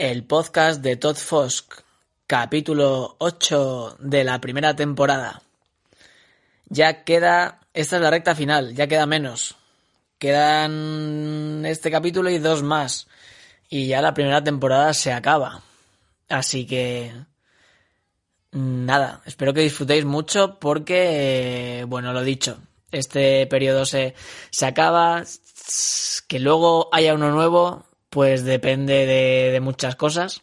el podcast de Todd Fosk, capítulo 8 de la primera temporada. Ya queda, esta es la recta final, ya queda menos. Quedan este capítulo y dos más. Y ya la primera temporada se acaba. Así que... Nada, espero que disfrutéis mucho porque, bueno, lo dicho, este periodo se, se acaba, que luego haya uno nuevo, pues depende de, muchas cosas.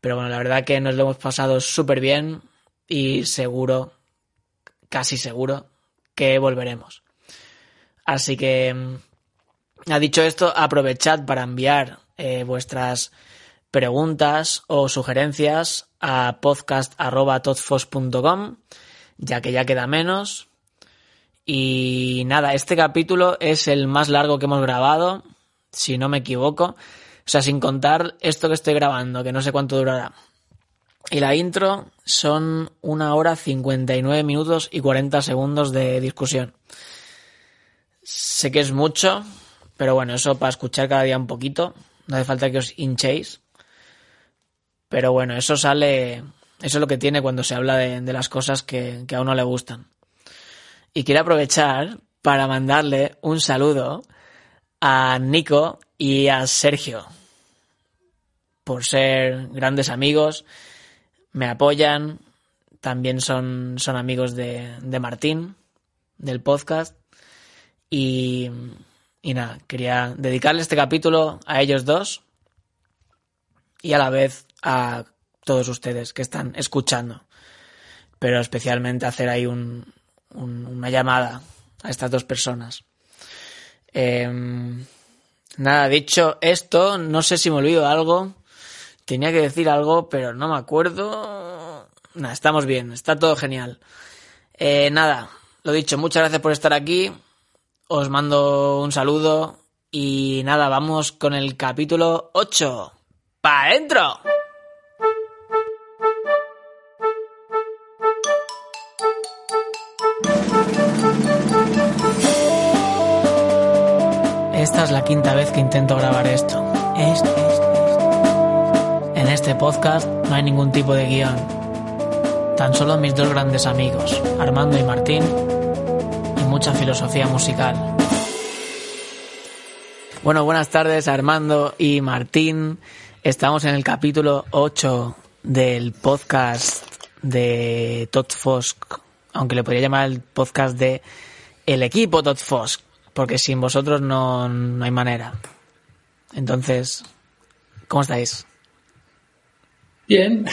Pero bueno, la verdad que nos lo hemos pasado súper bien y seguro, casi seguro, que volveremos. Así que, ha dicho esto, aprovechad para enviar eh, vuestras preguntas o sugerencias a podcast.todfos.com, ya que ya queda menos. Y nada, este capítulo es el más largo que hemos grabado si no me equivoco. O sea, sin contar esto que estoy grabando, que no sé cuánto durará. Y la intro son una hora 59 minutos y 40 segundos de discusión. Sé que es mucho, pero bueno, eso para escuchar cada día un poquito. No hace falta que os hinchéis. Pero bueno, eso sale. Eso es lo que tiene cuando se habla de, las cosas que, que a uno le gustan. Y quiero aprovechar para mandarle un saludo a Nico y a Sergio. Por ser grandes amigos, me apoyan, también son, son amigos de, de Martín, del podcast, y, y nada, quería dedicarle este capítulo a ellos dos y a la vez a todos ustedes que están escuchando, pero especialmente hacer ahí un, una llamada a estas dos personas. Em, nada, dicho esto, no sé si me olvido algo. Tenía que decir algo, pero no me acuerdo. Nada, estamos bien, está todo genial. Eh, nada, lo dicho, muchas gracias por estar aquí. Os mando un saludo. Y nada, vamos con el capítulo 8. ¡Pa' adentro! Esta es la quinta vez que intento grabar esto. En este podcast no hay ningún tipo de guion. Tan solo mis dos grandes amigos, Armando y Martín, y mucha filosofía musical. Bueno, buenas tardes Armando y Martín. Estamos en el capítulo 8 del podcast de Todd Fosk, aunque le podría llamar el podcast de El equipo Todd Fosk porque sin vosotros no, hay manera. Entonces, ¿cómo estáis? Bien.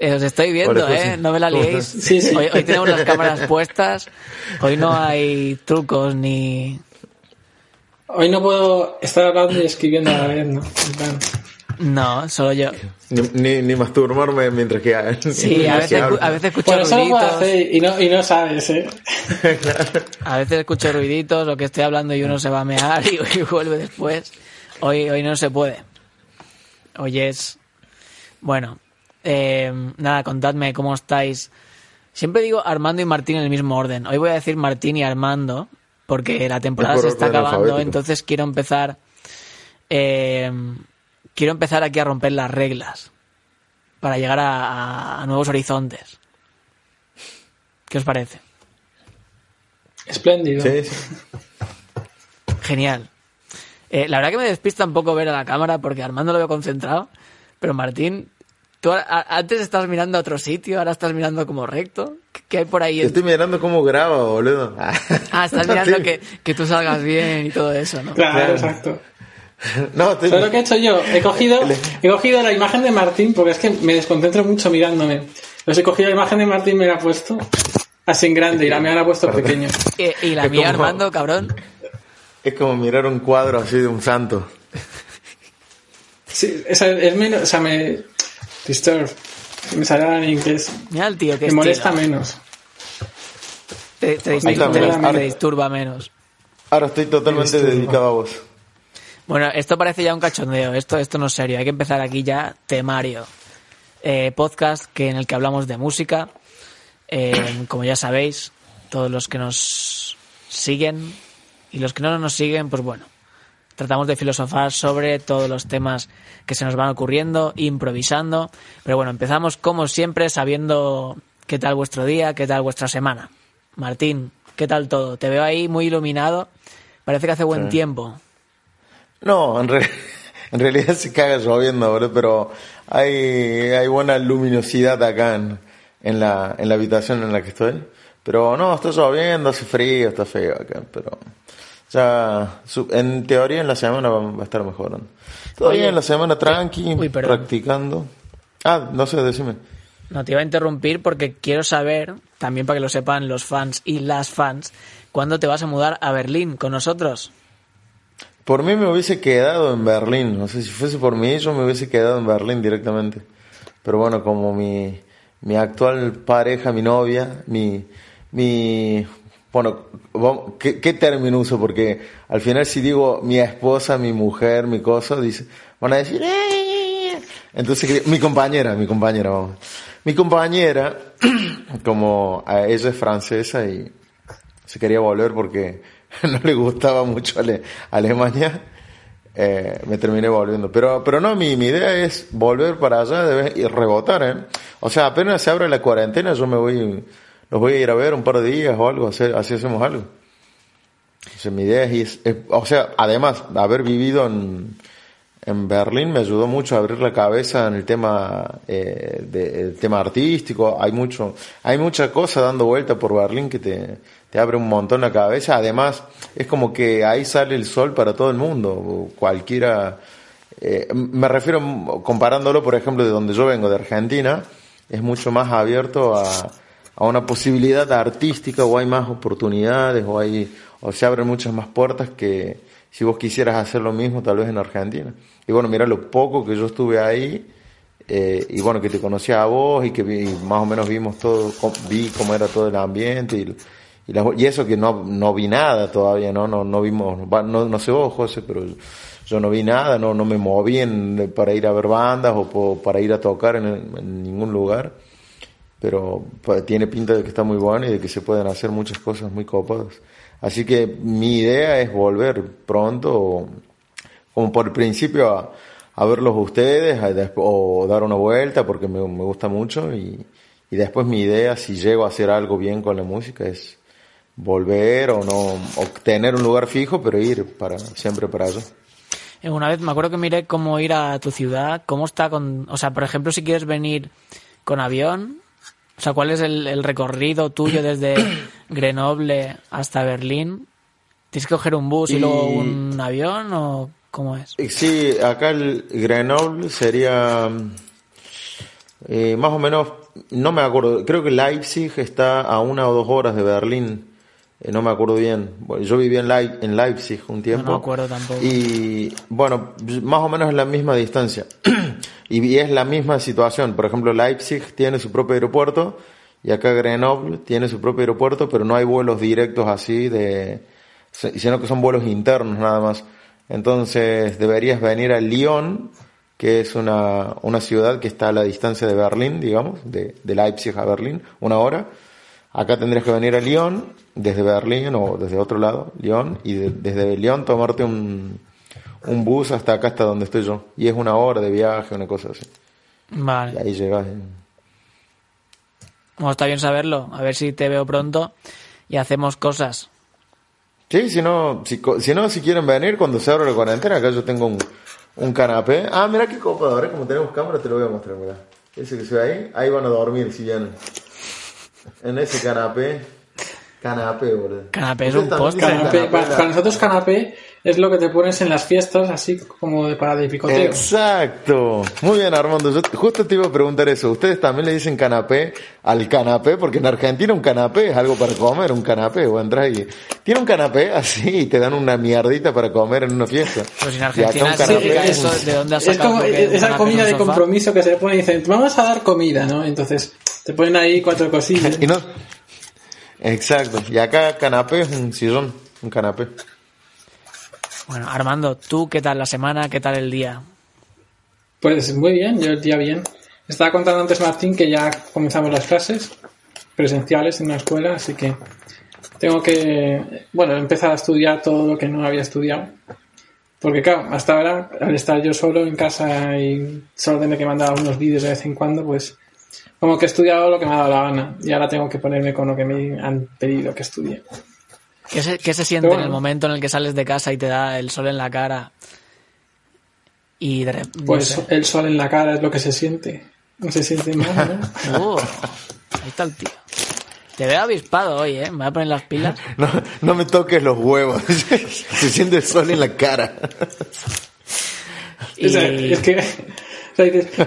Eh, os estoy viendo, ¿eh? No me la liéis. Hoy, tenemos las cámaras puestas. Hoy no hay trucos ni... Hoy no puedo estar hablando y escribiendo a la vez, ¿no? No, solo yo. Ni, ni, masturbarme mientras que Sí, a veces, a veces escucho ruiditos. y, no, y no sabes, ¿eh? A veces escucho ruiditos, lo que estoy hablando y uno se va a mear y, vuelve después. Hoy, hoy no se puede. Hoy es. Bueno, eh, nada, contadme cómo estáis. Siempre digo Armando y Martín en el mismo orden. Hoy voy a decir Martín y Armando, porque la temporada se está acabando, entonces quiero empezar. Eh, quiero empezar aquí a romper las reglas para llegar a, nuevos horizontes. ¿Qué os parece? Espléndido. Genial. Eh, la verdad que me despista un poco ver a la cámara porque Armando lo veo concentrado, pero Martín, tú antes estabas mirando a otro sitio, ahora estás mirando como recto. ¿Qué hay por ahí? Estoy mirando cómo graba, boludo. Ah, estás mirando que, que, tú salgas bien y todo eso, ¿no? claro. exacto. No, te... lo que he hecho yo? He cogido, he cogido la imagen de Martín, porque es que me desconcentro mucho mirándome. Entonces he cogido la imagen de Martín y me la he puesto así en grande y la mía la he puesto pequeño. ¿Y, la mía, Armando, cabrón? Es como mirar un cuadro así de un santo. Sí, es, es menos, o sea, me... Disturb. Me sale en inglés. Mira el tío que Me molesta menos. Te, te, disturba, menos. Ahora estoy totalmente dedicado a vos. Bueno, esto parece ya un cachondeo, esto, esto no es serio, hay que empezar aquí ya temario. Eh, podcast que en el que hablamos de música, eh, como ya sabéis, todos los que nos siguen y los que no nos siguen, pues bueno, tratamos de filosofar sobre todos los temas que se nos van ocurriendo, improvisando. Pero bueno, empezamos como siempre sabiendo qué tal vuestro día, qué tal vuestra semana. Martín, ¿qué tal todo? Te veo ahí muy iluminado. Parece que hace buen tiempo. No, en, en, realidad se caga lloviendo, pero hay, hay buena luminosidad acá en, en, la, en la habitación en la que estoy. Pero no, está lloviendo, hace frío, está feo acá, pero ya en teoría en la semana va a estar mejorando. Todavía en la semana tranqui, practicando. Ah, no sé, decime. No te iba a interrumpir porque quiero saber, también para que lo sepan los fans y las fans, ¿cuándo te vas a mudar a Berlín con nosotros? Por mí me hubiese quedado en Berlín. No sé si fuese por mí, yo me hubiese quedado en Berlín directamente. Pero bueno, como mi, mi actual pareja, mi novia, mi, mi bueno, ¿qué, ¿qué, término uso? Porque al final si digo mi esposa, mi mujer, mi cosa, dice, van a decir, ¡Eh! entonces mi compañera, mi compañera, vamos. Mi compañera, como ella es francesa y se quería volver porque no le gustaba mucho Alemania, eh, me terminé volviendo. Pero, pero no, mi, mi idea es volver para allá y rebotar, ¿eh? O sea, apenas se abre la cuarentena, yo me voy los voy a ir a ver un par de días o algo, así, hacemos algo. O mi idea es, o sea, además, haber vivido en, en Berlín me ayudó mucho a abrir la cabeza en el tema, eh, de, tema artístico. Hay mucho, hay mucha cosa dando vuelta por Berlín que te, te abre un montón la cabeza. Además, es como que ahí sale el sol para todo el mundo. Cualquiera, eh, me refiero comparándolo, por ejemplo, de donde yo vengo, de Argentina, es mucho más abierto a, a una posibilidad artística o hay más oportunidades o hay o se abren muchas más puertas que si vos quisieras hacer lo mismo tal vez en Argentina. Y bueno, mira lo poco que yo estuve ahí eh, y bueno, que te conocía a vos y que más o menos vimos todo, vi cómo era todo el ambiente y, y, eso que no, no vi nada todavía, ¿no? No, no vimos, no, no sé vos, José, pero yo no vi nada, no, no me moví en, para ir a ver bandas o para ir a tocar en ningún lugar pero pues, tiene pinta de que está muy bueno y de que se pueden hacer muchas cosas muy copadas. Así que mi idea es volver pronto, como por principio, a, a verlos ustedes o dar una vuelta porque me, me gusta mucho y, y, después mi idea, si llego a hacer algo bien con la música, es volver o no, o tener un lugar fijo, pero ir para siempre para allá. Una vez me acuerdo que miré cómo ir a tu ciudad, cómo está con, o sea, por ejemplo, si quieres venir con avión, o sea, ¿cuál es el, recorrido tuyo desde Grenoble hasta Berlín? ¿Tienes que coger un bus y, luego un avión o cómo es? Sí, acá el Grenoble sería eh, más o menos, no me acuerdo, creo que Leipzig está a una o dos horas de Berlín. Eh, no me acuerdo bien. yo viví en, en Leipzig un tiempo. No, me acuerdo tampoco. Y bueno, más o menos es la misma distancia. y es la misma situación. Por ejemplo, Leipzig tiene su propio aeropuerto y acá Grenoble tiene su propio aeropuerto, pero no hay vuelos directos así de, sino que son vuelos internos nada más. Entonces deberías venir a Lyon, que es una, una ciudad que está a la distancia de Berlín, digamos, de, de Leipzig a Berlín, una hora Acá tendrías que venir a Lyon, desde Berlín o desde otro lado, Lyon, y desde Lyon tomarte un, un bus hasta acá, hasta donde estoy yo. Y es una hora de viaje, una cosa así. Vale. Y ahí llegas. Bueno, está bien saberlo. A ver si te veo pronto y hacemos cosas. Sí, si no, si, si no, si quieren venir cuando se abra la cuarentena, acá yo tengo un, un canapé. Ah, mira qué copa, ahora como tenemos cámara te lo voy a mostrar, mira. Ese que se ve ahí, ahí van a dormir si vienen en ese canapé. Canapé, boludo. Canapé es un postre. para, nosotros canapé es lo que te pones en las fiestas, así como de para de picoteo. Exacto. Muy bien, Armando. Yo justo te iba a preguntar eso. ¿Ustedes también le dicen canapé al canapé? Porque en Argentina un canapé es algo para comer, un canapé. O entras y tiene un canapé así y te dan una mierdita para comer en una fiesta. Pues en Argentina es, ¿de dónde Es como esa comida de compromiso que se le pone y dicen, vamos a dar comida, ¿no? Entonces te ponen ahí cuatro cosillas. y no, exacto. Y acá canapé es un sillón, un canapé. Bueno, Armando, ¿tú qué tal la semana? ¿Qué tal el día? Pues muy bien, yo el día bien. Estaba contando antes Martín que ya comenzamos las clases presenciales en la escuela, así que tengo que, bueno, empezar a estudiar todo lo que no había estudiado. Porque claro, hasta ahora, al estar yo solo en casa y solo tener que mandar unos vídeos de vez en cuando, pues como que he estudiado lo que me ha dado la gana y ahora tengo que ponerme con lo que me han pedido que estudie. ¿Qué se, qué se siente en el momento en el que sales de casa y te da el sol en la cara? Y de, pues el sol en la cara es lo que se siente. No se siente mal, ¿no? Uh, ahí está el tío. Te veo avispado hoy, ¿eh? Me voy a poner las pilas. No, no me toques los huevos. Se siente el sol en la cara. Y... es que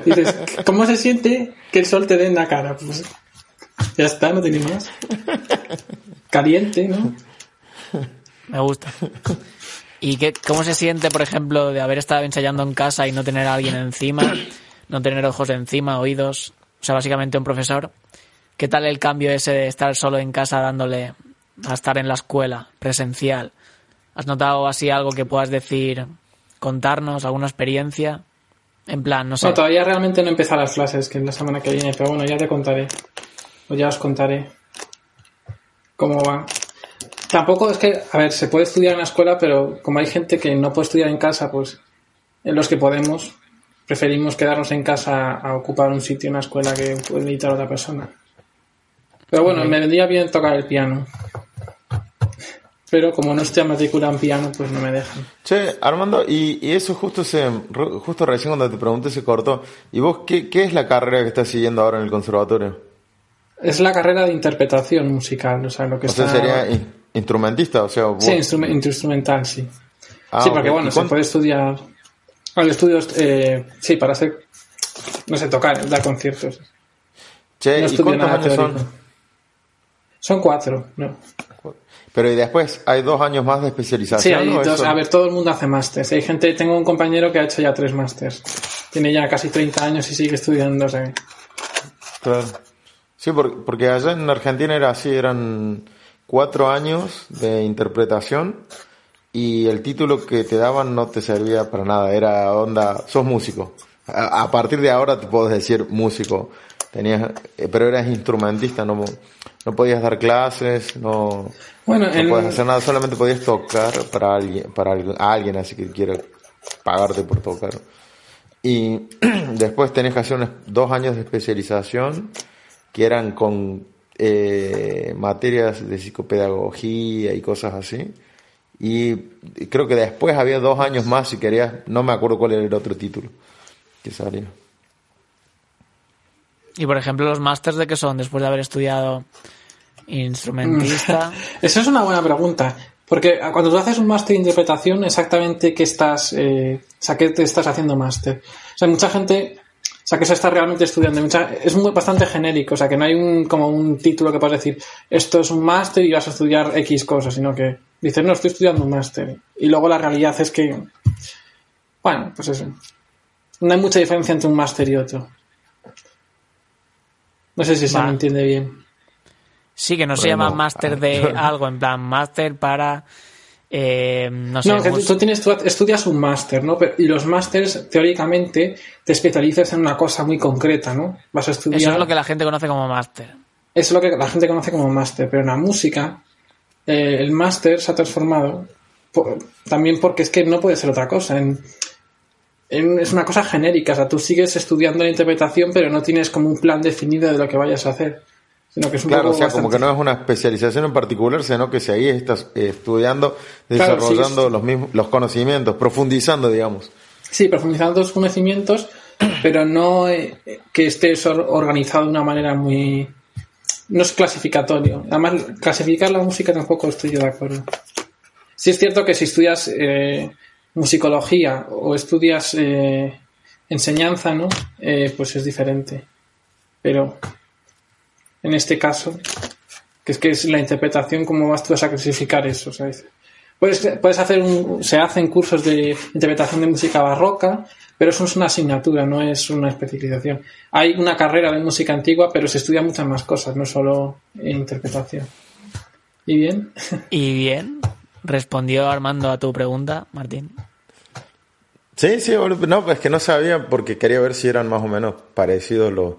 dices, ¿cómo se siente que el sol te dé en la cara? Pues ya está, no tiene más. Caliente, ¿no? Me gusta. ¿Y qué, cómo se siente, por ejemplo, de haber estado ensayando en casa y no tener a alguien encima? No tener ojos encima, oídos. O sea, básicamente un profesor. ¿Qué tal el cambio ese de estar solo en casa dándole a estar en la escuela, presencial? ¿Has notado así algo que puedas decir, contarnos, alguna experiencia? En plan, no sé. No, todavía realmente no he las clases, que es la semana que viene, pero bueno, ya te contaré. O ya os contaré cómo va. Tampoco es que, a ver, se puede estudiar en la escuela, pero como hay gente que no puede estudiar en casa, pues en los que podemos, preferimos quedarnos en casa a ocupar un sitio en la escuela que puede necesitar otra persona. Pero bueno, me vendría bien tocar el piano. Pero como no estoy matriculado en piano, pues no me dejan. Che, Armando, y, eso justo se, justo recién cuando te pregunté se cortó. ¿Y vos qué, qué es la carrera que estás siguiendo ahora en el conservatorio? Es la carrera de interpretación musical, o sea, lo que o sea, sería instrumentista, o sea... Vos... Sí, instrumental, sí. Ah, sí, porque bueno, se puede estudiar... Al estudios, eh, sí, para hacer, no sé, tocar, dar conciertos. Che, ¿y cuántos años son? Son cuatro, ¿no? Pero y después, ¿hay dos años más de especialización? Sí, hay dos, a ver, todo el mundo hace másteres. Hay gente, tengo un compañero que ha hecho ya tres másters. Tiene ya casi 30 años y sigue estudiando. Claro. Sí, porque allá en Argentina era así, eran cuatro años de interpretación y el título que te daban no te servía para nada, era onda, sos músico. A, partir de ahora te puedo decir músico, tenías, eh, pero eras instrumentista, no, no podías dar clases, no, bueno, no podías hacer nada, solamente podías tocar para alguien, para alguien así que quiera pagarte por tocar. Y después tenés que hacer dos años de especialización que eran con eh, materias de psicopedagogía y cosas así. Y creo que después había dos años más si querías, no me acuerdo cuál era el otro título que salía. Y por ejemplo, los másters de qué son después de haber estudiado instrumentista. Esa es una buena pregunta. Porque cuando tú haces un máster de interpretación, exactamente qué estás, eh, o sea, qué te estás haciendo máster. O sea, mucha gente, o sea, que se está realmente estudiando. es muy, bastante genérico, o sea, que no hay un, como un título que puedas decir, esto es un máster y vas a estudiar X cosas, sino que dices, no, estoy estudiando un máster. Y luego la realidad es que, bueno, pues eso. No hay mucha diferencia entre un máster y otro. No sé si se me entiende bien. Sí, que no se llama máster de algo, en plan máster para... Eh, no sé. No, que tú, tienes, tú estudias un máster, ¿no? y los másters, teóricamente, te especializas en una cosa muy concreta, ¿no? Vas a estudiar... Eso es lo que la gente conoce como máster. Eso es lo que la gente conoce como máster, pero en la música, eh, el máster se ha transformado también porque es que no puede ser otra cosa. En, es una cosa genérica, o sea, tú sigues estudiando la interpretación, pero no tienes como un plan definido de lo que vayas a hacer. Sino que es claro, o sea, como que no es una especialización en particular, sino que si ahí estás estudiando, desarrollando los mismos, los conocimientos, profundizando, digamos. Sí, profundizando los conocimientos, pero no eh, que estés organizado de una manera muy... No es clasificatorio. Además, clasificar la música tampoco estoy de acuerdo. Sí es cierto que si estudias eh, musicología o estudias eh, enseñanza, ¿no? Pues es diferente. Pero en este caso, que es que es la interpretación, ¿cómo vas tú a clasificar eso? ¿sabes? Puedes, puedes hacer un, se hacen cursos de interpretación de música barroca, pero eso es una asignatura, no es una especialización. Hay una carrera de música antigua, pero se estudia muchas más cosas, no solo interpretación. ¿Y bien? ¿Y bien? ¿Respondió Armando a tu pregunta, Martín? Sí, sí, no, es que no sabía porque quería ver si eran más o menos parecidos los,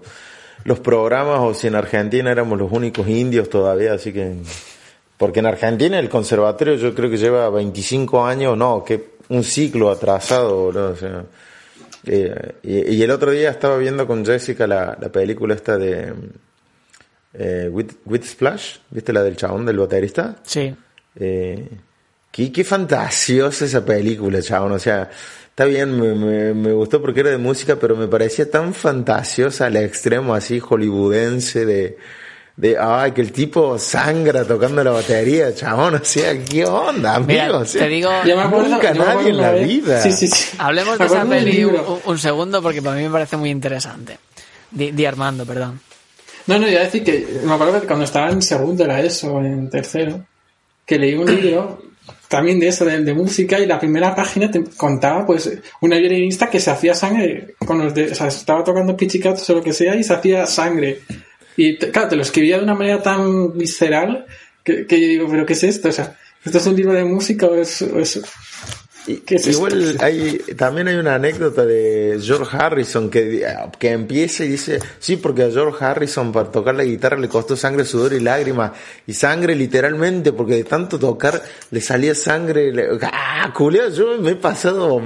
los programas o si en Argentina éramos los únicos indios todavía, así que... Porque en Argentina el conservatorio yo creo que lleva 25 años, no, que un ciclo atrasado, O sea, eh, y, el otro día estaba viendo con Jessica la, la película esta de eh, With, Splash, ¿viste la del chabón, del baterista? Sí. Eh, qué, qué fantasiosa esa película, chabón, o sea, está bien, me, me, gustó porque era de música, pero me parecía tan fantasiosa al extremo así hollywoodense de de ay que el tipo sangra tocando la batería, chabón, o sea, ¿qué onda, amigo? te digo, nunca nadie en la vida. Sí, sí, sí. Hablemos de esa peli un, segundo porque para mí me parece muy interesante. Di, Armando, perdón. No, no, iba a decir que me acuerdo que cuando estaba en segundo era eso, en tercero, que leí un libro también de eso, de, música, y la primera página te contaba, pues, una violinista que se hacía sangre con los de, o sea, estaba tocando pichicatos o lo que sea y se hacía sangre. Y claro, te lo escribía de una manera tan visceral que, yo digo, ¿pero qué es esto? O sea, ¿esto es un libro de música o es Igual hay, también hay una anécdota de George Harrison que, que empieza y dice, sí, porque a George Harrison para tocar la guitarra le costó sangre, sudor y lágrimas. Y sangre literalmente, porque de tanto tocar le salía sangre. ah, culeo, yo me he pasado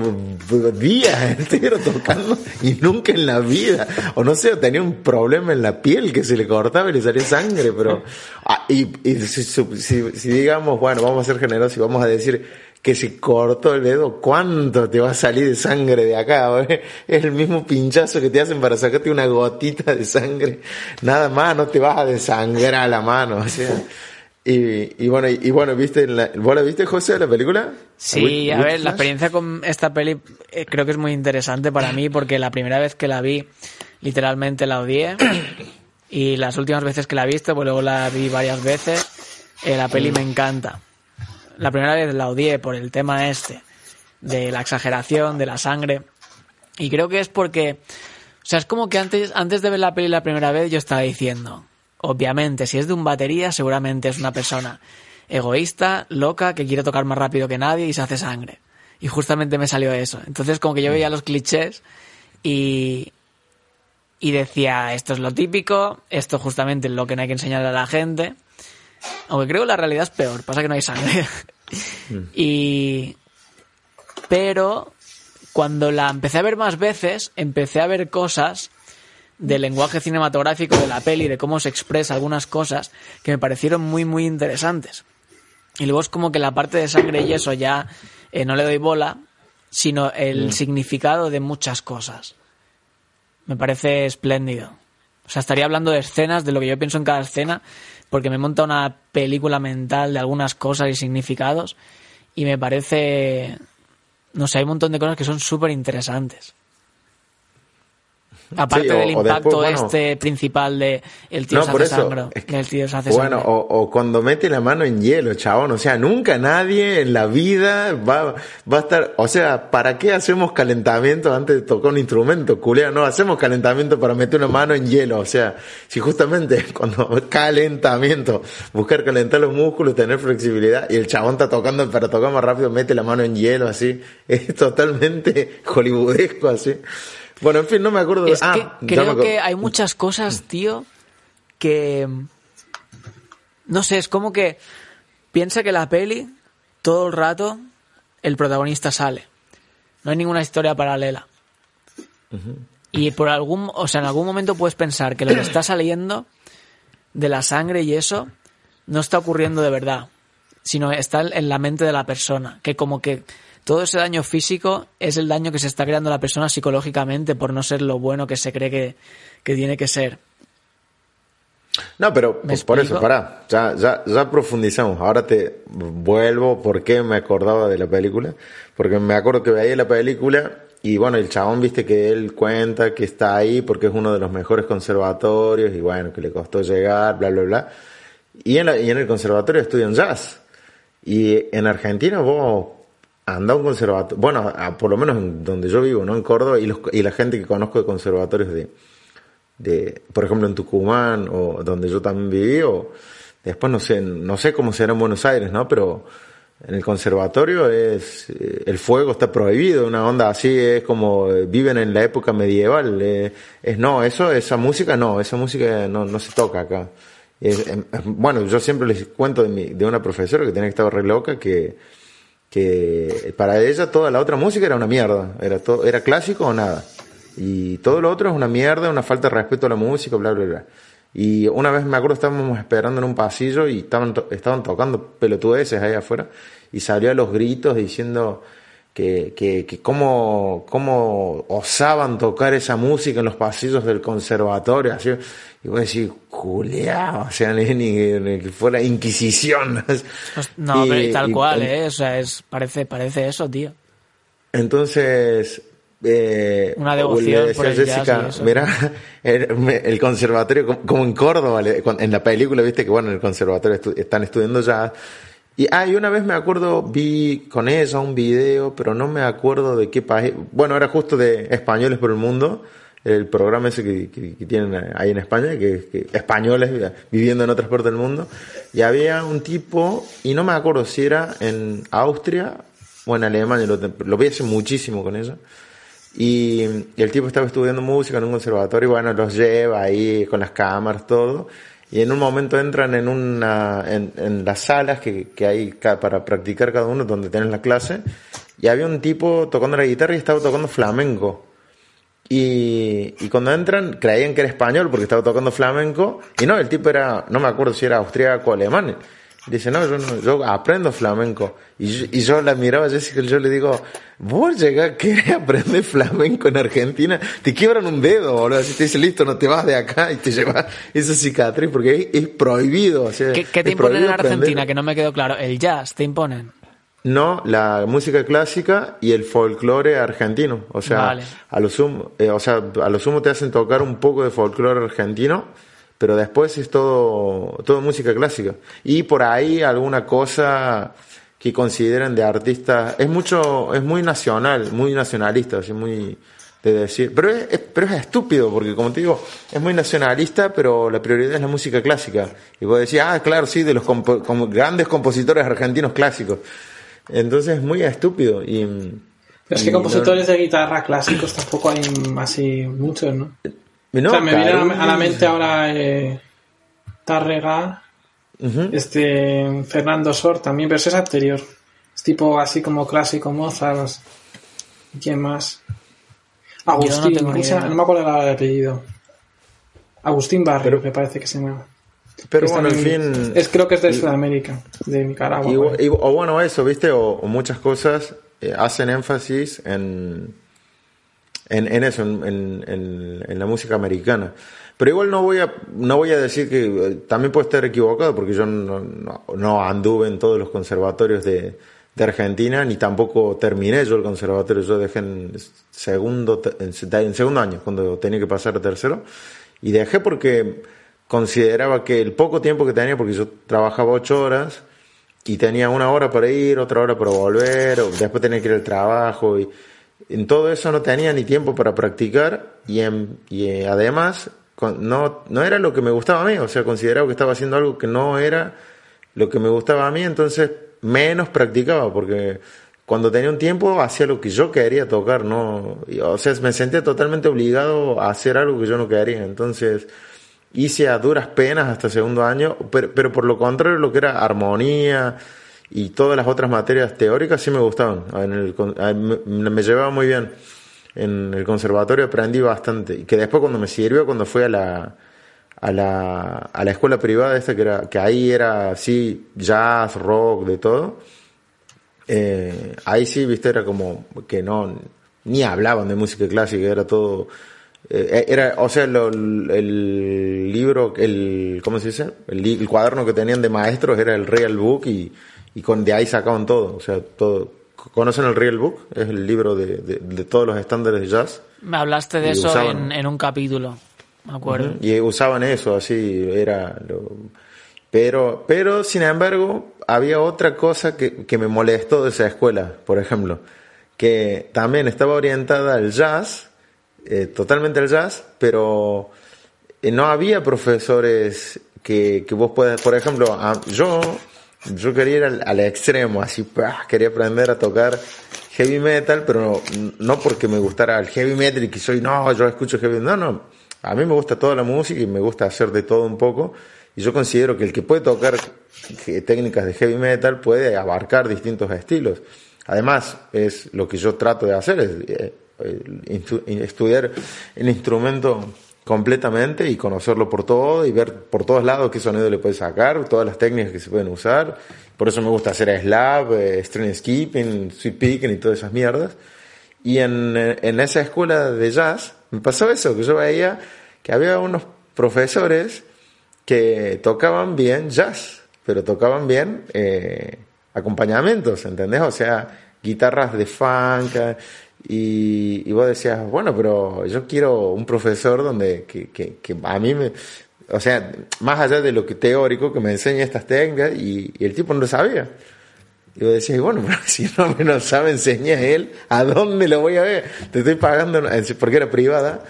días enteros tocando y nunca en la vida. O no sé, tenía un problema en la piel que se le cortaba y le salía sangre, pero... Ah, y, si, si digamos, bueno, vamos a ser generosos y vamos a decir que se cortó el dedo, ¿cuánto te va a salir de sangre de acá? Es el mismo pinchazo que te hacen para sacarte una gotita de sangre. Nada más, no te vas a desangrar la mano. O sea. Y, y, bueno, y, bueno, ¿viste la, ¿vos la viste, José, la película? Sí, a ver, la experiencia con esta peli eh, creo que es muy interesante para mí porque la primera vez que la vi, literalmente la odié. Y las últimas veces que la he visto, pues luego la vi varias veces. Eh, la peli me encanta la primera vez la odié por el tema este, de la exageración, de la sangre. Y creo que es porque, o sea, es como que antes, antes de ver la peli la primera vez yo estaba diciendo, obviamente, si es de un batería, seguramente es una persona egoísta, loca, que quiere tocar más rápido que nadie y se hace sangre. Y justamente me salió eso. Entonces como que yo veía los clichés y, y decía, esto es lo típico, esto justamente es lo que no hay que enseñarle a la gente. Aunque creo que la realidad es peor, pasa que no hay sangre. Mm. y. Pero cuando la empecé a ver más veces, empecé a ver cosas del lenguaje cinematográfico de la peli, de cómo se expresa algunas cosas que me parecieron muy, muy interesantes. Y luego es como que la parte de sangre y eso ya eh, no le doy bola, sino el mm. significado de muchas cosas. Me parece espléndido. O sea, estaría hablando de escenas, de lo que yo pienso en cada escena, porque me monta una película mental de algunas cosas y significados y me parece, no sé, hay un montón de cosas que son súper interesantes. Aparte del impacto este principal de el tío se hace sangre, el tío se hace bueno, o, cuando mete la mano en hielo, chabón, o sea, nunca nadie en la vida va, va a estar, o sea, ¿para qué hacemos calentamiento antes de tocar un instrumento, culea? No, hacemos calentamiento para meter una mano en hielo, o sea, si justamente cuando calentamiento, buscar calentar los músculos, tener flexibilidad, y el chabón está tocando para tocar más rápido, mete la mano en hielo, así, es totalmente hollywoodesco, así. Bueno, en fin, no me acuerdo de... Es ah, creo que hay muchas cosas, tío, que... No sé, es como que piensa que la peli, todo el rato, el protagonista sale. No hay ninguna historia paralela. Y por algún, o sea, en algún momento puedes pensar que lo que está saliendo de la sangre y eso no está ocurriendo de verdad, sino está en la mente de la persona, que como que todo ese daño físico es el daño que se está creando la persona psicológicamente por no ser lo bueno que se cree que, tiene que ser. No, pero pues, por eso, pará, ya, ya, ya profundizamos. Ahora te vuelvo por qué me acordaba de la película. Porque me acuerdo que veía la película y bueno, el chabón, viste que él cuenta que está ahí porque es uno de los mejores conservatorios y bueno, que le costó llegar, bla, bla, bla. Y en, y en el conservatorio estudian jazz. Y en Argentina vos anda un conservatorio, bueno, por lo menos en donde yo vivo, ¿no? En Córdoba, y, los, y la gente que conozco de conservatorios de, de, por ejemplo, en Tucumán, o donde yo también viví, o después no sé, no sé cómo será en Buenos Aires, ¿no? Pero en el conservatorio es, eh, el fuego está prohibido, una onda así, es como eh, viven en la época medieval, eh, es no, eso, esa música no, esa música no, no se toca acá. bueno, yo siempre les cuento de, mi, de una profesora que tenía que estar re loca, que, que para ella toda la otra música era una mierda, era, todo, era clásico o nada. Y todo lo otro es una mierda, una falta de respeto a la música, bla, bla, bla. Y una vez me acuerdo estábamos esperando en un pasillo y estaban, estaban tocando pelotudeces ahí afuera y salió a los gritos diciendo que, que, que cómo, cómo osaban tocar esa música en los pasillos del conservatorio. Así, y vos decís, Julia, o sea, ni, ni, que fuera Inquisición. No, pero tal cual, ¿eh? O sea, es, parece, parece eso, tío. Entonces, eh, una devoción por el Jessica, mira, el, conservatorio, como en Córdoba, en la película, viste que bueno, en el conservatorio están estudiando jazz. Y ah, una vez me acuerdo, vi con ella un video, pero no me acuerdo de qué país. Bueno, era justo de Españoles por el Mundo, el programa ese que, tienen ahí en España, que, españoles viviendo en otras partes del mundo. Y había un tipo, y no me acuerdo si era en Austria o en Alemania, lo, lo vi hace muchísimo con ella y, el tipo estaba estudiando música en un conservatorio y bueno, los lleva ahí con las cámaras, todo. Y en un momento entran en una, en, en las salas que, que hay para practicar cada uno, donde tienen la clase. Y había un tipo tocando la guitarra y estaba tocando flamenco. Y, y cuando entran, creían que era español porque estaba tocando flamenco. Y no, el tipo era, no me acuerdo si era austríaco o alemán. Dice, no, yo, no, yo aprendo flamenco. Y yo, y yo la miraba a Jessica y yo le digo, vos llegás, querés aprender flamenco en Argentina, te quiebran un dedo, boludo. Así te dice, listo, no te vas de acá y te llevas esa cicatriz porque es, prohibido. O sea, ¿Qué, ¿Qué, te imponen en Argentina? Que no me quedó claro. ¿El jazz te imponen? No, la música clásica y el folclore argentino. O sea, a lo sumo, eh, o sea, a lo sumo te hacen tocar un poco de folclore argentino pero después es todo, todo música clásica. Y por ahí alguna cosa que consideren de artistas, es mucho, es muy nacional, muy nacionalista, así muy de decir, pero es, pero es estúpido, porque como te digo, es muy nacionalista, pero la prioridad es la música clásica. Y vos decís, ah, claro, sí, de los como grandes compositores argentinos clásicos. Entonces es muy estúpido. Y, es que compositores de guitarra clásicos tampoco hay así muchos, ¿no? Me viene a la mente ahora eh, Tarrega, este Fernando Sor también, pero ese es anterior. Es tipo así como clásico Mozart. ¿Quién más? Agustín, no, me acuerdo el apellido. Agustín Barrio, me parece que se llama. Pero bueno, en fin. Es, creo que es de Sudamérica, de Nicaragua. o bueno, eso, ¿viste? O, muchas cosas eh, hacen énfasis en en, en eso, en, en, en, la música americana. Pero igual no voy a, no voy a decir que eh, también puede estar equivocado porque yo no, no, anduve en todos los conservatorios de, de, Argentina ni tampoco terminé yo el conservatorio. Yo dejé en segundo, en segundo año cuando tenía que pasar a tercero y dejé porque consideraba que el poco tiempo que tenía, porque yo trabajaba ocho horas y tenía una hora para ir, otra hora para volver, o después tenía que ir al trabajo y en todo eso no tenía ni tiempo para practicar y, en, y eh, además no, no era lo que me gustaba a mí, o sea, consideraba que estaba haciendo algo que no era lo que me gustaba a mí, entonces menos practicaba, porque cuando tenía un tiempo hacía lo que yo quería tocar, no, o sea, me sentía totalmente obligado a hacer algo que yo no quería, entonces hice a duras penas hasta segundo año, pero, pero por lo contrario lo que era armonía, y todas las otras materias teóricas sí me gustaban. En el, me, llevaba muy bien. En el conservatorio aprendí bastante. Y que después cuando me sirvió, cuando fui a la, a la, a la escuela privada esta, que, era, que ahí era así jazz, rock, de todo, eh, ahí sí, viste, era como que no, ni hablaban de música clásica, era todo... Eh, era, o sea, el libro, el, ¿cómo se dice? El, cuaderno que tenían de maestros era el Real Book y y con, de ahí sacaban todo, o sea, todo. ¿Conocen el Real Book? Es el libro de, de, todos los estándares de jazz. Me hablaste de eso en, en, un capítulo, me acuerdo. Y usaban eso, así, era... Lo, pero, pero, sin embargo, había otra cosa que, que me molestó de esa escuela, por ejemplo, que también estaba orientada al jazz, eh, totalmente al jazz, pero eh, no había profesores que, que vos puedas, por ejemplo, yo yo quería ir al, extremo, así, quería aprender a tocar heavy metal, pero no, porque me gustara el heavy metal y que soy, no, yo escucho heavy metal, no, no, a mí me gusta toda la música y me gusta hacer de todo un poco, y yo considero que el que puede tocar técnicas de heavy metal puede abarcar distintos estilos. Además, es lo que yo trato de hacer, es eh, estudiar el instrumento completamente y conocerlo por todo y ver por todos lados qué sonido le puedes sacar, todas las técnicas que se pueden usar. Por eso me gusta hacer slab, eh, string skipping, sweep picking y todas esas mierdas. Y en, en esa escuela de jazz me pasó eso, que yo veía que había unos profesores que tocaban bien jazz, pero tocaban bien eh, acompañamientos, ¿entendés? O sea, guitarras de funk, y, vos decías, bueno, pero yo quiero un profesor donde que, que, que, a mí me, o sea, más allá de lo que teórico, que me enseñe estas técnicas y, el tipo no lo sabía. Y vos decías, bueno, pero si no me lo sabe enseñar él, ¿a dónde lo voy a ver? Te estoy pagando, porque era privada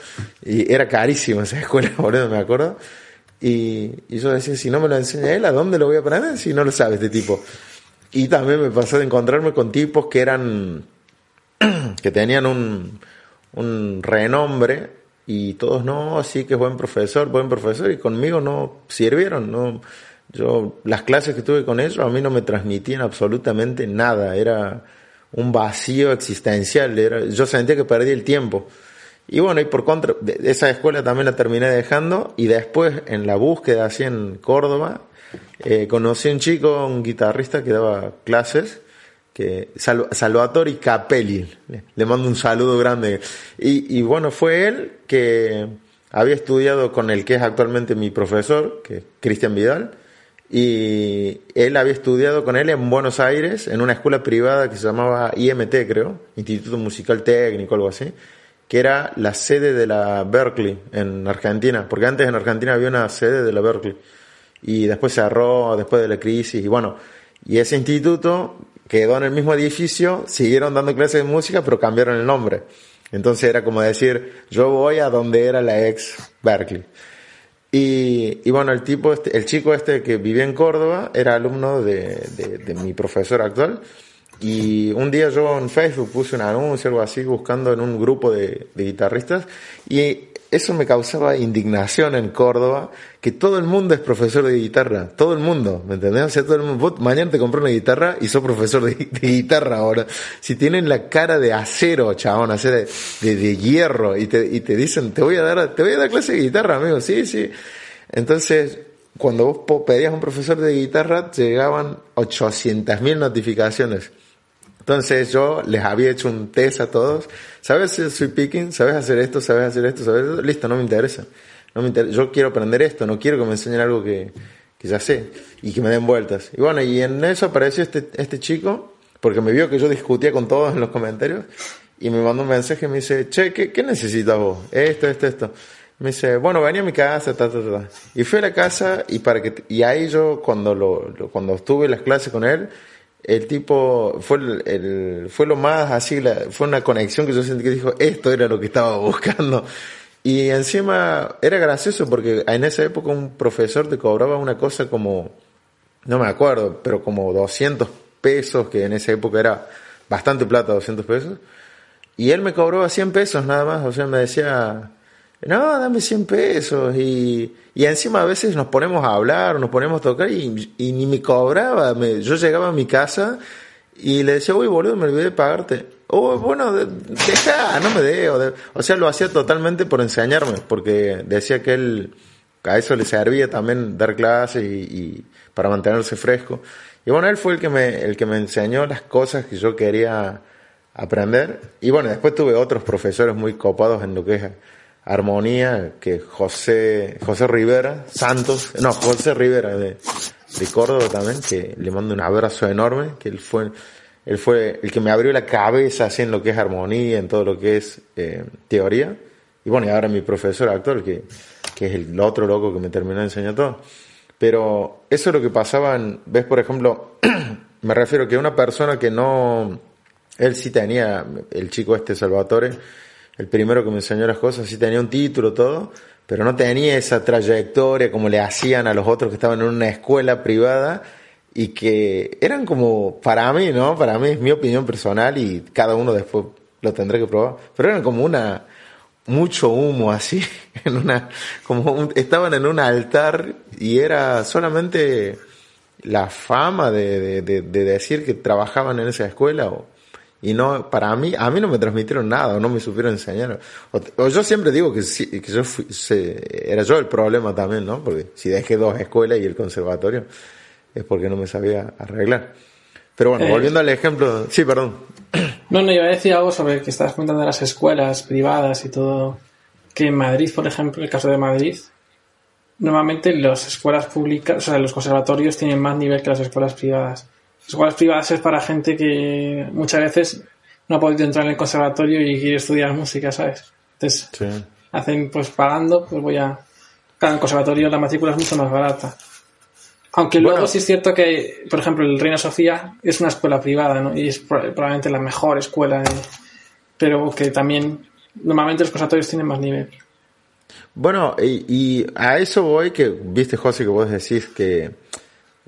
y era carísimo esa escuela, eso me acuerdo. Y, y yo decía, si no me lo enseña él, ¿a dónde lo voy a aprender si no lo sabe este tipo? Y también me pasó de encontrarme con tipos que eran que tenían un, un renombre y todos no, sí que es buen profesor, buen profesor y conmigo no sirvieron, no yo las clases que tuve con ellos a mí no me transmitían absolutamente nada, era un vacío existencial, era, yo sentía que perdí el tiempo. Y bueno, y por contra, esa escuela también la terminé dejando y después en la búsqueda así en Córdoba, eh, conocí a un chico, un guitarrista que daba clases que Salvatore Capelli, le, mando un saludo grande. Y, bueno, fue él que había estudiado con el que es actualmente mi profesor, que Cristian Vidal, y él había estudiado con él en Buenos Aires, en una escuela privada que se llamaba IMT, creo, Instituto Musical Técnico, algo así, que era la sede de la Berkeley en Argentina, porque antes en Argentina había una sede de la Berkeley, y después cerró, después de la crisis, y bueno, y ese instituto quedó en el mismo edificio, siguieron dando clases de música, pero cambiaron el nombre. Entonces era como decir, yo voy a donde era la ex Berkeley. Y, y bueno, el tipo, este, el chico este que vivía en Córdoba era alumno de, de, de mi profesor actual. Y un día yo en Facebook puse un anuncio, algo así, buscando en un grupo de, de guitarristas. Y eso me causaba indignación en Córdoba, que todo el mundo es profesor de guitarra, todo el mundo, ¿me entendés? O sea, todo el mundo, mañana te compré una guitarra y sos profesor de, guitarra ahora. Si tienen la cara de acero, chabón, de, de, hierro, y te, y te dicen, te voy a dar, te voy a dar clase de guitarra, amigo, sí, sí. Entonces, cuando vos pedías un profesor de guitarra, llegaban 800.000 notificaciones. Entonces yo les había hecho un test a todos. ¿Sabes si soy picking? ¿Sabes hacer esto? ¿Sabes hacer esto? ¿Sabes esto? Listo, no me interesa. No me interesa. Yo quiero aprender esto, no quiero que me enseñen algo que, que ya sé y que me den vueltas. Y bueno, y en eso apareció este, este chico, porque me vio que yo discutía con todos en los comentarios y me mandó un mensaje y me dice, che, ¿qué, qué necesitas vos? Esto, esto, esto. Me dice, bueno, venía a mi casa, ta, ta, ta. Y fui a la casa y para que, y ahí yo cuando lo, cuando estuve en las clases con él, el tipo fue el, fue lo más así fue una conexión que yo sentí que dijo esto era lo que estaba buscando. Y encima era gracioso porque en esa época un profesor te cobraba una cosa como no me acuerdo pero como 200 pesos que en esa época era bastante plata 200 pesos. Y él me cobraba 100 pesos nada más o sea me decía no, dame 100 pesos. Y, y encima a veces nos ponemos a hablar, nos ponemos a tocar y, y ni me cobraba. Me, yo llegaba a mi casa y le decía, uy, boludo, me olvidé de pagarte. Oh, bueno, deja, no me dé. O sea, lo hacía totalmente por enseñarme, porque decía que él, a eso le servía también dar clases y, y, para mantenerse fresco. Y bueno, él fue el que me, el que me enseñó las cosas que yo quería aprender. Y bueno, después tuve otros profesores muy copados en lo que es armonía que José, José Rivera, Santos, no, José Rivera de, de Córdoba también, que le mando un abrazo enorme, que él fue, él fue el que me abrió la cabeza así en lo que es armonía, en todo lo que es eh, teoría. Y bueno, y ahora mi profesor actual, que, que es el otro loco que me terminó de enseñar todo. Pero eso es lo que pasaba en, ves por ejemplo, me refiero que una persona que no, él sí tenía, el chico este Salvatore, el primero que me enseñó las cosas, sí tenía un título, todo, pero no tenía esa trayectoria como le hacían a los otros que estaban en una escuela privada y que eran como, para mí, ¿no? Para mí es mi opinión personal y cada uno después lo tendré que probar, pero eran como una, mucho humo así, en una, como estaban en un altar y era solamente la fama de, de, decir que trabajaban en esa escuela o, y no para mí a mí no me transmitieron nada o no me supieron enseñar. O, yo siempre digo que, que yo fui, era yo el problema también no porque si dejé dos escuelas y el conservatorio es porque no me sabía arreglar. Pero bueno eh, volviendo al ejemplo sí perdón. No no iba a decir algo sobre que estabas contando de las escuelas privadas y todo que en Madrid por ejemplo el caso de Madrid normalmente las escuelas públicas, o sea, los conservatorios tienen más nivel que las escuelas privadas. Las escuelas privadas es para gente que muchas veces no ha podido entrar en el conservatorio y quiere estudiar música, ¿sabes? Entonces, hacen pues pagando, pues voy a... Cada el conservatorio la matrícula es mucho más barata. Aunque luego sí es cierto que, por ejemplo, el Reina Sofía es una escuela privada, ¿no? Y es probablemente la mejor escuela, pero que también normalmente los conservatorios tienen más nivel. Bueno, y, a eso voy que, viste José, que vos decís que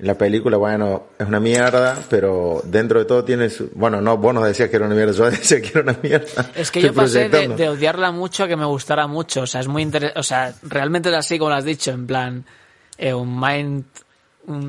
la película, bueno, es una mierda, pero dentro de todo tienes, bueno, no, vos nos decías que era una mierda, yo decía que era una mierda. Es que yo pasé de, odiarla mucho a que me gustara mucho, o sea, es muy interesante, o sea, realmente es así como lo has dicho, en plan, eh, un mind,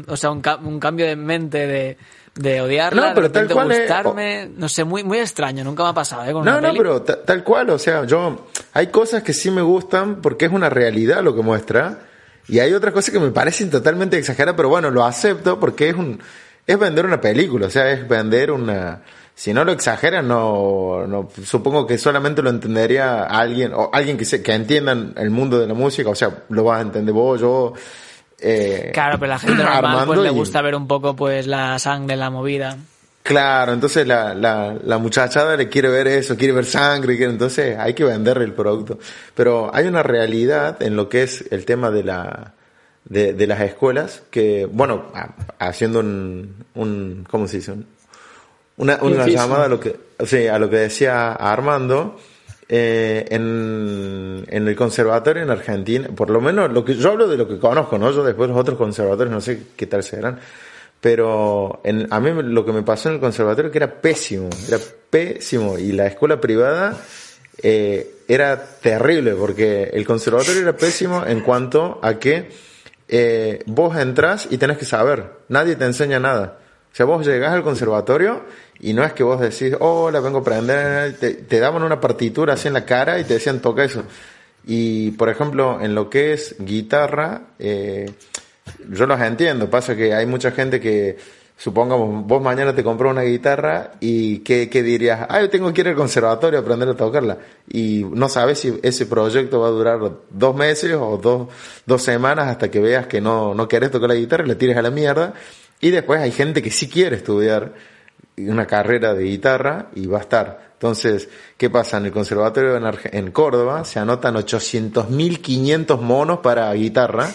o sea, un, un cambio de mente de de odiarla, no, pero de tal cual gustarme, no sé, muy muy extraño, nunca me ha pasado, ¿eh? no, no, pero tal cual, o sea, yo hay cosas que sí me gustan porque es una realidad lo que muestra y hay otras cosas que me parecen totalmente exageradas, pero bueno, lo acepto porque es un es vender una película, o sea, es vender una si no lo exageran, no, no supongo que solamente lo entendería alguien o alguien que se, que entienda el mundo de la música, o sea, lo vas a entender vos, yo eh, claro, pero la gente normal pues, le gusta ver un poco pues la sangre, la movida. Claro, entonces la, la, la muchachada le quiere ver eso, quiere ver sangre, quiere, entonces hay que venderle el producto. Pero hay una realidad en lo que es el tema de la de, de las escuelas que, bueno, haciendo un, un ¿cómo se dice? Una, una llamada a lo que, sí, a lo que decía Armando, eh, en, en, el conservatorio en Argentina, por lo menos lo que yo hablo de lo que conozco, ¿no? Yo después los otros conservatorios no sé qué tal serán, pero en, a mí lo que me pasó en el conservatorio que era pésimo, era pésimo y la escuela privada eh, era terrible porque el conservatorio era pésimo en cuanto a que eh, vos entras y tenés que saber, nadie te enseña nada. O sea, vos llegás al conservatorio y no es que vos decís, hola, vengo a aprender, te, daban una partitura así en la cara y te decían, toca eso. Y, por ejemplo, en lo que es guitarra, eh, yo los entiendo, pasa que hay mucha gente que, supongamos, vos mañana te compró una guitarra y ¿qué, qué dirías? Ah, yo tengo que ir al conservatorio a aprender a tocarla. Y no sabes si ese proyecto va a durar dos meses o dos, dos semanas hasta que veas que no, no querés tocar la guitarra y la tires a la mierda. Y después hay gente que sí quiere estudiar una carrera de guitarra y va a estar. Entonces, ¿qué pasa? En el conservatorio en, en Córdoba se anotan 800.500 monos para guitarra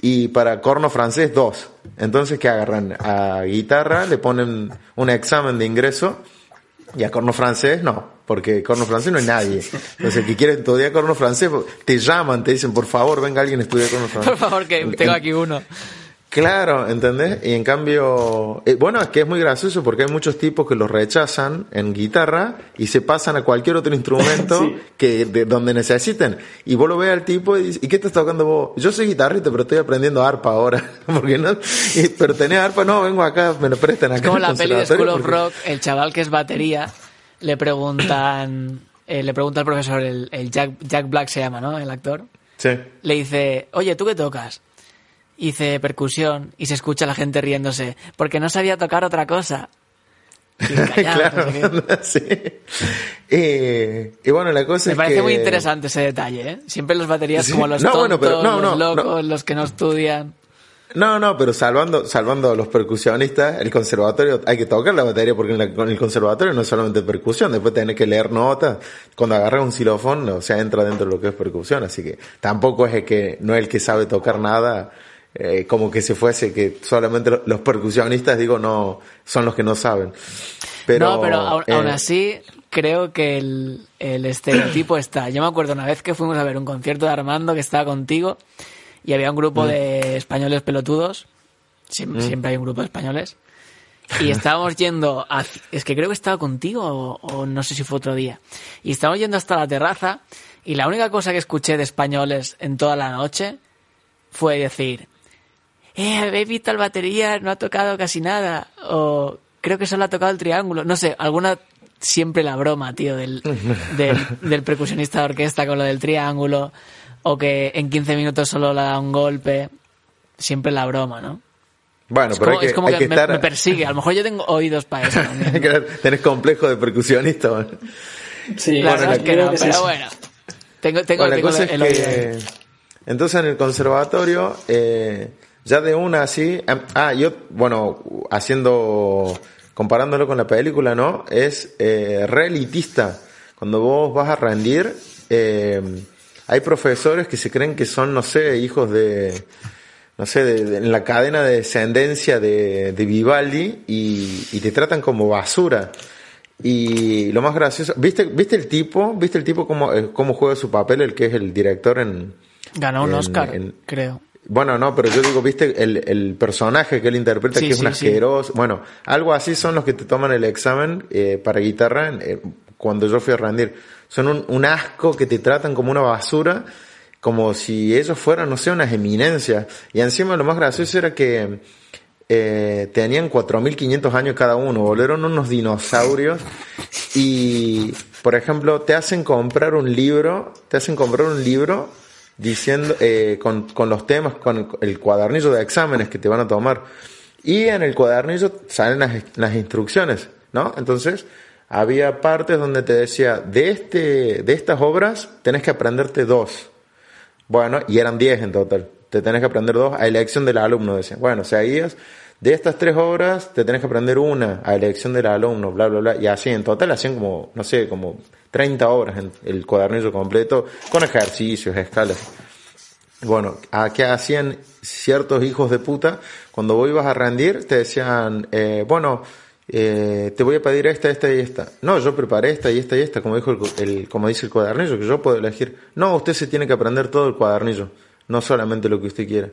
y para corno francés dos. Entonces, ¿qué agarran? A guitarra le ponen un examen de ingreso y a corno francés no, porque corno francés no hay nadie. Entonces, el que quiere estudiar corno francés, te llaman, te dicen, por favor, venga alguien a estudiar corno francés. Por favor, que tengo aquí uno. Claro, ¿entendés? Y en cambio, eh, bueno, es que es muy gracioso porque hay muchos tipos que los rechazan en guitarra y se pasan a cualquier otro instrumento que de donde necesiten. Y vos lo ves al tipo y dices, ¿y qué estás tocando vos? Yo soy guitarrista, pero estoy aprendiendo arpa ahora. porque no, pero tenés arpa, no, vengo acá, me lo prestan acá. Es como la peli de School of Rock, el chaval que es batería, le preguntan, eh, le pregunta al profesor, el, el Jack, Jack Black se llama, ¿no? El actor. Sí. Le dice, oye, ¿tú qué tocas? Hice percusión y se escucha a la gente riéndose porque no sabía tocar otra cosa. claro, sí. y bueno, la cosa Me parece muy interesante ese detalle, ¿eh? Siempre los baterías como los tontos, los locos, los que no estudian. No, no, pero salvando, salvando a los percusionistas, el conservatorio, hay que tocar la batería porque en, el conservatorio no es solamente percusión, después tenés que leer notas. Cuando agarras un xilofón, o sea, entra dentro de lo que es percusión, así que tampoco es el que, no es el que sabe tocar nada, eh, como que se fuese que solamente los percusionistas, digo, no, son los que no saben. Pero, no, pero aún, eh, así creo que el, el estereotipo está. Yo me acuerdo una vez que fuimos a ver un concierto de Armando que estaba contigo y había un grupo mm. de españoles pelotudos. Mm. Siempre, hay un grupo de españoles. Y estábamos yendo, a, es que creo que estaba contigo o, o, no sé si fue otro día. Y estábamos yendo hasta la terraza y la única cosa que escuché de españoles en toda la noche fue decir, eh, habéis visto al batería, no ha tocado casi nada, o creo que solo ha tocado el triángulo, no sé, alguna siempre la broma, tío, del, del, del percusionista de orquesta con lo del triángulo, o que en 15 minutos solo le da un golpe, siempre la broma, ¿no? Bueno, es pero como, hay que, es como hay que que me, estar... me persigue. A lo mejor yo tengo oídos para eso también. ¿no? Tenés complejo de percusionista. Sí, La bueno, verdad es que no, que pero bueno. Tengo, tengo, Bueno, la tengo cosa es el que... Entonces en el conservatorio, eh, ya de una así... em, Ah, yo, bueno, haciendo... Comparándolo con la película, ¿no? Es eh, re elitista. Cuando vos vas a rendir, eh, hay profesores que se creen que son, no sé, hijos de... No sé, de, de- en la cadena de descendencia de, de Vivaldi y, y te tratan como basura. Y lo más gracioso, ¿viste, viste el tipo? ¿Viste el tipo cómo, eh, cómo juega su papel, el que es el director en... Ganó un en- Oscar, en- creo. Bueno, no, pero yo digo, ¿viste el, el personaje que él interpreta, Sí, que es un sí. asqueroso? Bueno, algo así son los que te toman el examen eh, para guitarra eh, cuando yo fui a rendir. Son un, un asco que te tratan como una basura, como si ellos fueran, no sé, unas eminencias. Y encima lo más gracioso era que eh, tenían 4.500 años cada uno, volvieron unos dinosaurios y, por ejemplo, te hacen comprar un libro, te hacen comprar un libro diciendo, eh, con, con los temas, con el, cuadernillo de exámenes que te van a tomar. Y en el cuadernillo salen las, las instrucciones, ¿no? Entonces, había partes donde te decía, de este, de estas obras tenés que aprenderte dos. Bueno, y eran 10 en total. Te tenés que aprender dos a elección del alumno, decían. Bueno, seguías, de estas tres obras te tenés que aprender una a elección del alumno, bla, bla, bla. Y así, en total hacían como, no sé, como 30 obras en el cuadernillo completo, con ejercicios, escalas. Bueno, ¿a qué hacían ciertos hijos de puta? Cuando vos ibas a rendir, te decían, eh, bueno, eh, te voy a pedir esta, esta y esta. No, yo preparé esta y esta y esta, como dijo el, el- como dice el cuadernillo, que yo puedo elegir. No, usted se tiene que aprender todo el cuadernillo, no solamente lo que usted quiera.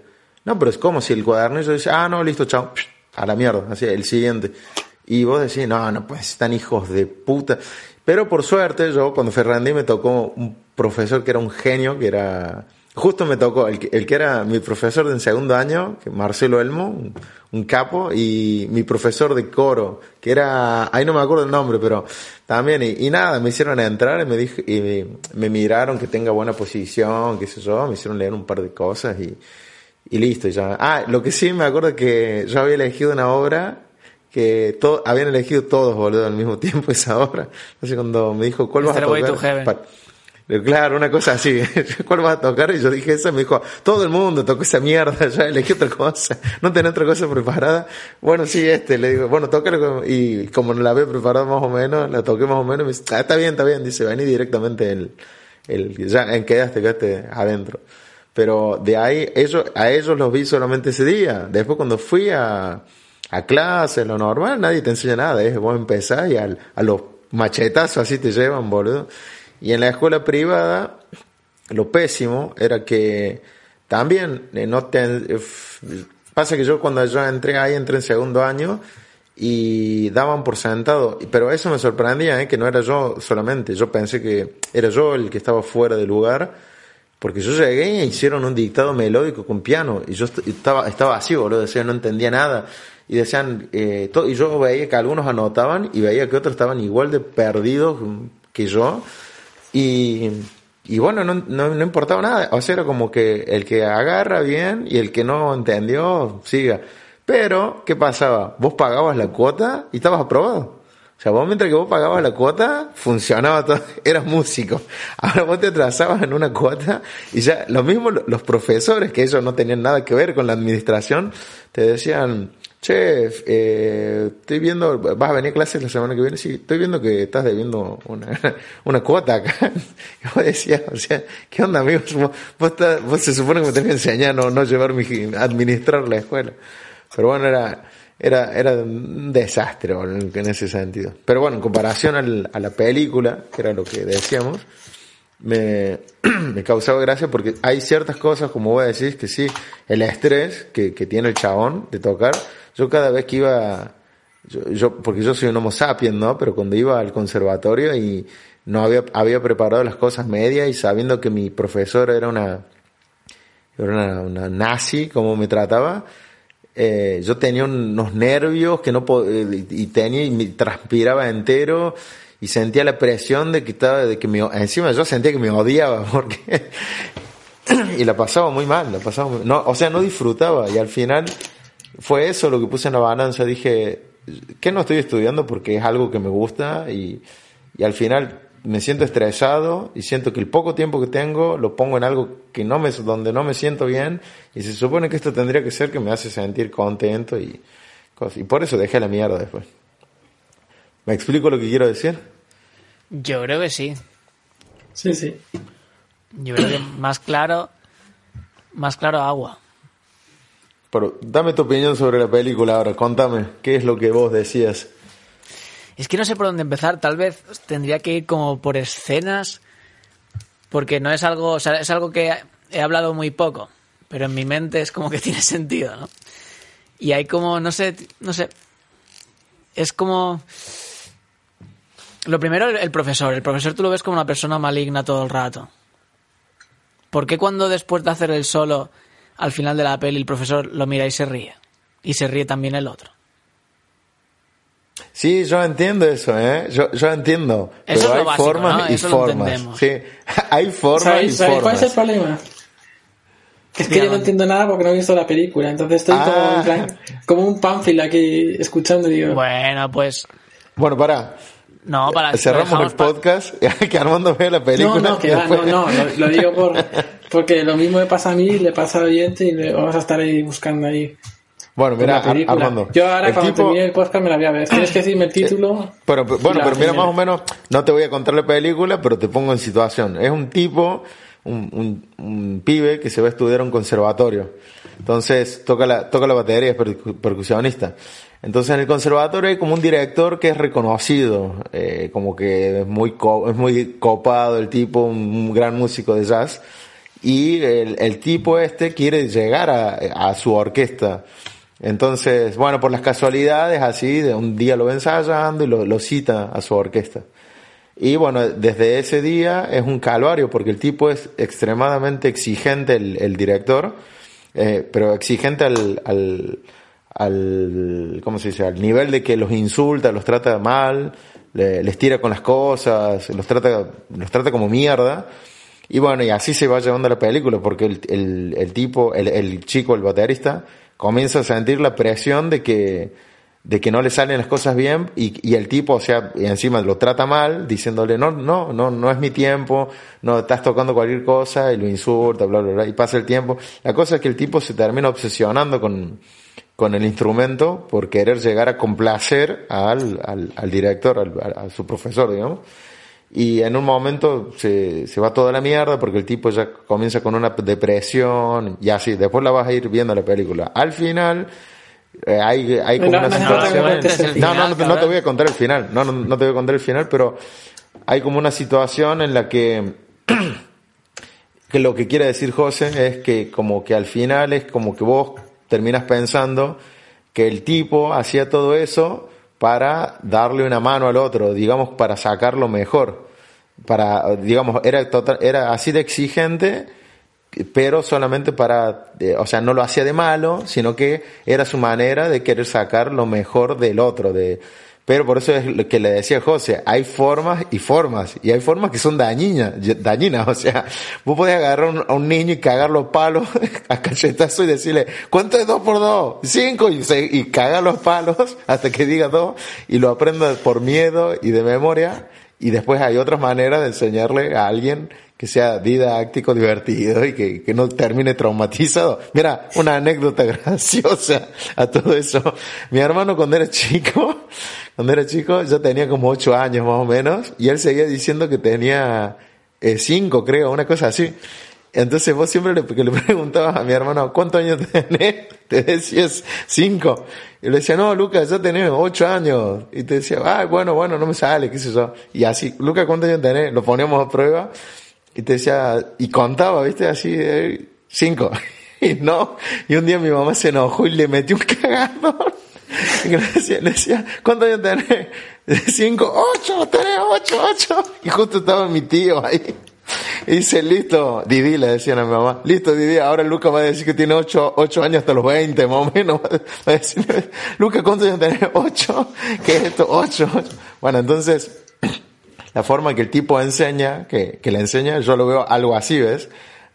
No, pero es como si el cuadernillo dice, ah, no, listo, chao, a la mierda, así, el siguiente. Y vos decís, no, no, pues están hijos de puta. Pero por suerte, yo a rendir me tocó un profesor que era un genio, que era, justo me tocó, el el que era mi profesor de segundo año, que Marcelo Elmo, un, capo, y mi profesor de coro, que era, ahí no me acuerdo el nombre, pero también, y, nada, me hicieron entrar y me dijo, y me, miraron que tenga buena posición, qué sé yo, me hicieron leer un par de cosas y, y listo, ya. Ah, lo que sí me acuerdo que yo había elegido una obra que to- habían elegido todos, boludo, al mismo tiempo esa obra. Entonces cuando me dijo, ¿cuál vas a tocar? Claro, una cosa así. ¿Cuál vas a tocar? Y yo dije eso, me dijo, todo el mundo tocó esa mierda, ya elegí otra cosa. ¿No tenés otra cosa preparada? Bueno, sí, este, le digo, bueno, tócalo. Y como no la había preparado más o menos, la toqué más o menos, me dice, ah, está bien, está bien, dice, vení directamente el, el, ya, en quedaste, quedaste adentro. Pero de ahí, ellos, a ellos los vi solamente ese día. Después cuando fui a, a clase, lo normal, nadie te enseña nada. Es vos empezás y al, a los machetazos así te llevan, boludo. Y en la escuela privada, lo pésimo era que también eh, no te, eh, pasa que yo cuando yo entré ahí, entré en segundo año y daban por sentado, pero eso me sorprendía, ¿eh? que no era yo solamente, yo pensé que era yo el que estaba fuera de lugar, porque yo llegué e hicieron un dictado melódico con piano y yo est- estaba, estaba así, boludo, decía, no entendía nada. Y decían, eh, to- y yo veía que algunos anotaban y veía que otros estaban igual de perdidos que yo. Y, y bueno, no, no, no importaba nada. O sea, era como que el que agarra bien y el que no entendió, siga. Pero, ¿qué pasaba? Vos pagabas la cuota y estabas aprobado. O sea, vos mientras que vos pagabas la cuota, funcionaba todo, eras músico. Ahora vos te atrasabas en una cuota y ya, lo mismo lo- los profesores, que ellos no tenían nada que ver con la administración, te decían, che, eh, estoy viendo, vas a venir a clases la semana que viene, sí, estoy viendo que estás debiendo una, una cuota acá. Y vos decías, o sea, ¿qué onda amigos? Vos, estás- vos se supone que me tenés que enseñar, no, no llevar mi, administrar la escuela. Pero bueno, era, era, era un desastre en ese sentido. Pero bueno, en comparación al- a la película, que era lo que decíamos, me, me causaba gracia porque hay ciertas cosas, como vos decís, que sí, el estrés que, que tiene el chabón de tocar, yo cada vez que iba, yo, yo- porque yo soy un homo sapiens, ¿no? Pero cuando iba al conservatorio y no había, había preparado las cosas medias y sabiendo que mi profesor era una, era una, nazi, como me trataba, eh, yo tenía unos nervios que no eh, y tenía y me transpiraba entero y sentía la presión de que estaba de que me encima yo sentía que me odiaba porque y la pasaba muy mal la pasaba no o sea no disfrutaba y al final fue eso lo que puse en la balanza dije que no estoy estudiando porque es algo que me gusta y, y al final me siento estresado y siento que el poco tiempo que tengo lo pongo en algo que no me, donde no me siento bien y se supone que esto tendría que ser que me hace sentir contento y cosas. Y por eso dejé la mierda después. ¿Me explico lo que quiero decir? Yo creo que sí. Sí, sí. Yo creo que más claro, más claro agua. Pero dame tu opinión sobre la película ahora, contame, ¿qué es lo que vos decías? Es que no sé por dónde empezar. Tal vez tendría que ir como por escenas. Porque no es algo. O sea, es algo que he hablado muy poco. Pero en mi mente es como que tiene sentido, ¿no? Y hay como. No sé. No sé. Es como. Lo primero, el profesor. El profesor tú lo ves como una persona maligna todo el rato. ¿Por qué cuando después de hacer el solo, al final de la peli, el profesor lo mira y se ríe? Y se ríe también el otro. Sí, yo entiendo eso, ¿eh? Yo, yo entiendo. pero hay formas y formas. Sí, hay formas y formas. ¿Cuál es el problema? Es que yo no entiendo nada porque no he visto la película, entonces estoy como, en ah. plan, como un pánfilo aquí escuchando y digo... Bueno, pues... Bueno, para. No, para Cerramos el podcast que Armando vea la película. No, no, que va, no, no, lo, digo por, porque lo mismo me pasa a mí, le pasa al oyente y vamos a estar ahí buscando ahí bueno, mira, Armando. Yo ahora cuando termine el podcast me la voy a ver. Tienes que decirme el título. Pero, bueno, pero mira, más o menos, no te voy a contar la película, pero te pongo en situación. Es un tipo, un, un, pibe que se va a estudiar a un conservatorio. Entonces, toca la, toca la batería, es percusionista. Entonces, en el conservatorio hay como un director que es reconocido, eh, como que es muy, es muy copado el tipo, un, gran músico de jazz. Y el, el tipo este quiere llegar a, a su orquesta. Entonces, bueno, por las casualidades, así, de un día lo va ensayando y lo, cita a su orquesta. Y bueno, desde ese día es un calvario porque el tipo es extremadamente exigente, el, director, eh, pero exigente al, al, al, ¿cómo se dice? Al nivel de que los insulta, los trata mal, les tira con las cosas, los trata, los trata como mierda. Y bueno, y así se va llevando la película porque el, el, el tipo, el, el chico, el baterista, comienza a sentir la presión de que, de que no le salen las cosas bien y, y el tipo, o sea, encima lo trata mal, diciéndole, no, no, no, no es mi tiempo, no, estás tocando cualquier cosa y lo insulta, bla, bla, bla, y pasa el tiempo. La cosa es que el tipo se termina obsesionando con, con el instrumento por querer llegar a complacer al, al, al director, al, a su profesor, digamos. Y en un momento se, se va toda la mierda porque el tipo ya comienza con una depresión y así. Después la vas a ir viendo la película. Al final, eh, hay, hay como una situación. No, no, no, te voy a contar el final. No, no, no te voy a contar el final, pero hay como una situación en la que, que lo que quiere decir José es que como que al final es como que vos terminas pensando que el tipo hacía todo eso para darle una mano al otro, digamos, para sacarlo mejor. Para, digamos, era, total, era así de exigente, pero solamente para, eh, o sea, no lo hacía de malo, sino que era su manera de querer sacar lo mejor del otro, de, pero por eso es lo que le decía José, hay formas y formas, y hay formas que son dañinas, dañinas, o sea, vos podés agarrar a un niño y cagar los palos a cachetazo y decirle, ¿cuánto es dos por dos? Cinco, y, y cagar los palos hasta que diga dos, y lo aprenda por miedo y de memoria, y después hay otras maneras de enseñarle a alguien que sea didáctico, divertido y que, que, no termine traumatizado. Mira, una anécdota graciosa a todo eso. Mi hermano cuando era chico, cuando era chico, yo tenía como ocho años más o menos, y él seguía diciendo que tenía eh, cinco, creo, una cosa así. Entonces vos siempre le, le preguntabas a mi hermano, ¿cuántos años tenés? Te decías cinco. Y le decía, no, Lucas, ya tenés ocho años. Y te decía, ah, bueno, bueno, no me sale, qué sé yo. Y así, Lucas, ¿cuántos años tenés? Lo poníamos a prueba. Y te decía, y contaba, viste, así, eh, cinco. Y no. Y un día mi mamá se enojó y le metió un cagador. Y le decía, le decía, ¿cuántos años tenés? Cinco, ocho, tenés ocho, ocho. Y justo estaba mi tío ahí. dice, listo, Didi, le decían a mi mamá, listo Didi, ahora Luca va a decir que tiene 8, ocho años hasta los 20, más o menos. Va a decir, Luca, ¿cuántos años tenés? 8, ¿qué es esto? 8. Bueno, entonces, la forma que el tipo enseña, que, que le enseña, yo lo veo algo así, ¿ves?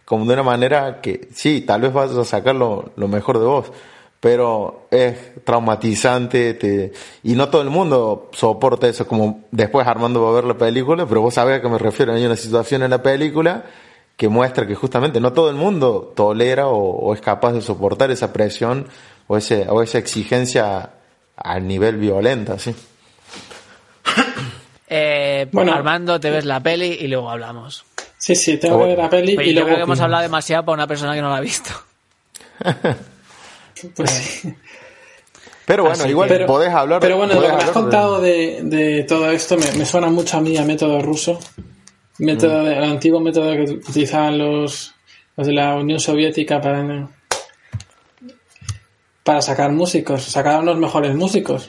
Como de una manera que, sí, tal vez vas a sacar lo, lo mejor de vos pero es traumatizante te, y no todo el mundo soporta eso como después Armando va a ver la película pero vos sabés a qué me refiero hay una situación en la película que muestra que justamente no todo el mundo tolera o, es capaz de soportar esa presión o, ese, o esa exigencia a nivel violenta ¿sí? Eh, bueno, Armando, te ves la peli y luego hablamos. Sí, sí, tengo que ver la peli y luego. Creo que hemos hablado demasiado para una persona que no la ha visto. Pues Pero bueno, igual podés hablar. Pero bueno, lo que me has contado de, todo esto me, suena mucho a mí a método ruso. Método mm. el antiguo método que utilizaban los, los de la Unión Soviética para, para sacar músicos, sacar los mejores músicos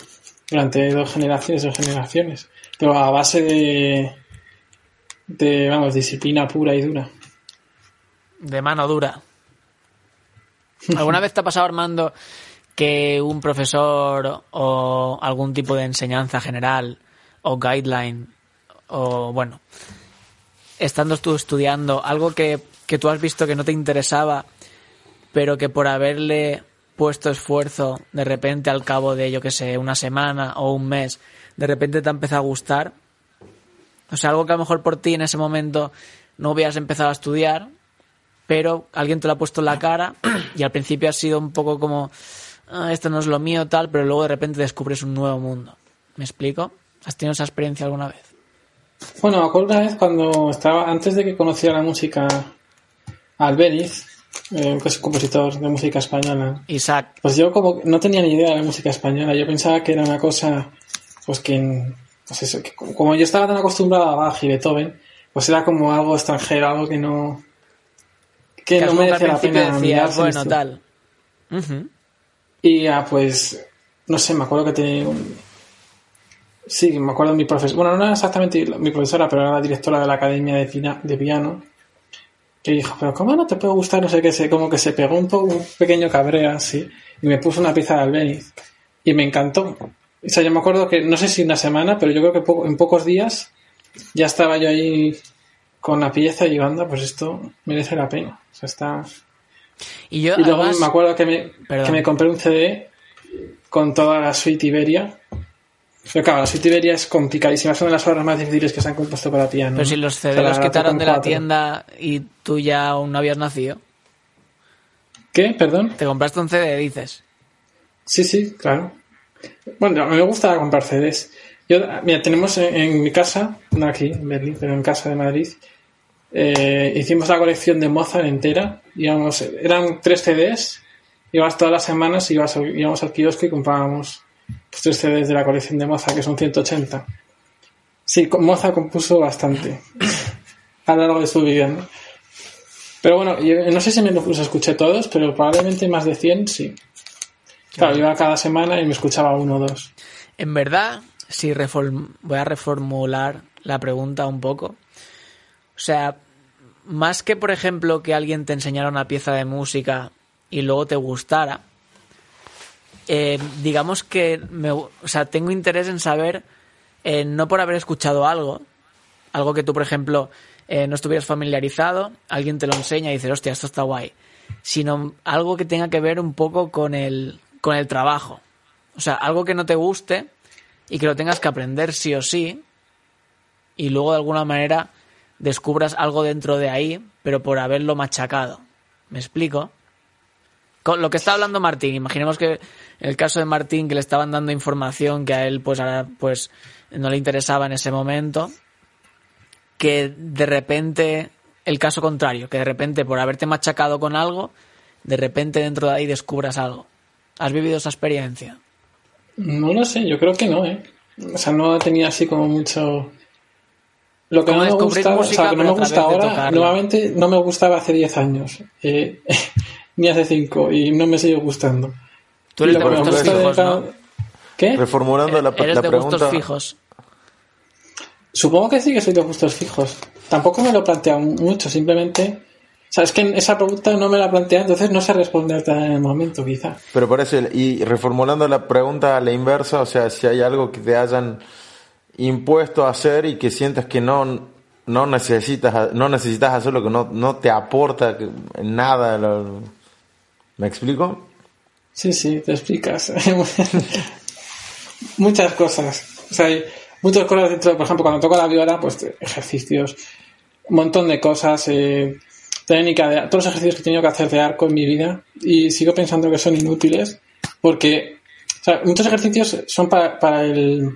durante dos generaciones, dos generaciones. Pero a base de, de, vamos, disciplina pura y dura. De mano dura. ¿Alguna vez te ha pasado, Armando, que un profesor o algún tipo de enseñanza general o guideline o, bueno, estando tú estudiando, algo que, que tú has visto que no te interesaba, pero que por haberle puesto esfuerzo, de repente al cabo de, yo que sé, una semana o un mes, de repente te ha empezado a gustar? O sea, algo que a lo mejor por ti en ese momento no hubieras empezado a estudiar, pero alguien te lo ha puesto en la cara y al principio ha sido un poco como, ah, esto no es lo mío, tal, pero luego de repente descubres un nuevo mundo. ¿Me explico? ¿Has tenido esa experiencia alguna vez? Bueno, me acuerdo una vez cuando estaba, antes de que conociera la música Albeniz, eh, que es un compositor de música española. Isaac. Pues yo como no tenía ni idea de la música española, yo pensaba que era una cosa, pues que, pues eso, que como yo estaba tan acostumbrado a Bach y Beethoven, pues era como algo extranjero, algo que no, que, no merece la pena decías, bueno, tal. Y ya, pues, no sé, me acuerdo que tenía un... Sí, me acuerdo de mi profesora, bueno, no era exactamente mi profesora, pero era la directora de la academia de, de piano, que dijo, pero ¿cómo no te puede gustar? No sé qué, sé, como que se pegó un, un pequeño cabreo así, y me puso una pieza de Albeniz, y me encantó. O sea, yo me acuerdo que, no sé si una semana, pero yo creo que en pocos días ya estaba yo ahí con la pieza y banda, pues esto merece la pena. O sea, está... Y, yo, luego me acuerdo que me, que me compré un CD con toda la suite Iberia. Pero claro, la suite Iberia es complicadísima, son de las obras más difíciles que se han compuesto para piano. Pero si los CD los quitaron de la tienda y tú ya aún no habías nacido. ¿Qué? Perdón. ¿Te compraste un CD, dices? Sí, sí, claro. Bueno, a mí me gusta comprar CDs. Yo, mira, tenemos en, mi casa, no aquí, en Berlín, pero en casa de Madrid, eh, hicimos la colección de Mozart entera. Íbamos, eran tres CDs, ibas todas las semanas, ibas, íbamos al kiosco y comprábamos los tres CDs de la colección de Mozart, que son 180. Sí, Mozart compuso bastante a lo largo de su vida. Pero bueno, no sé si me los escuché todos, pero probablemente más de 100 sí. Claro, iba cada semana y me escuchaba uno o dos. En verdad, si voy a reformular la pregunta un poco. O sea, más que, por ejemplo, que alguien te enseñara una pieza de música y luego te gustara, eh, digamos que me, o sea, tengo interés en saber, eh, no por haber escuchado algo, algo que tú, por ejemplo, eh, no estuvieras familiarizado, alguien te lo enseña y dices, hostia, esto está guay, sino algo que tenga que ver un poco con el, con el trabajo. O sea, algo que no te guste, y que lo tengas que aprender sí o sí y luego de alguna manera descubras algo dentro de ahí, pero por haberlo machacado. ¿Me explico? Con lo que está hablando Martín, imaginemos que en el caso de Martín que le estaban dando información que a él pues ahora pues no le interesaba en ese momento, que de repente el caso contrario, que de repente por haberte machacado con algo, de repente dentro de ahí descubras algo. ¿Has vivido esa experiencia? No lo sé, yo creo que no, ¿eh? O sea, no tenía así como mucho... Lo que no me gusta, o sea, que no me gusta ahora, nuevamente no me gustaba hace 10 años, eh, ni hace 5, y no me sigue gustando. Tú eres de gustos fijos, ¿no? ¿Qué? Reformulando la, eres la de pregunta... gustos fijos. Supongo que sí que soy de gustos fijos. tampoco me lo he planteado mucho, simplemente o sea, es que esa pregunta no me la plantea, entonces no sé responderte en el momento, quizá. Pero por eso, y reformulando la pregunta a la inversa, o sea, si hay algo que te hayan impuesto a hacer y que sientas que no, no necesitas no necesitas hacerlo, que no, no te aporta nada. ¿Me explico? Sí, sí, te explicas. muchas cosas. O sea, hay muchas cosas dentro, por ejemplo, cuando toco la viola, pues ejercicios, un montón de cosas. Eh, técnica de todos los ejercicios que he tenido que hacer de arco en mi vida y sigo pensando que son inútiles porque muchos ejercicios son para, el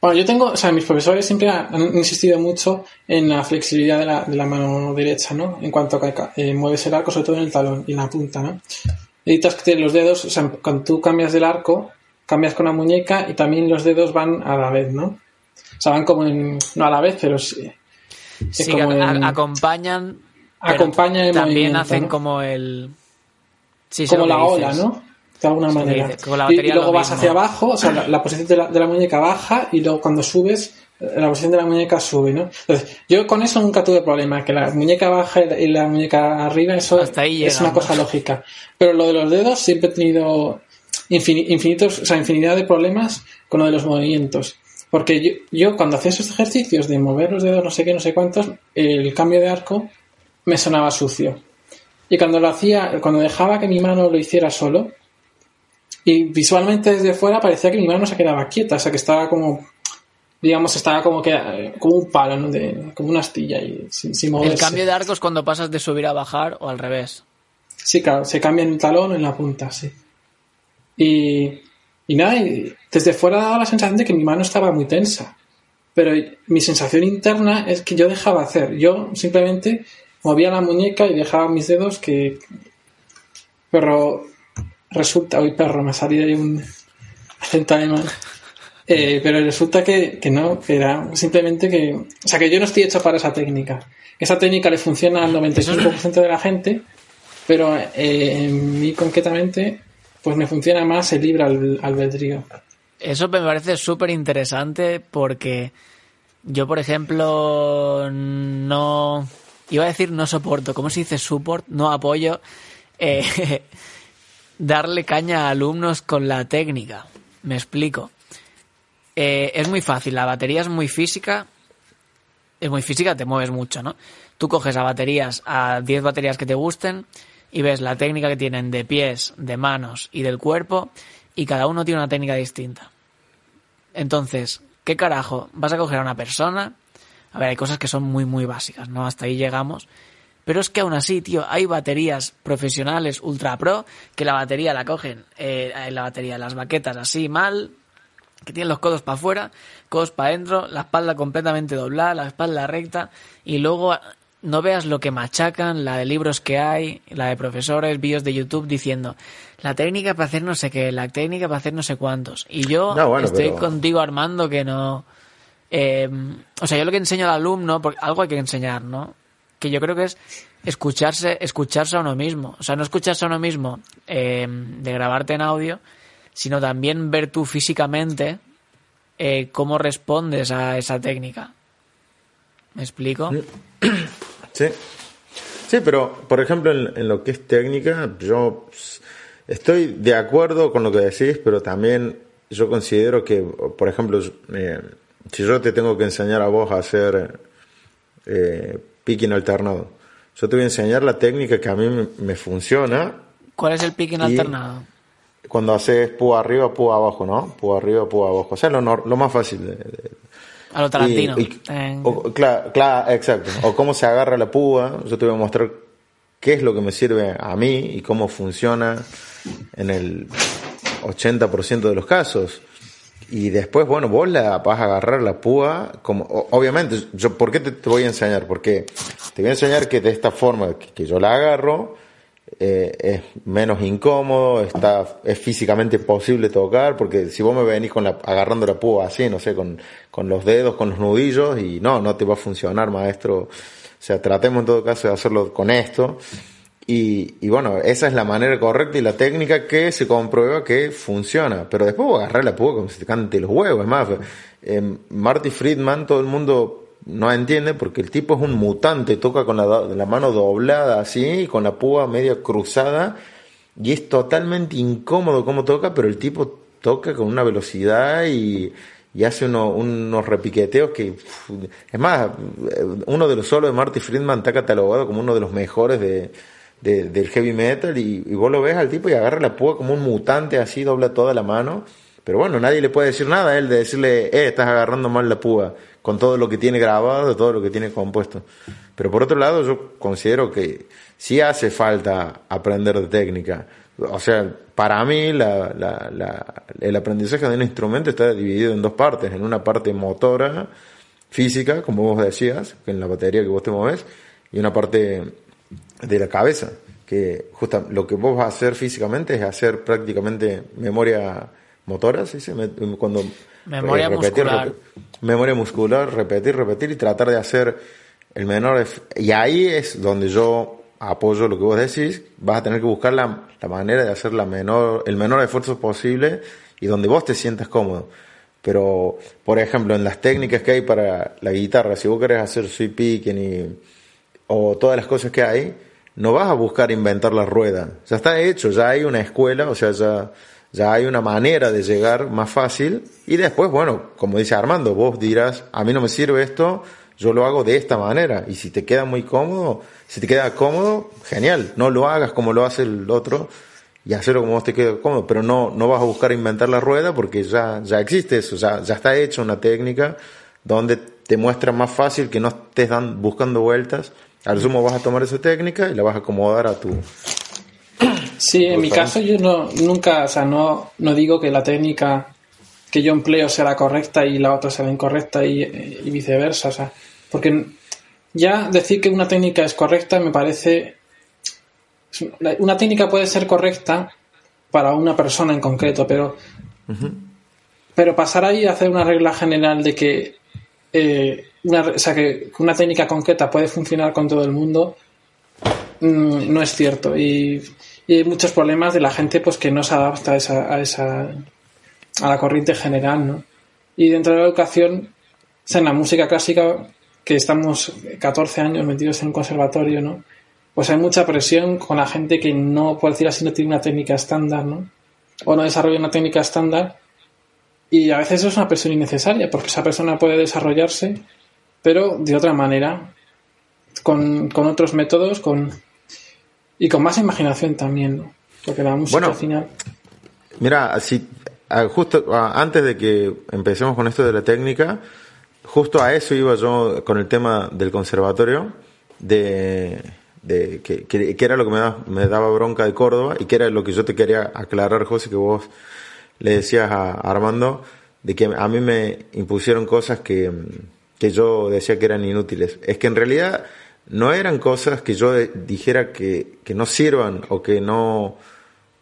bueno, yo tengo, o sea, mis profesores siempre han insistido mucho en la flexibilidad de la, de la mano derecha, ¿no? En cuanto a que eh, mueves el arco, sobre todo en el talón y en la punta, ¿no? Necesitas que los dedos, o sea, cuando tú cambias del arco, cambias con la muñeca y también los dedos van a la vez, ¿no? O sea, van como en, no a la vez, pero sí. Sí, acompañan acompaña el También hacen como el. Sí, como la ola, ¿no? De alguna manera. y, luego vas hacia abajo, o sea, la, posición de la, de la, muñeca baja y luego cuando subes, la posición de la muñeca sube, ¿no? Entonces, yo con eso nunca tuve problema, que la muñeca baja y la, muñeca arriba, eso es una cosa lógica. Pero lo de los dedos siempre he tenido infinitos, o sea, infinidad de problemas con lo de los movimientos. Porque yo, yo cuando hacía esos ejercicios de mover los dedos, no sé qué, no sé cuántos, el cambio de arco me sonaba sucio. Y cuando lo hacía, cuando dejaba que mi mano lo hiciera solo, y visualmente desde fuera parecía que mi mano se quedaba quieta, o sea que estaba como, digamos, estaba como que como un palo, ¿no? De, como una astilla y sin, sin moverse. El cambio de arcos cuando pasas de subir a bajar o al revés. Sí, claro, se cambia en el talón o en la punta, sí. Y, y nada, desde fuera daba la sensación de que mi mano estaba muy tensa. Pero mi sensación interna es que yo dejaba hacer. Yo simplemente movía la muñeca y dejaba mis dedos que... Pero resulta, hoy perro, me salía ahí un acento alemán. Eh, pero resulta que, no, que era simplemente que... O sea, que yo no estoy hecho para esa técnica. Esa técnica le funciona al 95% de la gente, pero eh, en mí concretamente, pues me funciona más el libre albedrío. Eso me parece súper interesante porque yo, por ejemplo, no iba a decir no soporto, ¿cómo se dice support? No apoyo. Eh, darle caña a alumnos con la técnica. Me explico. Eh, es muy fácil, la batería es muy física. Es muy física, te mueves mucho, ¿no? Tú coges a baterías, a 10 baterías que te gusten y ves la técnica que tienen de pies, de manos y del cuerpo y cada uno tiene una técnica distinta. Entonces, ¿qué carajo? ¿Vas a coger a una persona a ver, hay cosas que son muy, muy básicas, ¿no? Hasta ahí llegamos. Pero es que aún así, tío, hay baterías profesionales ultra pro que la batería la cogen, eh, la batería, las baquetas así mal, que tienen los codos para afuera, codos para adentro, la espalda completamente doblada, la espalda recta, y luego no veas lo que machacan, la de libros que hay, la de profesores, vídeos de YouTube diciendo la técnica para hacer no sé qué, la técnica para hacer no sé cuántos. Y yo estoy contigo, Armando, que no eh, o sea, yo lo que enseño al alumno, porque algo hay que enseñar, ¿no? Que yo creo que es escucharse, escucharse a uno mismo. O sea, no escucharse a uno mismo eh, de grabarte en audio, sino también ver tú físicamente eh, cómo respondes a esa técnica. ¿Me explico? Sí. Sí, pero por ejemplo en, lo que es técnica, yo estoy de acuerdo con lo que decís, pero también yo considero que, por ejemplo, si yo te tengo que enseñar a vos a hacer eh, picking alternado, yo te voy a enseñar la técnica que a mí me, funciona. ¿Cuál es el picking alternado? Cuando haces púa arriba, púa abajo, ¿no? Púa arriba, púa abajo. O sea, lo, lo más fácil. a lo Tarantino. claro, exacto. O cómo se agarra la púa. Yo te voy a mostrar qué es lo que me sirve a mí y cómo funciona en el 80% de los casos. Y después, bueno, vos la vas a agarrar la púa, como, obviamente, yo, ¿por qué te, voy a enseñar? Porque te voy a enseñar que de esta forma que, yo la agarro, eh, es menos incómodo, está, es físicamente posible tocar, porque si vos me venís con la, agarrando la púa así, no sé, con, con los dedos, con los nudillos, y no, no te va a funcionar, maestro. O sea, tratemos en todo caso de hacerlo con esto. Y, y, bueno, esa es la manera correcta y la técnica que se comprueba que funciona. Pero después voy a agarrar la púa como si te cante los huevos. Es más, eh, Marty Friedman, todo el mundo no entiende porque el tipo es un mutante, toca con la, la mano doblada así, con la púa media cruzada, y es totalmente incómodo cómo toca, pero el tipo toca con una velocidad y, hace unos repiqueteos que... es más, uno de los solos de Marty Friedman está catalogado como uno de los mejores de, del heavy metal y, y, vos lo ves al tipo y agarra la púa como un mutante así, dobla toda la mano. Pero bueno, nadie le puede decir nada a él de decirle, eh, estás agarrando mal la púa con todo lo que tiene grabado, todo lo que tiene compuesto. Pero por otro lado, yo considero que sí hace falta aprender de técnica. O sea, para mí la, la, el aprendizaje de un instrumento está dividido en dos partes. En una parte motora, física, como vos decías, en la batería que vos te moves, y una parte de la cabeza, que justo lo que vos vas a hacer físicamente es hacer prácticamente memoria motora, ¿sí? Cuando Memoria muscular. memoria muscular, repetir, repetir y tratar de hacer el menor. Y ahí es donde yo apoyo lo que vos decís. Vas a tener que buscar la, la manera de hacer la menor, el menor esfuerzo posible y donde vos te sientas cómodo. Pero, por ejemplo, en las técnicas que hay para la guitarra, si vos querés hacer sweep picking y, o todas las cosas que hay, no vas a buscar inventar la rueda. Ya está hecho, ya hay una escuela, o sea, ya ya hay una manera de llegar más fácil y después, bueno, como dice Armando, vos dirás, a mí no me sirve esto, yo lo hago de esta manera y si te queda muy cómodo, si te queda cómodo, genial, no lo hagas como lo hace el otro y hacerlo como vos te quede cómodo, pero no, no vas a buscar inventar la rueda porque ya, ya existe eso, ya, ya está hecho una técnica donde te muestra más fácil que no estés dan, buscando vueltas. Al sumo vas a tomar esa técnica y la vas a acomodar a tu, Sí, en mi caso yo no, nunca, o sea, no, no digo que la técnica que yo empleo sea la correcta y la otra sea la incorrecta y, viceversa, o sea, porque ya decir que una técnica es correcta me parece... Una técnica puede ser correcta para una persona en concreto, pero... Pero pasar ahí a hacer una regla general de que, eh, una, o sea, que una técnica concreta puede funcionar con todo el mundo, mm, no es cierto. Y y hay muchos problemas de la gente pues que no se adapta a esa, a esa a la corriente general, ¿no? Y dentro de la educación, en la música clásica, que estamos 14 años metidos en un conservatorio, ¿no? Pues hay mucha presión con la gente que no, por decir así, no tiene una técnica estándar, ¿no? O no desarrolla una técnica estándar. Y a veces es una presión innecesaria, porque esa persona puede desarrollarse, pero de otra manera, con, con otros métodos, con, y con más imaginación también, ¿no? Porque la música al final. Mira, así, justo antes de que empecemos con esto de la técnica, justo a eso iba yo con el tema del conservatorio, de, de que, que, era lo que me, me daba bronca de Córdoba y que era lo que yo te quería aclarar, José, que vos le decías a Armando, de que a mí me impusieron cosas que, que yo decía que eran inútiles. Es que en realidad no eran cosas que yo dijera que, que no sirvan o que no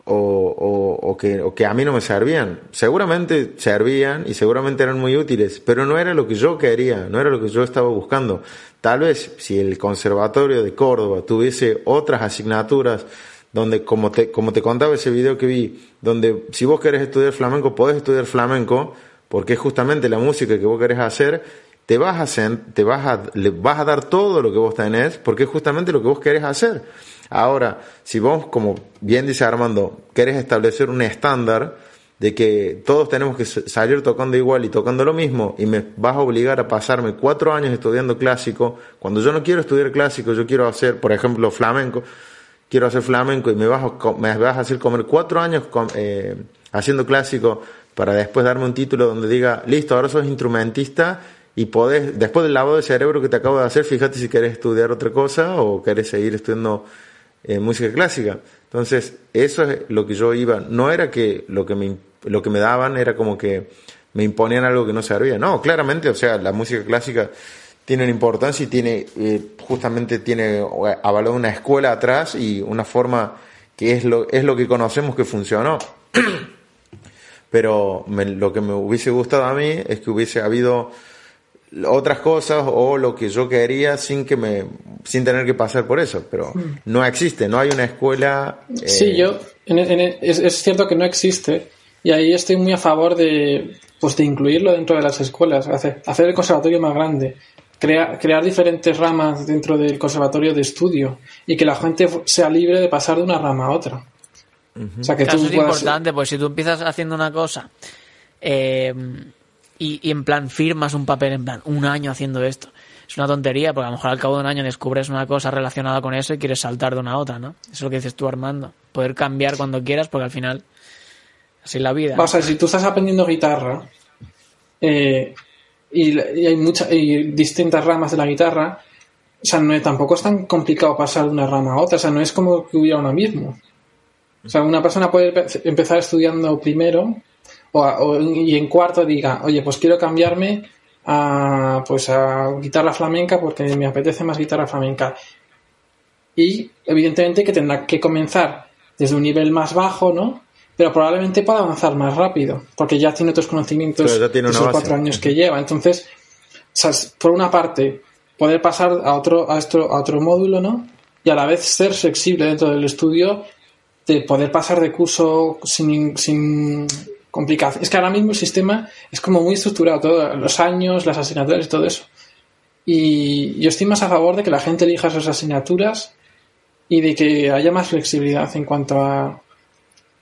o, o, que, o que a mí no me servían. Seguramente servían y seguramente eran muy útiles, pero no era lo que yo quería, no era lo que yo estaba buscando. Tal vez si el Conservatorio de Córdoba tuviese otras asignaturas donde, como te, como te contaba ese video que vi, donde si vos querés estudiar flamenco, podés estudiar flamenco, porque es justamente la música que vos querés hacer, te vas a, te vas a, le vas a dar todo lo que vos tenés, porque es justamente lo que vos querés hacer. Ahora, si vos, como bien dice Armando, querés establecer un estándar de que todos tenemos que salir tocando igual y tocando lo mismo, y me vas a obligar a pasarme cuatro años estudiando clásico, cuando yo no quiero estudiar clásico, yo quiero hacer, por ejemplo, flamenco, quiero hacer flamenco y me vas a, me vas a hacer comer cuatro años eh, haciendo clásico para después darme un título donde diga, listo, ahora sos instrumentista y podés, después del lavado de cerebro que te acabo de hacer, fíjate si querés estudiar otra cosa o querés seguir estudiando eh, música clásica. Entonces, eso es lo que yo iba. No era que lo que me, lo que me daban era como que me imponían algo que no servía. No, claramente, o sea, la música clásica tiene una importancia y tiene, eh, justamente tiene avalado una escuela atrás y una forma que es lo, es lo que conocemos que funcionó. Pero lo que me hubiese gustado a mí es que hubiese habido otras cosas o lo que yo quería sin que me sin tener que pasar por eso pero mm. no existe no hay una escuela sí eh, yo es, cierto que no existe y ahí estoy muy a favor de pues de incluirlo dentro de las escuelas hacer, hacer el conservatorio más grande crear diferentes ramas dentro del conservatorio de estudio y que la gente sea libre de pasar de una rama a otra. O sea, que Eso es importante, pues si tú empiezas haciendo una cosa eh, y, y, en plan firmas un papel en plan un año haciendo esto, es una tontería porque a lo mejor al cabo de un año descubres una cosa relacionada con eso y quieres saltar de una a otra, ¿no? Eso es lo que dices tú, Armando. Poder cambiar cuando quieras porque al final así es la vida. O sea, si tú estás aprendiendo guitarra eh, y, hay muchas y distintas ramas de la guitarra, o sea, no, tampoco es tan complicado pasar de una rama a otra, o sea, no es como que hubiera uno mismo. O sea, una persona puede empezar estudiando primero o, y en cuarto diga, oye, pues quiero cambiarme a, pues a guitarra flamenca porque me apetece más guitarra flamenca. Y evidentemente que tendrá que comenzar desde un nivel más bajo, ¿no? Pero probablemente pueda avanzar más rápido, porque ya tiene otros conocimientos de esos cuatro años que lleva. Entonces, por una parte, poder pasar a otro, a, esto, a otro módulo, ¿no? Y a la vez ser flexible dentro del estudio, de poder pasar de curso sin, sin complicación. Es que ahora mismo el sistema es como muy estructurado, todos los años, las asignaturas y todo eso. Y yo estoy más a favor de que la gente elija sus asignaturas y de que haya más flexibilidad en cuanto a,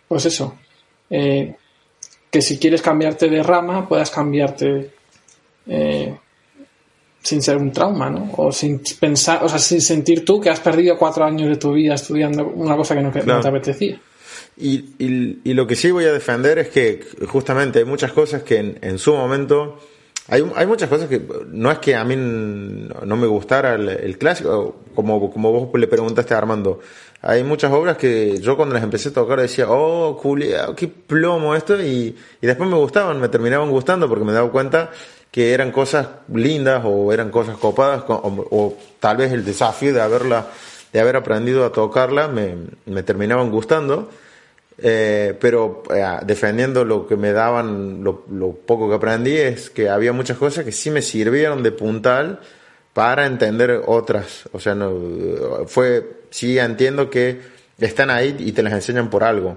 pues eso, eh, que si quieres cambiarte de rama puedas cambiarte eh, sin ser un trauma, ¿no? O sin pensar, o sea, sin sentir tú que has perdido cuatro años de tu vida estudiando una cosa que no, te apetecía. Y, y, lo que sí voy a defender es que justamente hay muchas cosas que en, su momento hay, hay, muchas cosas que no es que a mí no me gustara el, clásico, como, como vos le preguntaste a Armando. Hay muchas obras que yo cuando las empecé a tocar decía, oh, culia, qué plomo esto, y, y después me gustaban, me terminaban gustando porque me daba cuenta que eran cosas lindas o eran cosas copadas o, tal vez el desafío de haberla de haber aprendido a tocarla me, me terminaban gustando eh, pero eh, defendiendo lo que me daban lo, poco que aprendí es que había muchas cosas que sí me sirvieron de puntal para entender otras o sea no fue sí entiendo que están ahí y te las enseñan por algo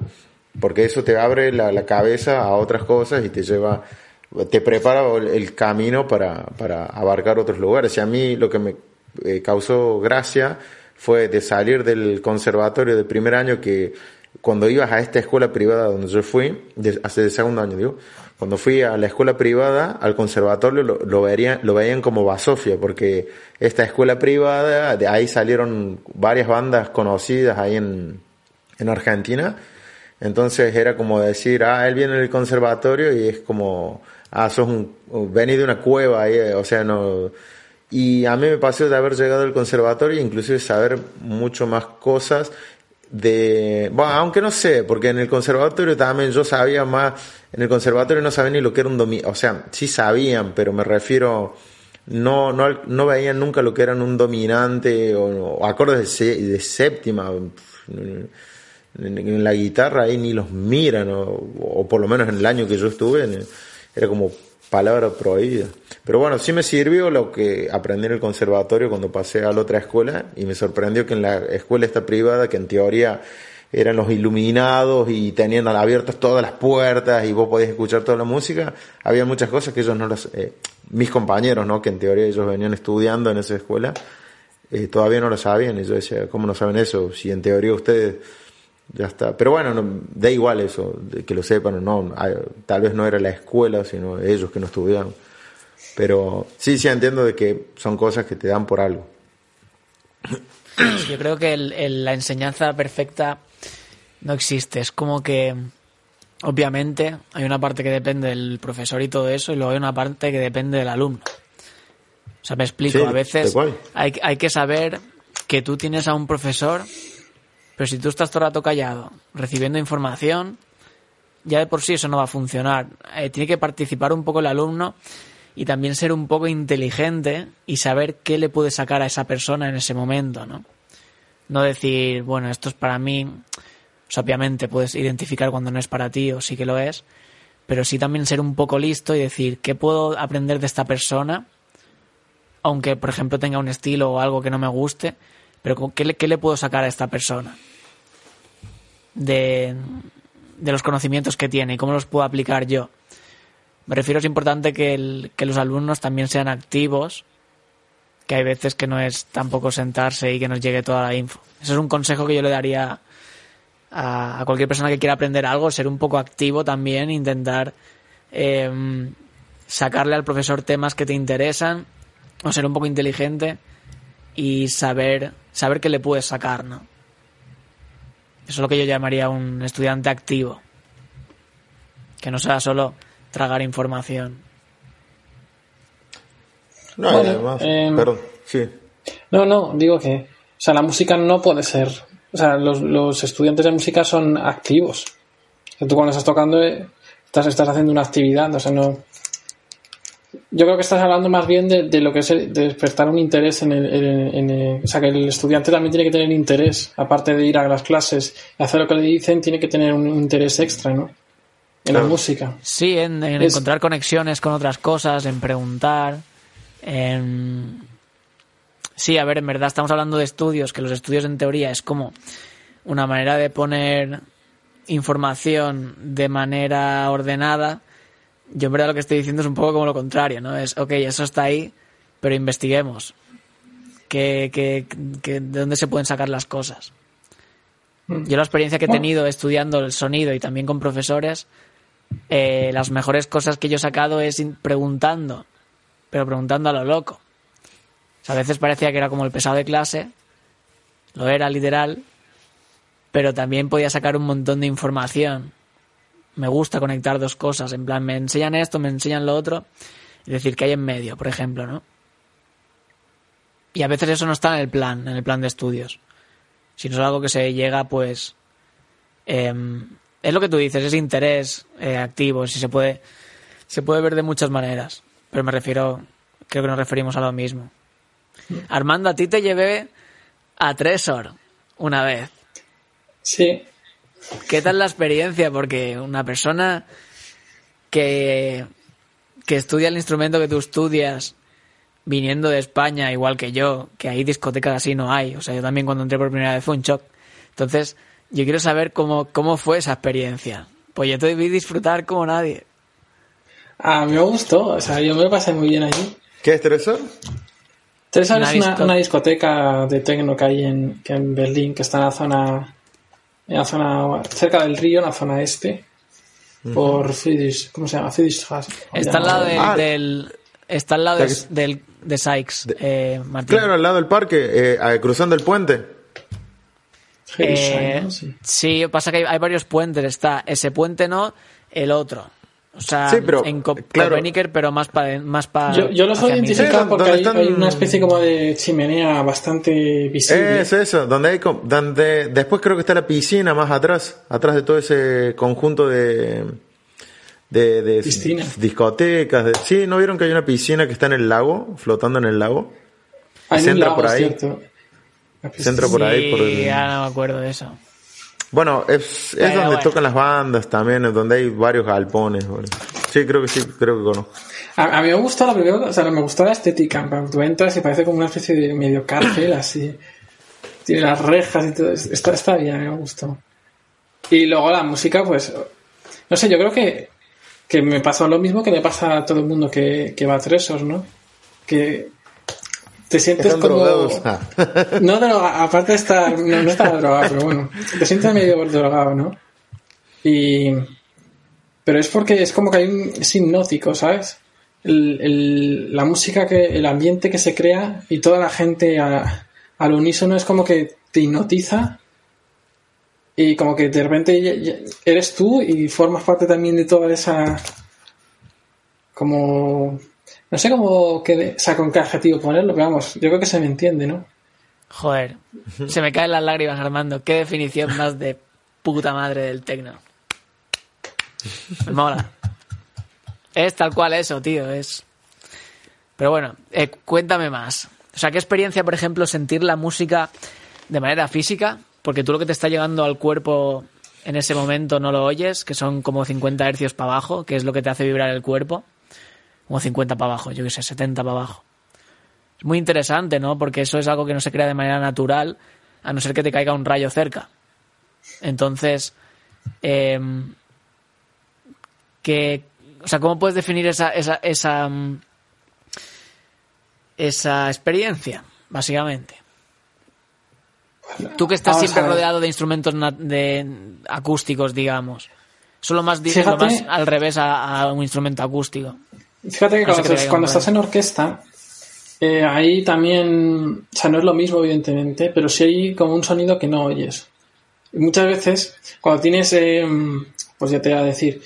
porque eso te abre la, la cabeza a otras cosas y te lleva te prepara el camino para, para abarcar otros lugares. Y a mí lo que me eh, causó gracia fue de salir del conservatorio de primer año que cuando ibas a esta escuela privada donde yo fui, hace el segundo año digo, cuando fui a la escuela privada, al conservatorio lo, lo, verían, lo veían como Basofia, porque esta escuela privada, de ahí salieron varias bandas conocidas ahí en, en Argentina, entonces era como decir, ah, él viene del conservatorio y es como, ah, sos un, vení de una cueva, ahí, o sea, no... Y a mí me pasó de haber llegado al conservatorio e inclusive saber mucho más cosas de, bueno, aunque no sé, porque en el conservatorio también yo sabía más, en el conservatorio no sabía ni lo que era un dominante, o sea, sí sabían, pero me refiero, no, no, no veían nunca lo que eran un dominante o, acordes de, séptima, en, la guitarra ahí ni los miran, o, o, por lo menos en el año que yo estuve, era como palabra prohibida. Pero bueno, sí me sirvió lo que aprendí en el conservatorio cuando pasé a la otra escuela y me sorprendió que en la escuela esta privada, que en teoría eran los iluminados y tenían abiertas todas las puertas y vos podías escuchar toda la música, había muchas cosas que ellos no las, eh, mis compañeros, ¿no? Que en teoría ellos venían estudiando en esa escuela, eh, todavía no lo sabían y yo decía, ¿cómo no saben eso? Si en teoría ustedes ya está. Pero bueno, da igual eso, de que lo sepan o no. Tal vez no era la escuela, sino ellos que no estudiaron. Pero sí, sí entiendo de que son cosas que te dan por algo. Yo creo que la enseñanza perfecta no existe. Es como que, obviamente, hay una parte que depende del profesor y todo eso, y luego hay una parte que depende del alumno. O sea, me explico. a veces hay, hay que saber que tú tienes a un profesor pero si tú estás todo el rato callado, recibiendo información, ya de por sí eso no va a funcionar. Eh, tiene que participar un poco el alumno y también ser un poco inteligente y saber qué le puede sacar a esa persona en ese momento, ¿no? No decir, bueno, esto es para mí. obviamente puedes identificar cuando no es para ti o sí que lo es, pero sí también ser un poco listo y decir, ¿qué puedo aprender de esta persona? Aunque, por ejemplo, tenga un estilo o algo que no me guste, pero ¿qué le, qué le puedo sacar a esta persona? De, los conocimientos que tiene y cómo los puedo aplicar yo. Me refiero, es importante que, que los alumnos también sean activos que hay veces que no es tampoco sentarse y que nos llegue toda la info. Eso es un consejo que yo le daría a, cualquier persona que quiera aprender algo, ser un poco activo también, intentar em, sacarle al profesor temas que te interesan, o ser un poco inteligente y saber, saber que le puedes sacar, ¿no? Eso es lo que yo llamaría un estudiante activo. Que no sea solo tragar información. No, además, em, perdón, sí. No, no, digo que, o sea, la música no puede ser, o sea, los, los estudiantes de música son activos. tú cuando estás tocando eh, estás, estás haciendo una actividad, o sea, no, yo creo que estás hablando más bien de, lo que es despertar un interés en el, O sea, que el estudiante también tiene que tener interés, aparte de ir a las clases y hacer lo que le dicen, tiene que tener un interés extra, ¿no? En la música. Sí, en, encontrar conexiones con otras cosas, en preguntar. En... Sí, a ver, en verdad estamos hablando de estudios, que los estudios en teoría es como una manera de poner información de manera ordenada yo en verdad lo que estoy diciendo es un poco como lo contrario, ¿no? Es, ok, eso está ahí, pero investiguemos. ¿Qué, de dónde se pueden sacar las cosas? Mm. Yo la experiencia que he tenido estudiando el sonido y también con profesores, eh, las mejores cosas que yo he sacado es preguntando, pero preguntando a lo loco. a veces parecía que era como el pesado de clase, lo era literal, pero también podía sacar un montón de información me gusta conectar dos cosas, en plan, me enseñan esto, me enseñan lo otro, y decir que hay en medio, por ejemplo, ¿no? Y a veces eso no está en el plan, en el plan de estudios. Si no es algo que se llega, pues... Em, es lo que tú dices, es interés eh, activo, si se puede, se puede ver de muchas maneras, pero me refiero, creo que nos referimos a lo mismo. Armando, a ti te llevé a Tresor una vez. Sí, ¿Qué tal la experiencia? Porque una persona que, que estudia el instrumento que tú estudias, viniendo de España, igual que yo, que ahí discotecas así no hay. O sea, yo también cuando entré por primera vez fue un shock. Entonces, yo quiero saber cómo, cómo fue esa experiencia. Pues yo te vi disfrutar como nadie. A mí me gustó, o sea, yo me pasé muy bien allí. ¿Qué es Tresor? Tresor es una, discoteca de techno que hay en, que en Berlín, que está en la zona en la zona cerca del río, en la zona este, por Friedrich, ¿cómo se llama? Friedrichstraße. Está al lado ah. del, está al lado de, del, de Sykes, eh, Martín. Claro, al lado del parque, eh, cruzando el puente. Eh, sí. pasa que hay, varios puentes. Está ese puente no, el otro. O sea, en Coperniker, pero más para más para Yo, yo lo suelo identificar porque hay, una especie como de chimenea bastante visible. Es eso, donde hay donde después creo que está la piscina más atrás, atrás de todo ese conjunto de de, de discotecas. sí, ¿no vieron que hay una piscina que está en el lago, flotando en el lago? Hay un lago, por ahí. Centro por ahí. Por ya no me acuerdo de eso. Bueno, es, es donde tocan las bandas también, es donde hay varios galpones. Sí, creo que sí, creo que conozco. A, mí me gustó la primera, o sea, me gustó la estética. Tú entras y parece como una especie de medio cárcel, así. Tiene las rejas y todo. Está, está bien, me gustó. Y luego la música, pues. No sé, yo creo que, que me pasó lo mismo que le pasa a todo el mundo que, que va a Tresos, ¿no? Que te sientes como... Ah. No, aparte de estar... No, no estaba drogado, pero bueno. Te sientes medio drogado, ¿no? Y... Pero es porque es como que hay un... Es hipnótico, ¿sabes? El, la música, que el ambiente que se crea y toda la gente al unísono es como que te hipnotiza y como que de repente eres tú y formas parte también de toda esa como no sé cómo que, o sea, con qué adjetivo ponerlo, pero vamos, yo creo que se me entiende, ¿no? Joder, se me caen las lágrimas, Armando. Qué definición más de puta madre del tecno. Mola. Es tal cual eso, tío, es... Pero bueno, eh, cuéntame más. O sea, ¿qué experiencia, por ejemplo, sentir la música de manera física? Porque tú lo que te está llegando al cuerpo en ese momento no lo oyes, que son como 50 hercios para abajo, que es lo que te hace vibrar el cuerpo como 50 para abajo, yo que sé, 70 para abajo. Es muy interesante, ¿no? Porque eso es algo que no se crea de manera natural, a no ser que te caiga un rayo cerca. Entonces, que, o sea, ¿cómo puedes definir esa, esa, esa, mm, esa experiencia, básicamente. Tú que estás siempre rodeado de instrumentos de acústicos, digamos. Solo más, más al revés a, un instrumento acústico. Fíjate que cuando, estás en orquesta, eh, ahí también, o sea, no es lo mismo, evidentemente, pero sí hay como un sonido que no oyes. muchas veces, cuando tienes, eh, pues ya te voy a decir,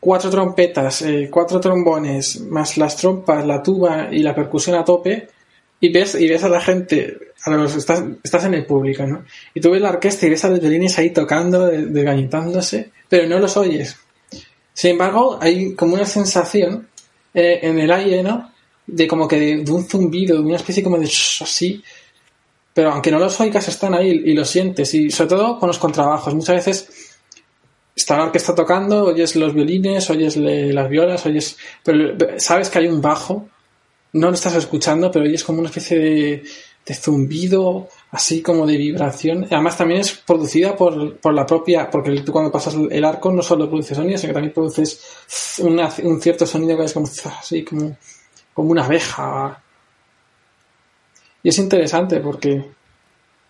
cuatro trompetas, eh, cuatro trombones, más las trompas, la tuba y la percusión a tope, y ves, y ves a la gente, a los, estás, estás en el público, ¿no? Y tú ves la orquesta y ves a los violines ahí tocando, desgañitándose, pero no los oyes. Sin embargo, hay como una sensación eh, en el aire, ¿no? De como que de, un zumbido, de una especie como de así, pero aunque no los oigas, están ahí y, los sientes, y sobre todo con los contrabajos. Muchas veces está la orquesta tocando, oyes los violines, oyes las violas, oyes, pero sabes que hay un bajo no lo estás escuchando, pero es como una especie de, zumbido, así como de vibración. Además, también es producida por, la propia, porque tú cuando pasas el arco no solo produces sonido, sino que también produces un cierto sonido que es como así, como, como una abeja. Y es interesante porque, o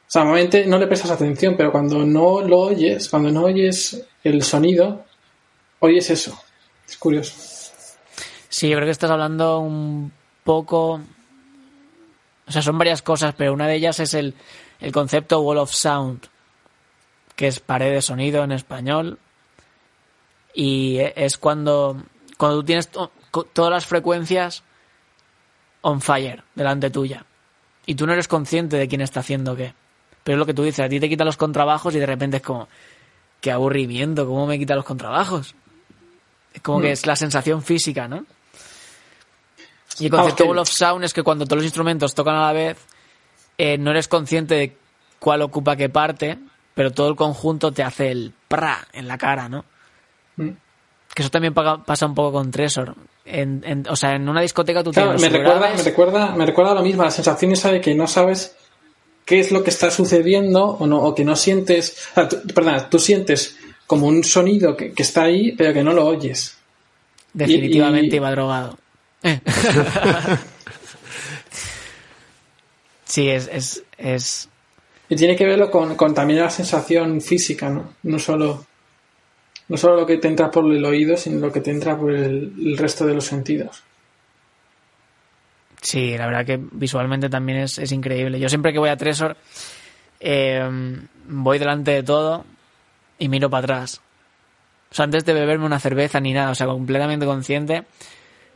sea, normalmente no le prestas atención, pero cuando no lo oyes, cuando no oyes el sonido, oyes eso. Es curioso. Sí, yo creo que estás hablando un poco... O sea, son varias cosas, pero una de ellas es el, el concepto Wall of Sound, que es pared de sonido en español. Y es cuando, cuando tú tienes todas las frecuencias on fire delante tuya. Y tú no eres consciente de quién está haciendo qué. Pero es lo que tú dices, a ti te quitan los contrabajos y de repente es como, qué aburrimiento, ¿cómo me quita los contrabajos? Es como que mm. es la sensación física, ¿no? Y el concepto Wall of Sound es que cuando todos los instrumentos tocan a la vez, eh, no eres consciente de cuál ocupa qué parte, pero todo el conjunto te hace el pra en la cara, ¿no? Mm. Que eso también pasa un poco con Tresor. En, o sea, en una discoteca tú tienes. Me recuerda, me, recuerda, me recuerda lo mismo, la sensación esa de que no sabes qué es lo que está sucediendo o, no, o que no sientes. perdón, tú sientes como un sonido que, está ahí, pero que no lo oyes. Definitivamente iba drogado. sí, es, es, Y tiene que verlo con, también la sensación física, ¿no? No solo, no solo lo que te entra por el oído, sino lo que te entra por el, resto de los sentidos. Sí, la verdad que visualmente también es, increíble. Yo siempre que voy a Tresor eh, voy delante de todo y miro para atrás. O sea, antes de beberme una cerveza ni nada, o sea, completamente consciente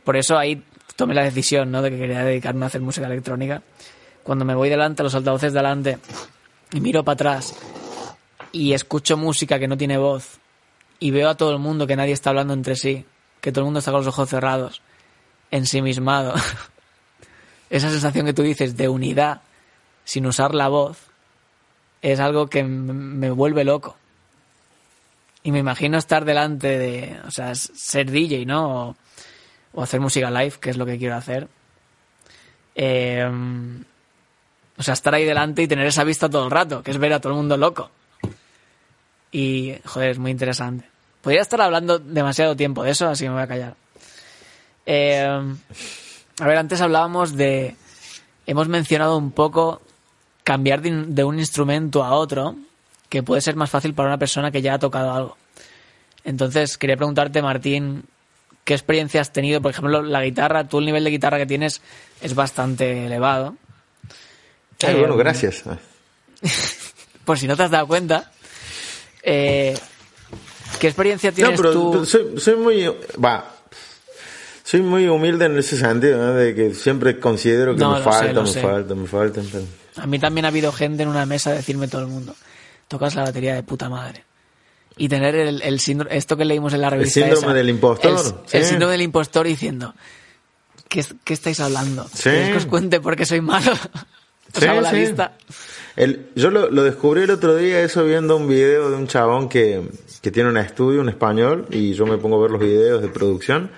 por eso ahí tomé la decisión, ¿no? De que quería dedicarme a hacer música electrónica. Cuando me voy delante, los altavoces delante, y miro para atrás, y escucho música que no tiene voz, y veo a todo el mundo que nadie está hablando entre sí, que todo el mundo está con los ojos cerrados, ensimismado. Esa sensación que tú dices de unidad, sin usar la voz, es algo que me vuelve loco. Y me imagino estar delante de, o sea, ser DJ, ¿no? Hacer música live, que es lo que quiero hacer. Eh, o sea, estar ahí delante y tener esa vista todo el rato, que es ver a todo el mundo loco. Y, joder, es muy interesante. Podría estar hablando demasiado tiempo de eso, así que me voy a callar. Eh, a ver, antes hablábamos de... Hemos mencionado un poco cambiar de un instrumento a otro, que puede ser más fácil para una persona que ya ha tocado algo. Entonces, quería preguntarte, Martín, ¿Qué experiencia has tenido? Por ejemplo, la guitarra, tú el nivel de guitarra que tienes es bastante elevado. Ay, bueno, eh, gracias. por si no te has dado cuenta. Eh, ¿Qué experiencia tienes no, pero tú? Soy, muy... Va, soy muy humilde en ese sentido, de que siempre considero que me, falta, me, falta, me falta, A mí también ha habido gente en una mesa decirme todo el mundo, tocas la batería de puta madre y tener el, síndrome, esto que leímos en la revista. El síndrome del impostor. El, síndrome del impostor diciendo, ¿qué, qué estáis hablando? que os cuente porque soy malo? hago la lista. yo lo, descubrí el otro día, eso viendo un video de un chabón que, que tiene un estudio, un español, y yo me pongo a ver los videos de producción.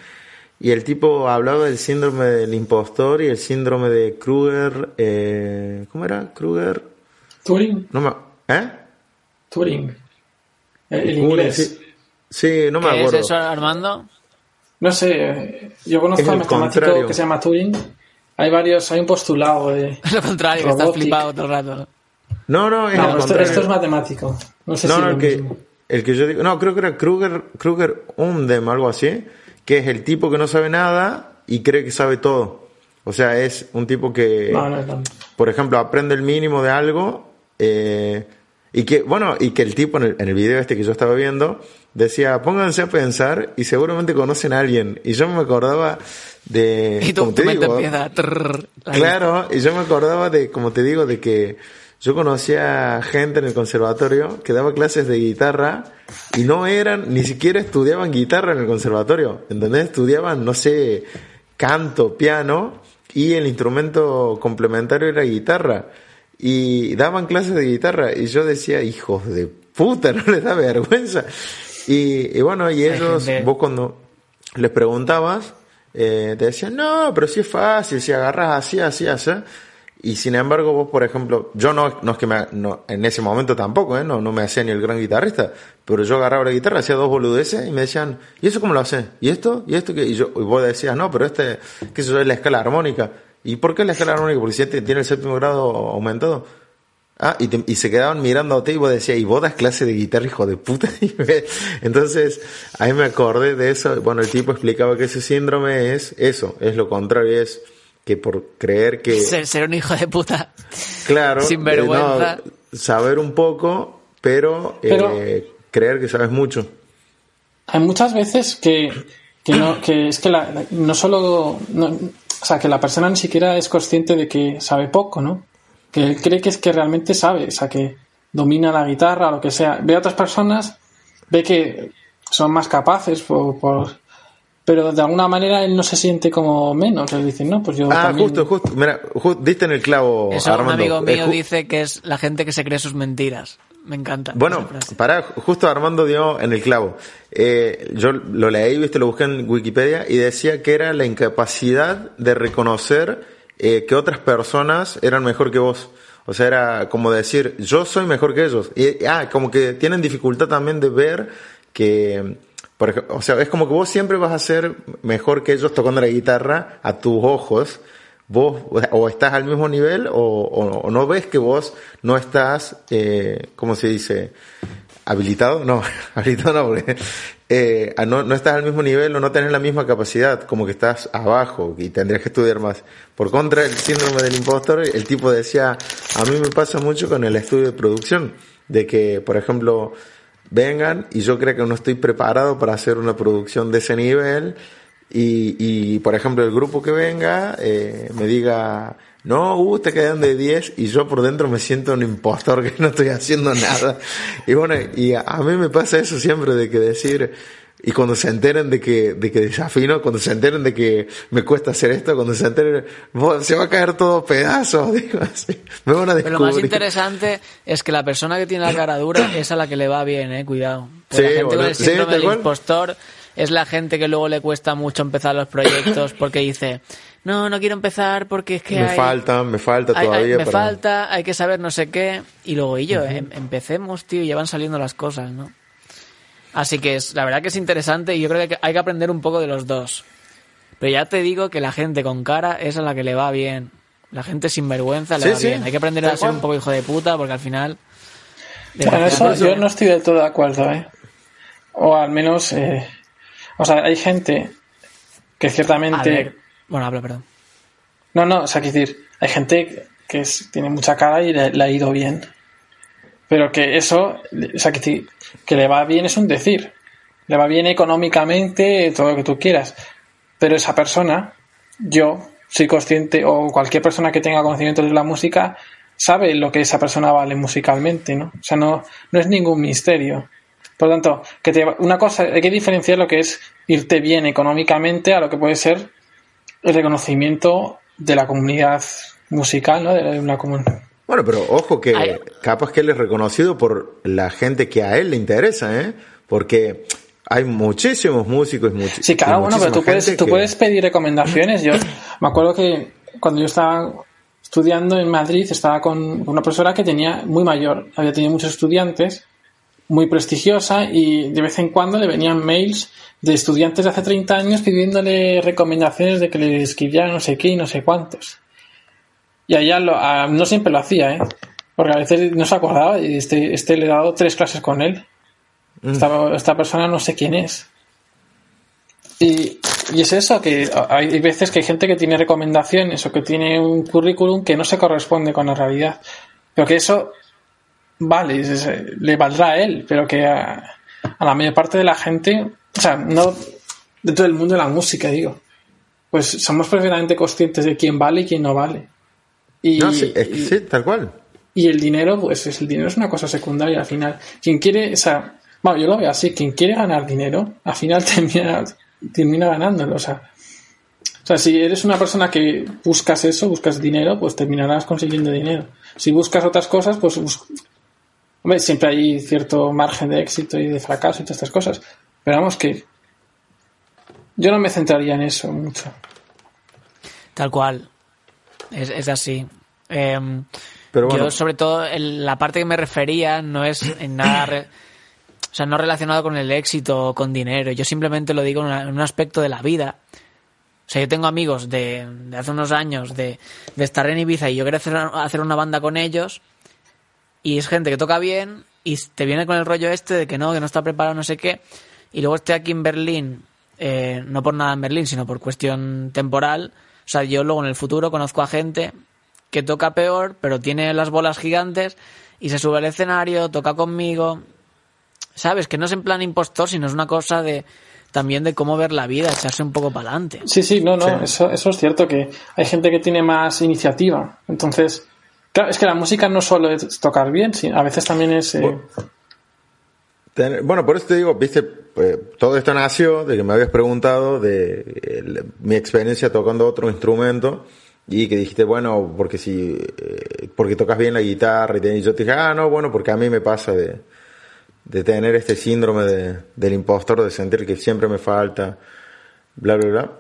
Y el tipo hablaba del síndrome del impostor y el síndrome de Kruger. Eh, ¿Cómo era? ¿Kruger? Turing. No me, ¿Eh? Turing. El inglés. Sí, no me acuerdo. ¿Qué es eso, Armando? No sé, yo conozco a un matemático que se llama Turing hay varios, hay un postulado de. Lo contrario, estás flipado todo el rato. No, no, esto, es matemático. No sé si el, que, el que yo digo, no, creo que era Kruger, Kruger Undem, algo así, que es el tipo que no sabe nada y cree que sabe todo. O sea, es un tipo que, por ejemplo, aprende el mínimo de algo eh, y que, bueno, y que el tipo en el, en el video este que yo estaba viendo decía, pónganse a pensar y seguramente conocen a alguien. Y yo me acordaba de... Y tu, mente empieza Claro, y yo me acordaba de, como te digo, de que yo conocía gente en el conservatorio que daba clases de guitarra y no eran, ni siquiera estudiaban guitarra en el conservatorio, ¿entendés? Estudiaban, no sé, canto, piano y el instrumento complementario era guitarra y daban clases de guitarra y yo decía, hijos de puta, no les da vergüenza. Y, bueno, y ellos, vos cuando les preguntabas, eh, te decían, no, pero sí es fácil, si agarras así, así, así. Y sin embargo, vos, por ejemplo, yo no, no es que me, no, en ese momento tampoco, ¿eh? no, no me hacía ni el gran guitarrista, pero yo agarraba la guitarra, hacía dos boludeces y me decían, ¿y eso cómo lo hace? ¿Y esto? ¿Y esto? Y, yo, y vos decías, no, pero este, que eso es la escala armónica. ¿Y por qué la escala armónica? Porque si tiene el séptimo grado aumentado. Ah, y, y se quedaban mirando y vos decías, ¿y vos das clase de guitarra, hijo de puta? Entonces, ahí me acordé de eso. Bueno, el tipo explicaba que ese síndrome es eso, es lo contrario, es que por creer que... Ser, un hijo de puta. Claro. Sin eh, vergüenza. saber un poco, pero, eh, creer que sabes mucho. Hay muchas veces que, que, no, que es que la, no solo... o sea, que la persona ni siquiera es consciente de que sabe poco, ¿no? Que él cree que es que realmente sabe, o sea, que domina la guitarra o lo que sea. Ve a otras personas, ve que son más capaces por, por pero de alguna manera él no se siente como menos. Él dice, no, pues yo. Ah, justo, justo. Mira, diste en el clavo. Eso un amigo mío dice que es la gente que se cree sus mentiras. Me encanta. Bueno, para, justo Armando dio en el clavo. Eh, yo lo leí, viste, lo busqué en Wikipedia y decía que era la incapacidad de reconocer eh, que otras personas eran mejor que vos. O sea, era como decir, yo soy mejor que ellos. Y, ah, como que tienen dificultad también de ver que o sea, es como que vos siempre vas a ser mejor que ellos tocando la guitarra a tus ojos. Vos o estás al mismo nivel o, no ves que vos no estás, eh, ¿cómo se dice? Habilitado, no, habilitado no, porque eh, no, no, estás al mismo nivel o no tenés la misma capacidad, como que estás abajo y tendrías que estudiar más. Por contra, el síndrome del impostor, el tipo decía, a mí me pasa mucho con el estudio de producción, de que, por ejemplo, vengan y yo creo que no estoy preparado para hacer una producción de ese nivel y, y por ejemplo el grupo que venga eh, me diga no, uh, te quedan de 10 y yo por dentro me siento un impostor que no estoy haciendo nada. Y bueno, y a, mí me pasa eso siempre de que decir, y cuando se enteren de que, de que desafino, cuando se enteren de que me cuesta hacer esto, cuando se enteren, se va a caer todo pedazos, digo así. Me van a Pero lo más interesante es que la persona que tiene la cara dura es a la que le va bien, eh, cuidado. la gente con el síndrome del impostor es la gente que luego le cuesta mucho empezar los proyectos porque dice, no, no quiero empezar porque es que me falta, me falta todavía. me falta, hay que saber no sé qué. Y luego, y yo, em, empecemos, tío, y ya van saliendo las cosas, ¿no? Así que es, la verdad que es interesante y yo creo que hay que aprender un poco de los dos. Pero ya te digo que la gente con cara es a la que le va bien. La gente sin vergüenza le va bien. Hay que aprender a ser un poco hijo de puta porque al final... Bueno, eso yo no estoy del todo de acuerdo, ¿eh? O al menos... Eh, o sea, hay gente que ciertamente... Bueno, habla, perdón. No, no, o sea, quiero decir, hay gente que tiene mucha cara y le, ha ido bien. Pero que eso, o sea, que, que le va bien es un decir. Le va bien económicamente, todo lo que tú quieras. Pero esa persona, yo soy consciente, o cualquier persona que tenga conocimiento de la música, sabe lo que esa persona vale musicalmente, ¿no? O sea, no, no es ningún misterio. Por lo tanto, que te, una cosa, hay que diferenciar lo que es irte bien económicamente a lo que puede ser el reconocimiento de la comunidad musical, ¿no? De una comunidad bueno, pero ojo que capaz que él es reconocido por la gente que a él le interesa, ¿eh? Porque hay muchísimos músicos. sí, claro, bueno, pero tú puedes, tú puedes pedir recomendaciones. Yo me acuerdo que cuando yo estaba estudiando en Madrid, estaba con una profesora que tenía muy mayor, había tenido muchos estudiantes, muy prestigiosa y de vez en cuando le venían mails de estudiantes de hace 30 años pidiéndole recomendaciones de que le escribiera no sé qué y no sé cuántos. Y allá lo, no siempre lo hacía, ¿eh? Porque a veces no se acordaba y este, este le he dado tres clases con él. Mm. Esta, esta, persona no sé quién es. Y, y, es eso, que hay veces que hay gente que tiene recomendaciones o que tiene un currículum que no se corresponde con la realidad. Pero que eso, vale, le valdrá a él, pero que a, la mayor parte de la gente, o sea, no de todo el mundo de la música, digo, pues somos perfectamente conscientes de quién vale y quién no vale. Y, no, sí, sí, tal cual. Y el dinero, pues es, el dinero es una cosa secundaria al final. Quien quiere, o sea, bueno, yo lo veo así, quien quiere ganar dinero, al final termina, termina ganándolo, o sea. O sea, si eres una persona que buscas eso, buscas dinero, pues terminarás consiguiendo dinero. Si buscas otras cosas, pues hombre, siempre hay cierto margen de éxito y de fracaso y todas estas cosas. Pero vamos que yo no me centraría en eso mucho. Tal cual. Es, así. Em, yo, sobre todo, la parte que me refería no es en nada. o sea, no relacionado con el éxito o con dinero. Yo simplemente lo digo en, un aspecto de la vida. O sea, yo tengo amigos de, hace unos años de, estar en Ibiza y yo quiero hacer, una banda con ellos. Y es gente que toca bien y te viene con el rollo este de que no, que no está preparado, no sé qué. Y luego estoy aquí en Berlín, eh, no por nada en Berlín, sino por cuestión temporal. O sea, yo luego en el futuro conozco a gente que toca peor, pero tiene las bolas gigantes y se sube al escenario, toca conmigo. ¿Sabes? Que no es en plan impostor, sino es una cosa de también de cómo ver la vida, echarse un poco para adelante. Sí, sí, no, no, Eso, eso es cierto, que hay gente que tiene más iniciativa. Entonces, claro, es que la música no solo es tocar bien, sino a veces también es... Eh, bueno, por eso te digo, viste, pues, todo esto nació de que me habías preguntado de mi experiencia tocando otro instrumento y que dijiste, bueno, porque si, eh, porque tocas bien la guitarra, y, yo te dije, ah, no, bueno, porque a mí me pasa de, de tener este síndrome de, del impostor, de sentir que siempre me falta, bla, bla, bla.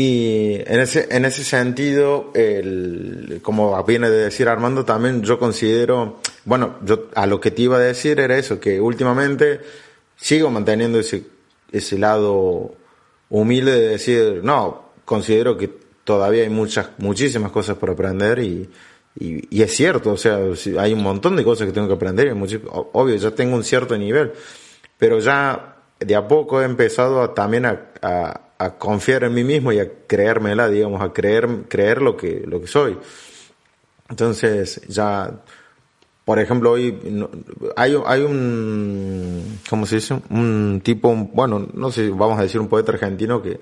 Y en ese, en ese sentido, el, como viene de decir Armando, también yo considero, bueno, yo a lo que te iba a decir era eso, que últimamente sigo manteniendo ese, ese lado humilde de decir, no, considero que todavía hay muchas, muchísimas cosas por aprender y, y, es cierto, o sea, hay un montón de cosas que tengo que aprender, obvio, ya tengo un cierto nivel, pero ya de a poco he empezado a, también a, a, confiar en mí mismo y a creérmela, digamos, a creer, creer lo que, lo que soy. Entonces, ya, por ejemplo, hoy hay, hay un, ¿cómo se dice? Un tipo, bueno, no sé, vamos a decir un poeta argentino que,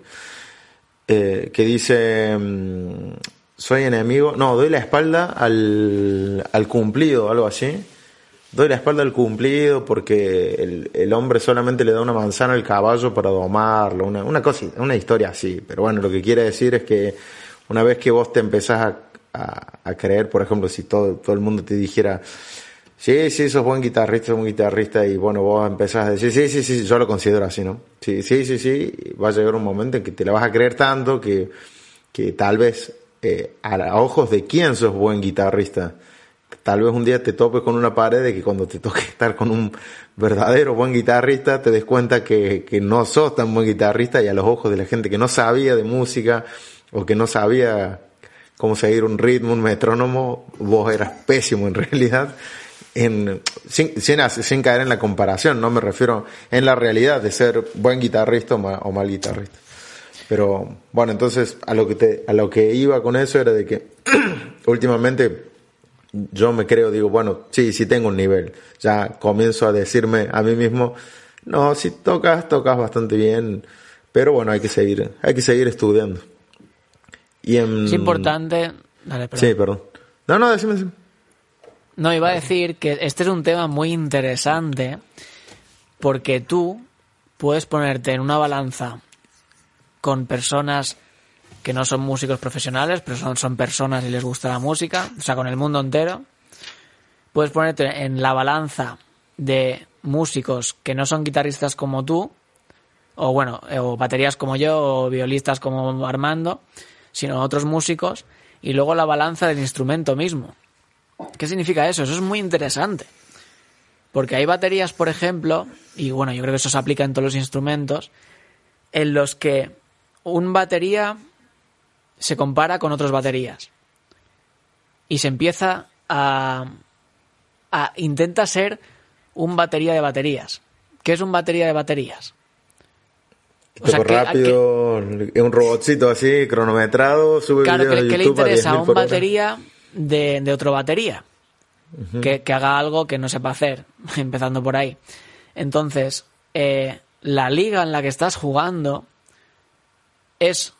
eh, que dice, mm, soy enemigo, no, doy la espalda al, al cumplido, algo así. Doy la espalda al cumplido porque el, el, hombre solamente le da una manzana al caballo para domarlo, una, una cosa, una historia así. Pero bueno, lo que quiere decir es que una vez que vos te empezás a, a, creer, por ejemplo, si todo, todo el mundo te dijera, Sí, sí, sos buen guitarrista, sos buen guitarrista y bueno, vos empezás a decir, sí, sí, sí, yo lo considero así, ¿no? Sí, sí, sí, sí, va a llegar un momento en que te la vas a creer tanto que, que tal vez eh, a ojos de quién sos buen guitarrista, tal vez un día te topes con una pared de que cuando te toque estar con un verdadero buen guitarrista te des cuenta que, que no sos tan buen guitarrista y a los ojos de la gente que no sabía de música o que no sabía cómo seguir un ritmo, un metrónomo, vos eras pésimo en realidad sin, sin, caer en la comparación, no me refiero en la realidad de ser buen guitarrista o mal, guitarrista. Pero bueno, entonces a lo que a lo que iba con eso era de que últimamente yo me creo, digo, bueno, sí, sí tengo un nivel. Ya comienzo a decirme a mí mismo, no, si tocas, tocas bastante bien, pero bueno, hay que seguir, hay que seguir estudiando. Y es importante. Dale, perdón. Sí, perdón. No, no, decime, decime. No, iba a decir que este es un tema muy interesante porque tú puedes ponerte en una balanza con personas que no son músicos profesionales, pero son, son personas y les gusta la música, o sea, con el mundo entero. Puedes ponerte en la balanza de músicos que no son guitarristas como tú, o bueno, o baterías como yo, o violistas como Armando, sino otros músicos, y luego la balanza del instrumento mismo. ¿Qué significa eso? Eso es muy interesante. Porque hay baterías, por ejemplo, y bueno, yo creo que eso se aplica en todos los instrumentos, en los que un batería se compara con otras baterías. Y se empieza a, a. intenta ser un batería de baterías. ¿Qué es un batería de baterías? O sea, rápido, un robotcito así, cronometrado, sube Claro, que, le interesa a, un batería de, de, otro batería. que, que, haga algo que no sepa hacer, empezando por ahí. Entonces, eh, la liga en la que estás jugando es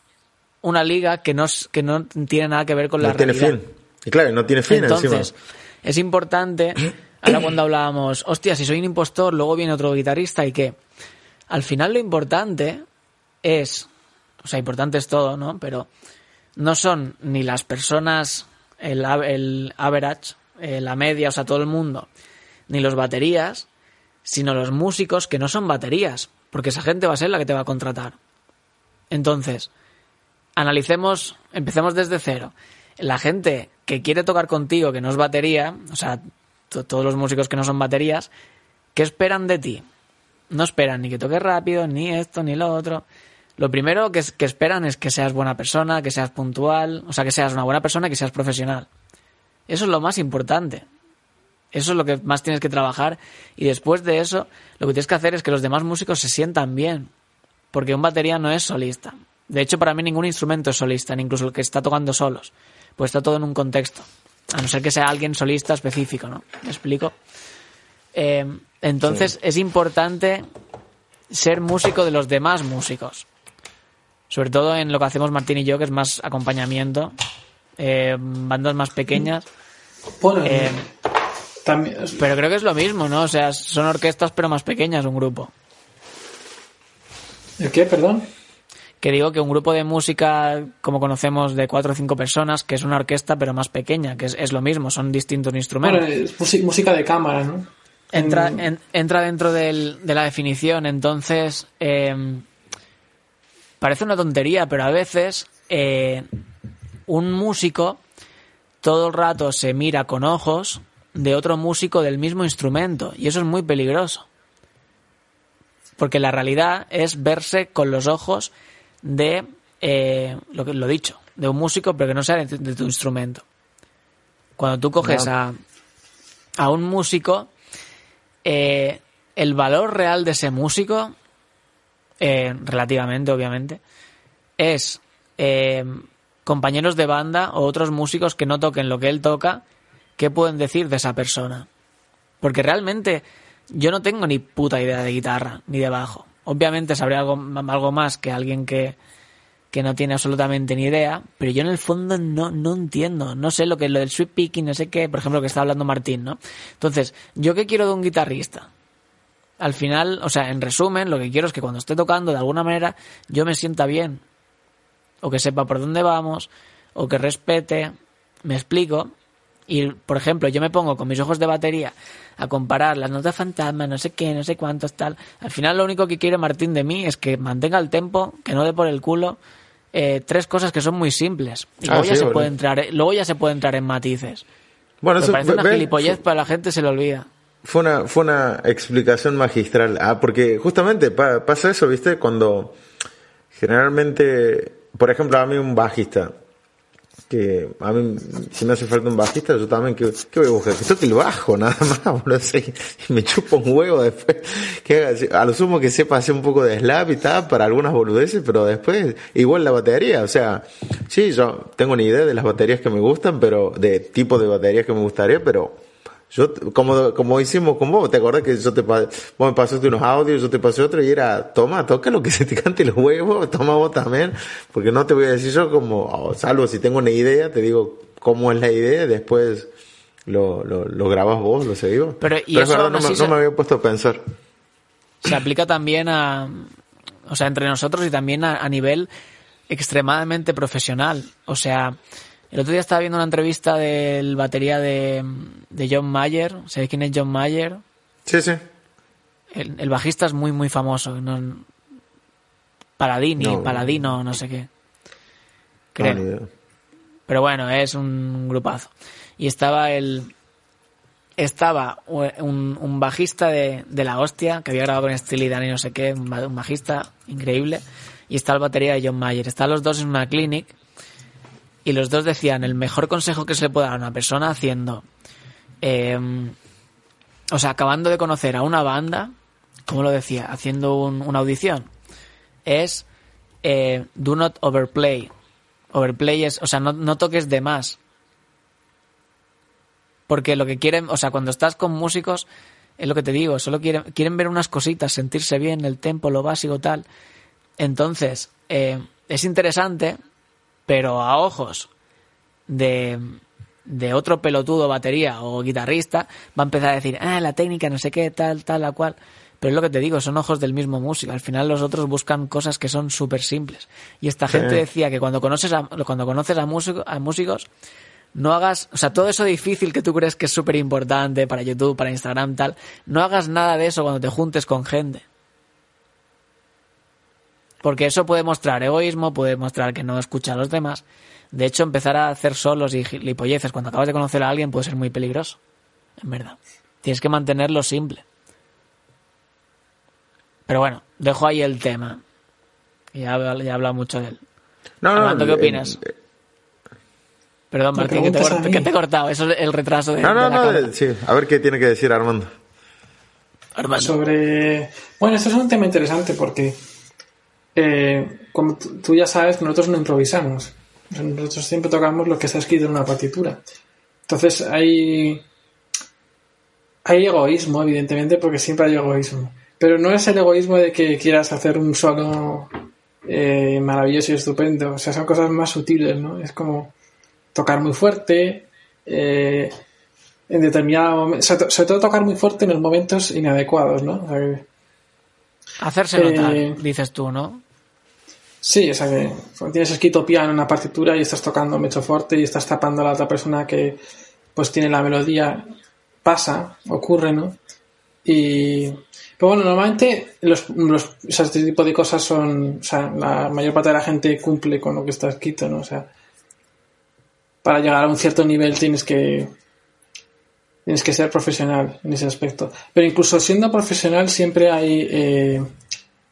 una liga que no, que no tiene nada que ver con la no tiene fin. Y claro, no tiene fin Entonces, es importante, ahora cuando hablábamos, hostia, si soy un impostor, luego viene otro guitarrista y qué. Al final lo importante es, o sea, importante es todo, ¿no? Pero no son ni las personas, el, el average, eh, la media, o sea, todo el mundo, ni los baterías, sino los músicos que no son baterías, porque esa gente va a ser la que te va a contratar. Entonces, analicemos, empecemos desde cero. La gente que quiere tocar contigo, que no es batería, o sea, todos los músicos que no son baterías, ¿qué esperan de ti? No esperan ni que toques rápido, ni esto, ni lo otro. Lo primero que, que esperan es que seas buena persona, que seas puntual, o sea, que seas una buena persona, que seas profesional. Eso es lo más importante. Eso es lo que más tienes que trabajar. Y después de eso, lo que tienes que hacer es que los demás músicos se sientan bien. Porque un batería no es solista. De hecho, para mí ningún instrumento es solista, ni incluso el que está tocando solos. Pues está todo en un contexto. A no ser que sea alguien solista específico, ¿no? ¿Me explico? Eh, entonces es importante ser músico de los demás músicos. Sobre todo en lo que hacemos Martín y yo, que es más acompañamiento. Eh, bandas más pequeñas. Eh, pero creo que es lo mismo, ¿no? O sea, son orquestas pero más pequeñas, un grupo. ¿El qué, perdón? Que digo que un grupo de música, como conocemos, de cuatro o cinco personas, que es una orquesta pero más pequeña, que es, lo mismo, son distintos instrumentos. Bueno, es música de cámara, ¿no? Entra, entra dentro del, de la definición, entonces em, parece una tontería, pero a veces eh, un músico todo el rato se mira con ojos de otro músico del mismo instrumento y eso es muy peligroso. Porque la realidad es verse con los ojos de eh, lo que lo dicho, de un músico, pero que no sea de, tu instrumento. Cuando tú coges a, a un músico, eh, el valor real de ese músico, eh, relativamente, obviamente, es compañeros de banda o otros músicos que no toquen lo que él toca, ¿qué pueden decir de esa persona? Porque realmente yo no tengo ni puta idea de guitarra ni de bajo. Obviamente sabré algo, más que alguien que, que no tiene absolutamente ni idea, pero yo en el fondo no, no entiendo, no sé lo que es lo del sweep picking, no sé qué, por ejemplo, que está hablando Martín, ¿no? Entonces, ¿yo qué quiero de un guitarrista? Al final, o sea, en resumen, lo que quiero es que cuando esté tocando, de alguna manera, yo me sienta bien, o que sepa por dónde vamos, o que respete, me explico, y, por ejemplo, yo me pongo con mis ojos de batería a comparar las notas fantasma, no sé qué, no sé cuántos, tal. Al final lo único que quiere Martín de mí es que mantenga el tempo, que no dé por el culo. Eh, tres cosas que son muy simples. Y luego, ah, ya se puede entrar, luego ya se puede entrar en matices. Bueno, eso, parece una gilipollez, pero la gente se le olvida. Fue una, fue una explicación magistral. Ah, porque justamente pasa eso, ¿viste? Cuando generalmente, por ejemplo, a mí un bajista que a mí si me hace falta un bajista yo también que, voy a buscar que toque el bajo nada más boludo, y me chupo un huevo después que a lo sumo que sepa hacer un poco de slap y tal para algunas boludeces pero después igual la batería o sea sí yo tengo una idea de las baterías que me gustan pero de tipo de baterías que me gustaría pero yo, como, como hicimos con vos, ¿te acuerdas que yo te, vos me pasaste unos audios, yo te pasé otro y era, toma, toca lo que se te cante los huevos, toma vos también, porque no te voy a decir yo como, oh, salvo si tengo una idea, te digo cómo es la idea, después lo, lo, lo grabas vos, lo seguimos. Pero, y es verdad, no, me, había puesto a pensar. Se aplica también a, o sea, entre nosotros y también a, a nivel extremadamente profesional. O sea, el otro día estaba viendo una entrevista del batería de, John Mayer. ¿Sabéis quién es John Mayer? Sí, sí. El, bajista es muy, muy famoso. No, Paladini, Paladino, no sé qué. Creo. Pero bueno, es un grupazo. Y estaba el, estaba un, bajista de, la hostia, que había grabado con Steely Dan y no sé qué, un, bajista increíble, y está el batería de John Mayer. Están los dos en una clinic y los dos decían el mejor consejo que se le puede dar a una persona haciendo, em, o sea, acabando de conocer a una banda, como lo decía, haciendo una audición, es eh, do not overplay. Overplay es, o sea, no, no toques de más porque lo que quieren, o sea, cuando estás con músicos, es lo que te digo, solo quieren, quieren ver unas cositas, sentirse bien, el tempo, lo básico, tal. Entonces, eh, es interesante, pero a ojos de, de otro pelotudo batería o guitarrista, va a empezar a decir, ah, la técnica, no sé qué, tal, tal, la cual. Pero es lo que te digo, son ojos del mismo músico. Al final los otros buscan cosas que son súper simples. Y esta gente decía que cuando conoces a, cuando conoces a, a músicos, no hagas, o sea, todo eso difícil que tú crees que es súper importante para YouTube, para Instagram, tal, no hagas nada de eso cuando te juntes con gente. Porque eso puede mostrar egoísmo, puede mostrar que no escucha a los demás. De hecho, empezar a hacer solos y gilipolleces cuando acabas de conocer a alguien puede ser muy peligroso. En verdad. Tienes que mantenerlo simple. Pero bueno, dejo ahí el tema. Ya, ya he hablado mucho de él. No, ¿qué opinas? Perdón, Martín, que te, he cortado. Eso es el retraso de. No, no, no. sí. A ver qué tiene que decir Armando. Armando. Sobre. Bueno, esto es un tema interesante porque. Eh, como tú ya sabes, nosotros no improvisamos. Nosotros siempre tocamos lo que está escrito en una partitura. Entonces hay. Hay egoísmo, evidentemente, porque siempre hay egoísmo. Pero no es el egoísmo de que quieras hacer un solo eh, maravilloso y estupendo. O sea, son cosas más sutiles, ¿no? Es como tocar muy fuerte, eh, en determinado momento, sobre todo tocar muy fuerte en los momentos inadecuados, ¿no? Hacerse notar, eh, dices tú, ¿no? Sí, o sea que tienes escrito piano en una partitura y estás tocando mucho fuerte y estás tapando a la otra persona que pues tiene la melodía, pasa, ocurre, ¿no? Y pero bueno, normalmente los, los, este tipo de cosas son, o sea, la mayor parte de la gente cumple con lo que está escrito, ¿no? O sea, para llegar a un cierto nivel tienes que tienes que ser profesional en ese aspecto. Pero incluso siendo profesional siempre hay eh,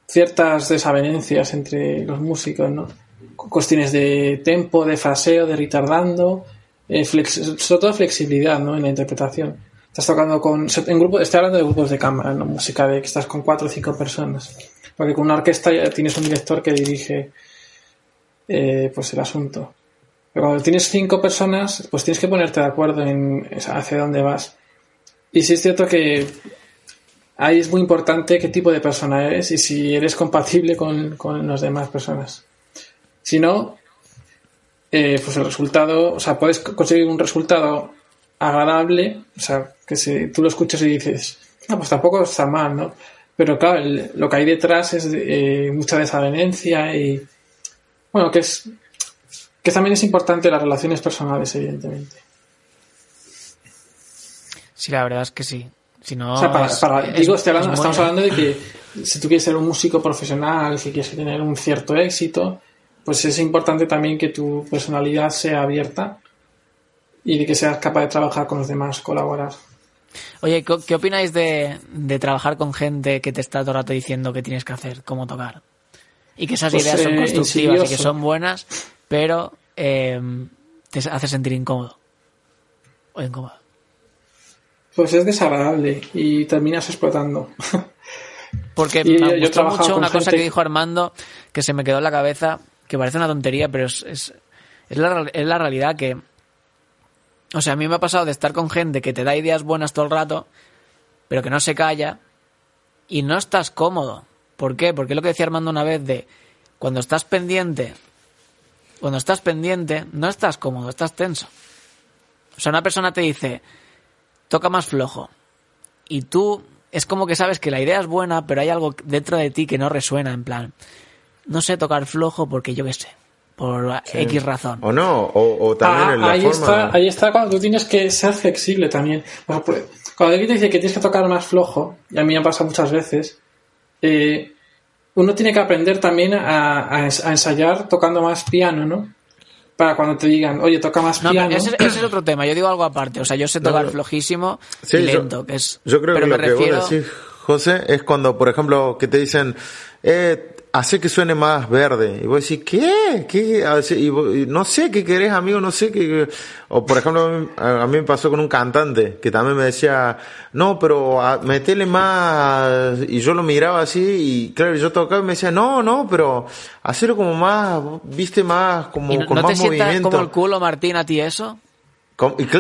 ciertas desavenencias entre los músicos, ¿no? Cuestiones de tempo, de fraseo, de retardando, eh, sobre todo flexibilidad, ¿no? En la interpretación. Estás tocando con, en grupo, estoy hablando de grupos de cámara, ¿no? Música de que estás con cuatro o cinco personas. Porque con una orquesta ya tienes un director que dirige, eh, pues el asunto. Pero cuando tienes cinco personas, pues tienes que ponerte de acuerdo en hacia dónde vas. Y sí es cierto que ahí es muy importante qué tipo de persona eres y si eres compatible con, con las demás personas. Si no, eh, pues el resultado, o sea, puedes conseguir un resultado agradable, o sea, que si tú lo escuchas y dices, no, pues tampoco está mal, ¿no? Pero claro, lo que hay detrás es eh, mucha desavenencia y, bueno, que es que también es importante las relaciones personales, evidentemente. Sí, la verdad es que sí. Si no, digo, estamos hablando de que si tú quieres ser un músico profesional, si quieres tener un cierto éxito, pues es importante también que tu personalidad sea abierta y de que seas capaz de trabajar con los demás, colaborar. Oye, ¿qué opináis de, trabajar con gente que te está todo el rato diciendo qué tienes que hacer, cómo tocar? Y que esas pues, ideas son eh, constructivas y que son buenas, pero eh, te hace sentir incómodo o incómodo. Pues es desagradable y terminas explotando. Porque me gustó mucho una cosa que dijo Armando que se me quedó en la cabeza, que parece una tontería, pero es, es, la, es la realidad que... O sea, a mí me ha pasado de estar con gente que te da ideas buenas todo el rato, pero que no se calla y no estás cómodo. ¿Por qué? Porque es lo que decía Armando una vez de cuando estás pendiente cuando estás pendiente, no estás cómodo, estás tenso. O sea, una persona te dice, toca más flojo. Y tú es como que sabes que la idea es buena, pero hay algo dentro de ti que no resuena, en plan, no sé tocar flojo porque yo qué sé, por X razón. O no, o, también ah, en la ahí Está, ahí está cuando tú tienes que ser flexible también. Pues, cuando alguien te dice que tienes que tocar más flojo, y a mí me ha pasado muchas veces, eh, uno tiene que aprender también a, ensayar tocando más piano, ¿no? Para cuando te digan, oye, toca más piano. Ese, ese, es otro tema, yo digo algo aparte. O sea, yo sé tocar flojísimo y lento, yo, que es. Yo creo que lo que vos decís, José, es cuando, por ejemplo, que te dicen, eh, hace que suene más verde. Y vos decís, ¿qué? ¿Qué? Y no sé qué querés, amigo, no sé qué. O por ejemplo, a mí me pasó con un cantante que también me decía, no, pero metele más. Y yo lo miraba así y claro, yo tocaba y me decía, no, no, pero hacerlo como más, viste, más, como ¿Y no, con ¿no más te movimiento. como el culo, Martín, a ti eso?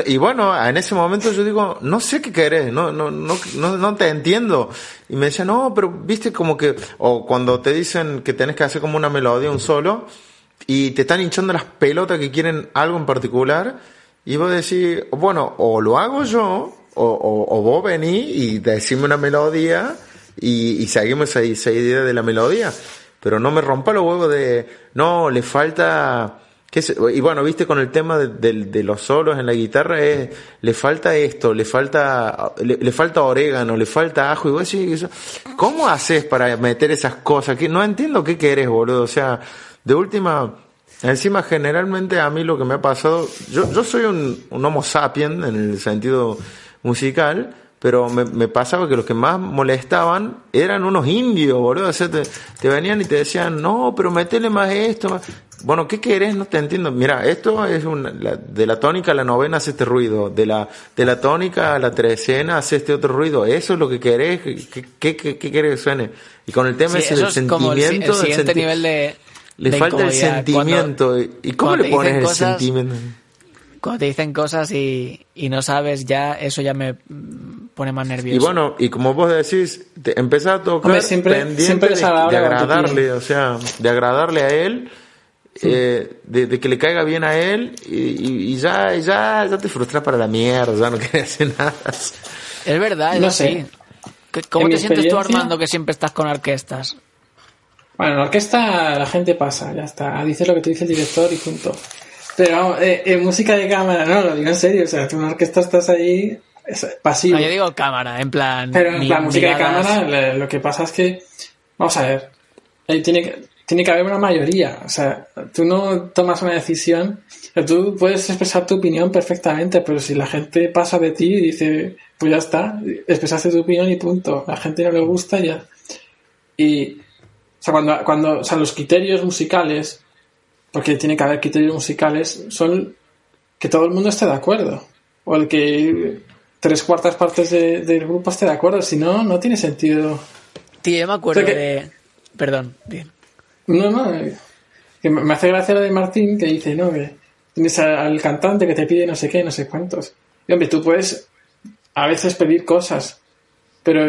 Y, bueno, en ese momento yo digo, no sé qué querés, no, no, no, no, te entiendo. Y me decía, no, pero viste como que, o cuando te dicen que tenés que hacer como una melodía, un solo, y te están hinchando las pelotas que quieren algo en particular, y vos decís, bueno, o lo hago yo, o, o, vos venís y decime una melodía, y, y seguimos esa, esa idea de la melodía. Pero no me rompa los huevos de, no, le falta, y bueno, viste con el tema de, los solos en la guitarra, es, le falta esto, le falta, le, falta orégano, le falta ajo, y vos decís, ¿cómo haces para meter esas cosas? Que no entiendo qué querés, boludo. O sea, de última, encima generalmente a mí lo que me ha pasado, yo, yo soy un, homo sapien en el sentido musical, pero me, me, pasaba que los que más molestaban eran unos indios, boludo. O sea, te, te venían y te decían, no, pero metele más esto. Más. Bueno, ¿qué querés? No te entiendo. Mira, esto es una, de la tónica a la novena hace este ruido, de la, de la tónica a la trecena hace este otro ruido. Eso es lo que querés, ¿qué, qué, qué, qué querés que suene? Y con el tema sí, ese del sentimiento. el, siguiente nivel de. Le de falta el sentimiento. Cuando, ¿Y cómo le pones el cosas, sentimiento? Cuando te dicen cosas y, y no sabes ya, eso ya me pone más nervioso. Y bueno, y como vos decís, te empezás a tocar Hombre, siempre, pendiente siempre de, de, agradarle, o sea, de agradarle a él, sí. eh, de, de, que le caiga bien a él y, y, y ya, ya, ya te frustras para la mierda, ya no quieres hacer nada. Es verdad, es no así. Sé. ¿Cómo te sientes tú, Armando, que siempre estás con orquestas? Bueno, en la orquesta la gente pasa, ya está. Dices lo que te dice el director y punto. Pero vamos, eh, en música de cámara, no, lo digo en serio. O sea, tú en una orquesta estás ahí es pasivo. No, yo digo cámara, en plan. Pero en la música de cámara lo que pasa es que, vamos a ver, ahí tiene que, tiene que haber una mayoría. O sea, tú no tomas una decisión, tú puedes expresar tu opinión perfectamente, pero si la gente pasa de ti y dice, pues ya está, expresaste tu opinión y punto. La gente no le gusta y ya. Y, o sea, cuando, cuando, o sea, los criterios musicales, porque tiene que haber criterios musicales, son que todo el mundo esté de acuerdo. O el que tres cuartas partes de- del grupo esté de acuerdo. Si no, no tiene sentido. Tío, yo me acuerdo O sea que- de. Perdón, bien. No, no. eh, Que me me hace gracia lo de Martín que dice, no, que tienes al, cantante que te pide no sé qué, no sé cuántos. Y hombre, tú puedes a veces pedir cosas, pero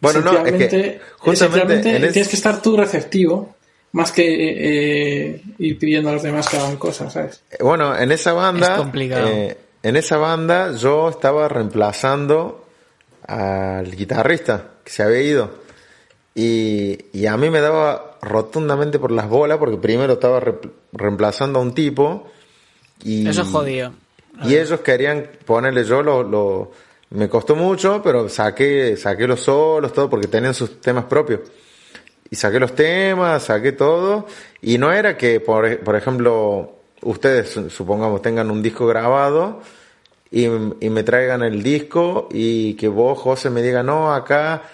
Bueno, no, es que justamente en tienes que estar tú receptivo más que eh, ir pidiendo a los demás que hagan cosas, ¿sabes? Bueno, en esa banda, Es complicado. eh, en esa banda yo estaba reemplazando al guitarrista que se había ido. Y, y a mí me daba rotundamente por las bolas porque primero estaba re- reemplazando a un tipo y, Eso es jodido. y ellos querían ponerle yo lo, lo- me costó mucho, pero saqué, saqué los solos, todo, porque tenían sus temas propios. Y saqué los temas, saqué todo, y no era que, por, por ejemplo, ustedes, su- supongamos, tengan un disco grabado y, y me traigan el disco y que vos, José, me diga, no, acá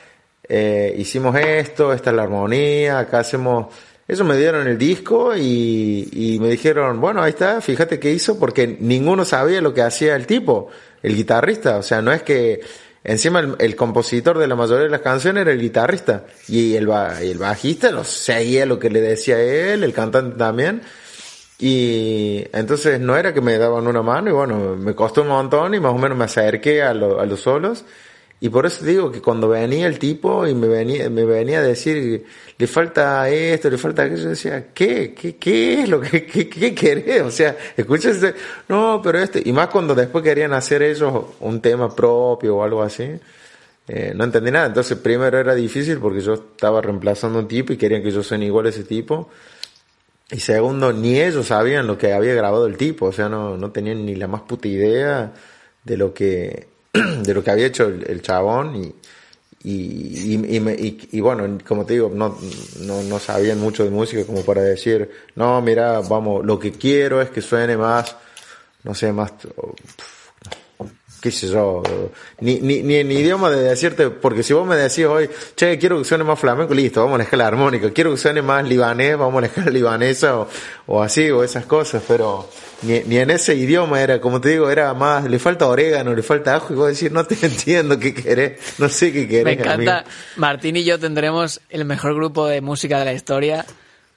eh, hicimos esto, esta es la armonía, acá hacemos... Ellos me dieron el disco y, me dijeron, bueno, ahí está, fíjate qué hizo, porque ninguno sabía lo que hacía el tipo, el guitarrista. O sea, no es que encima el, compositor de la mayoría de las canciones era el guitarrista y el, el bajista no seguía lo que le decía él, el cantante también. Y entonces no era que me daban una mano y bueno, me costó un montón y más o menos me acerqué a, lo- a los solos. Y por eso digo que cuando venía el tipo y me venía, me venía a decir, le falta esto, le falta aquello, yo decía, ¿qué? ¿Qué, qué es lo que, qué, qué querés? O sea, escúchese, no, pero este, y más cuando después querían hacer ellos un tema propio o algo así, eh, no entendí nada. Entonces primero era difícil porque yo estaba reemplazando a un tipo y querían que yo suene igual a ese tipo. Y segundo, ni ellos sabían lo que había grabado el tipo, o sea, no, no tenían ni la más puta idea de lo que, de lo que había hecho el, chabón y, y, y, y, bueno, como te digo, no, no, no, sabían mucho de música como para decir, no, mira, vamos, lo que quiero es que suene más, no sé, más, qué sé yo, ni, ni, ni en idioma de decirte, porque si vos me decís hoy, che, quiero que suene más flamenco, listo, vamos a la escala armónica, quiero que suene más libanés, vamos a la escala libanesa o, o así, o esas cosas, pero ni, ni, en ese idioma era, como te digo, era más, le falta orégano, le falta ajo, y vos decís, no te entiendo qué querés, no sé qué querés. Me encanta, Martín y yo tendremos el mejor grupo de música de la historia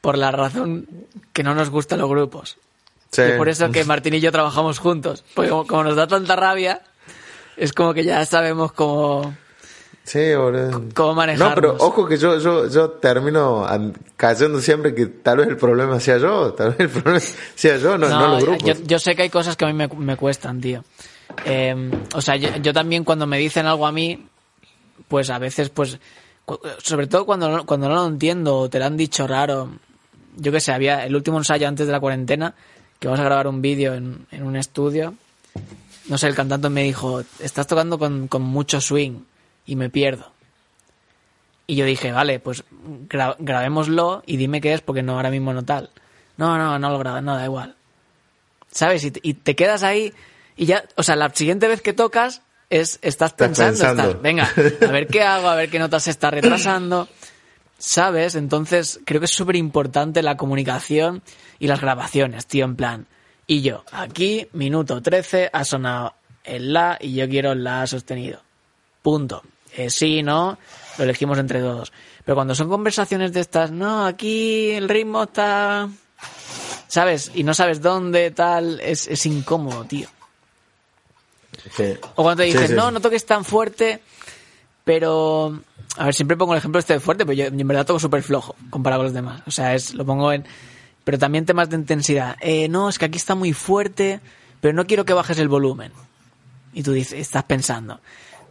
por la razón que no nos gustan los grupos. Sí. Y por eso que Martín y yo trabajamos juntos, porque como nos da tanta rabia, es como que ya sabemos cómo... Sí, boludo. ¿Cómo manejarnos? No, pero ojo que yo, yo, yo termino cayendo siempre que tal vez el problema sea yo, tal vez el problema sea yo, no, no, los grupos. Yo, sé que hay cosas que a mí me, me cuestan, tío. Eh, o sea, yo, yo, también cuando me dicen algo a mí, pues a veces, pues, sobre todo cuando, cuando no lo entiendo o te lo han dicho raro. Yo qué sé, había el último ensayo antes de la cuarentena, que vamos a grabar un vídeo en, en un estudio no sé, el cantante me dijo, estás tocando con, con mucho swing y me pierdo. Y yo dije, vale, pues grabémoslo y dime qué es porque no ahora mismo no tal. No, no, no lo grabas, no, da igual. ¿Sabes? Y te, y te, quedas ahí y ya, o sea, la siguiente vez que tocas es, estás pensando, estás, venga, a ver qué hago, a ver qué notas se está retrasando. ¿Sabes? Entonces creo que es súper importante la comunicación y las grabaciones, tío, en plan, y yo, aquí, minuto 13, ha sonado el la y yo quiero el la sostenido. Punto. Eh, sí, no, lo elegimos entre todos. Pero cuando son conversaciones de estas, no, aquí el ritmo está. ¿Sabes? Y no sabes dónde, tal, es, es incómodo, tío. O cuando te dicen, no, no toques tan fuerte, pero. A ver, siempre pongo el ejemplo este de fuerte, pero yo en verdad toco súper flojo comparado con los demás. O sea, es, lo pongo en pero también temas de intensidad. Eh, no, es que aquí está muy fuerte, pero no quiero que bajes el volumen. Y tú dices, estás pensando,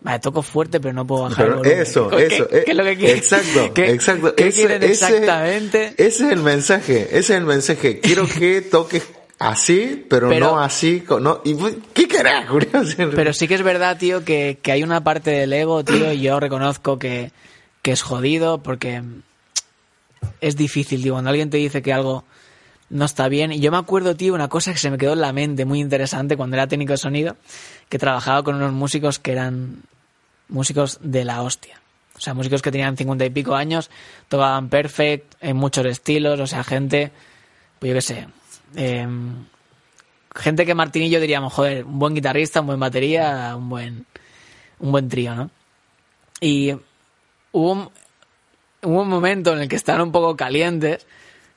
vale, toco fuerte, pero no puedo bajar el volumen. Eso, eso. ¿Qué, es lo que quieren? Exacto, exacto. ¿Qué quieren exactamente? Ese, es el mensaje, ese es el mensaje. Quiero que toques así, pero, no así. No, ¿Y qué querés, Pero sí que es verdad, tío, que, que hay una parte del ego, tío, y yo reconozco que, que es jodido porque es difícil, tío. Cuando alguien te dice que algo no está bien. Y yo me acuerdo, tío, una cosa que se me quedó en la mente muy interesante cuando era técnico de sonido, que trabajaba con unos músicos que eran músicos de la hostia. O sea, músicos que tenían cincuenta y pico años, tocaban perfect, en muchos estilos, o sea, gente, pues yo qué sé, em, gente que Martín y yo diríamos, joder, un buen guitarrista, un buen batería, un buen, un buen trío, ¿no? Y hubo un, hubo un momento en el que estaban un poco calientes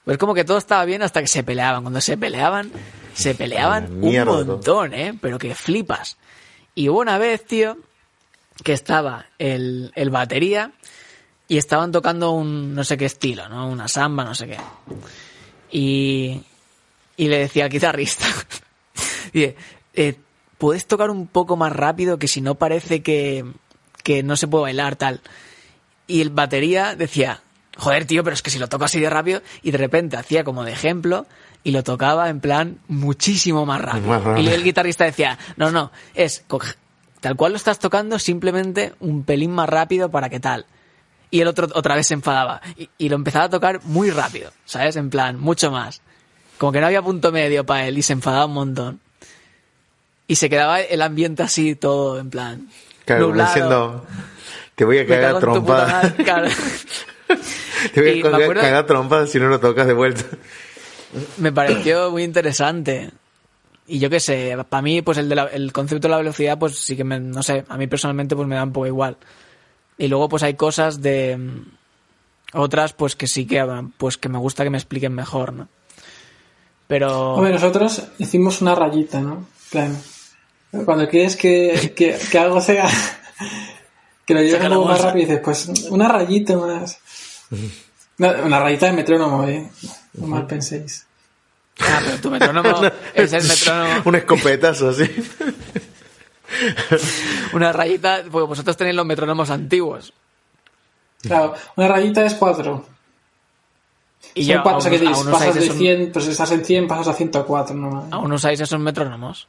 pues como que todo estaba bien hasta que se peleaban. Cuando se peleaban, se peleaban un montón, ¿eh? Pero que flipas. Y hubo una vez, tío, que estaba el, el batería y estaban tocando un no sé qué estilo, ¿no? Una samba, no sé qué. Y, y le decía al guitarrista, dice, eh, ¿puedes tocar un poco más rápido que si no parece que, que no se puede bailar tal? Y el batería decía, joder, tío, pero es que si lo toco así de rápido, y de repente hacía como de ejemplo y lo tocaba en plan muchísimo más rápido. Y el guitarrista decía, no, no, es tal cual lo estás tocando, simplemente un pelín más rápido para que tal. Y el otro otra vez se enfadaba y, lo empezaba a tocar muy rápido, ¿sabes? En plan, mucho más. Como que no había punto medio para él y se enfadaba un montón. Y se quedaba el ambiente así todo en plan. Claro, diciendo, te voy a cagar trompada. Te voy a cagar trompas si no lo tocas de vuelta. Me pareció muy interesante. Y yo qué sé, para mí, pues el, de el concepto de la velocidad, pues sí que me, no sé, a mí personalmente pues me da un poco igual. Y luego pues hay cosas de mm, otras pues que sí que pues que me gusta que me expliquen mejor, ¿no? Pero Hombre, nosotros hicimos una rayita, ¿no? Claro. Cuando quieres que, que, que algo sea que lo lleves un poco más rápido y dices, pues una rayita más. Una, rayita de metrónomo, ¿eh? No mal penséis. Ah, pero tu metrónomo es el metrónomo. Un escopetazo, así. una rayita, porque vosotros tenéis los metrónomos antiguos. Claro, una rayita es cuatro. Y ya, cuatro, o sea, que dices, pasas de 100, pues estás en 100, pasas a 104, ¿no? ¿Aún usáis esos metrónomos?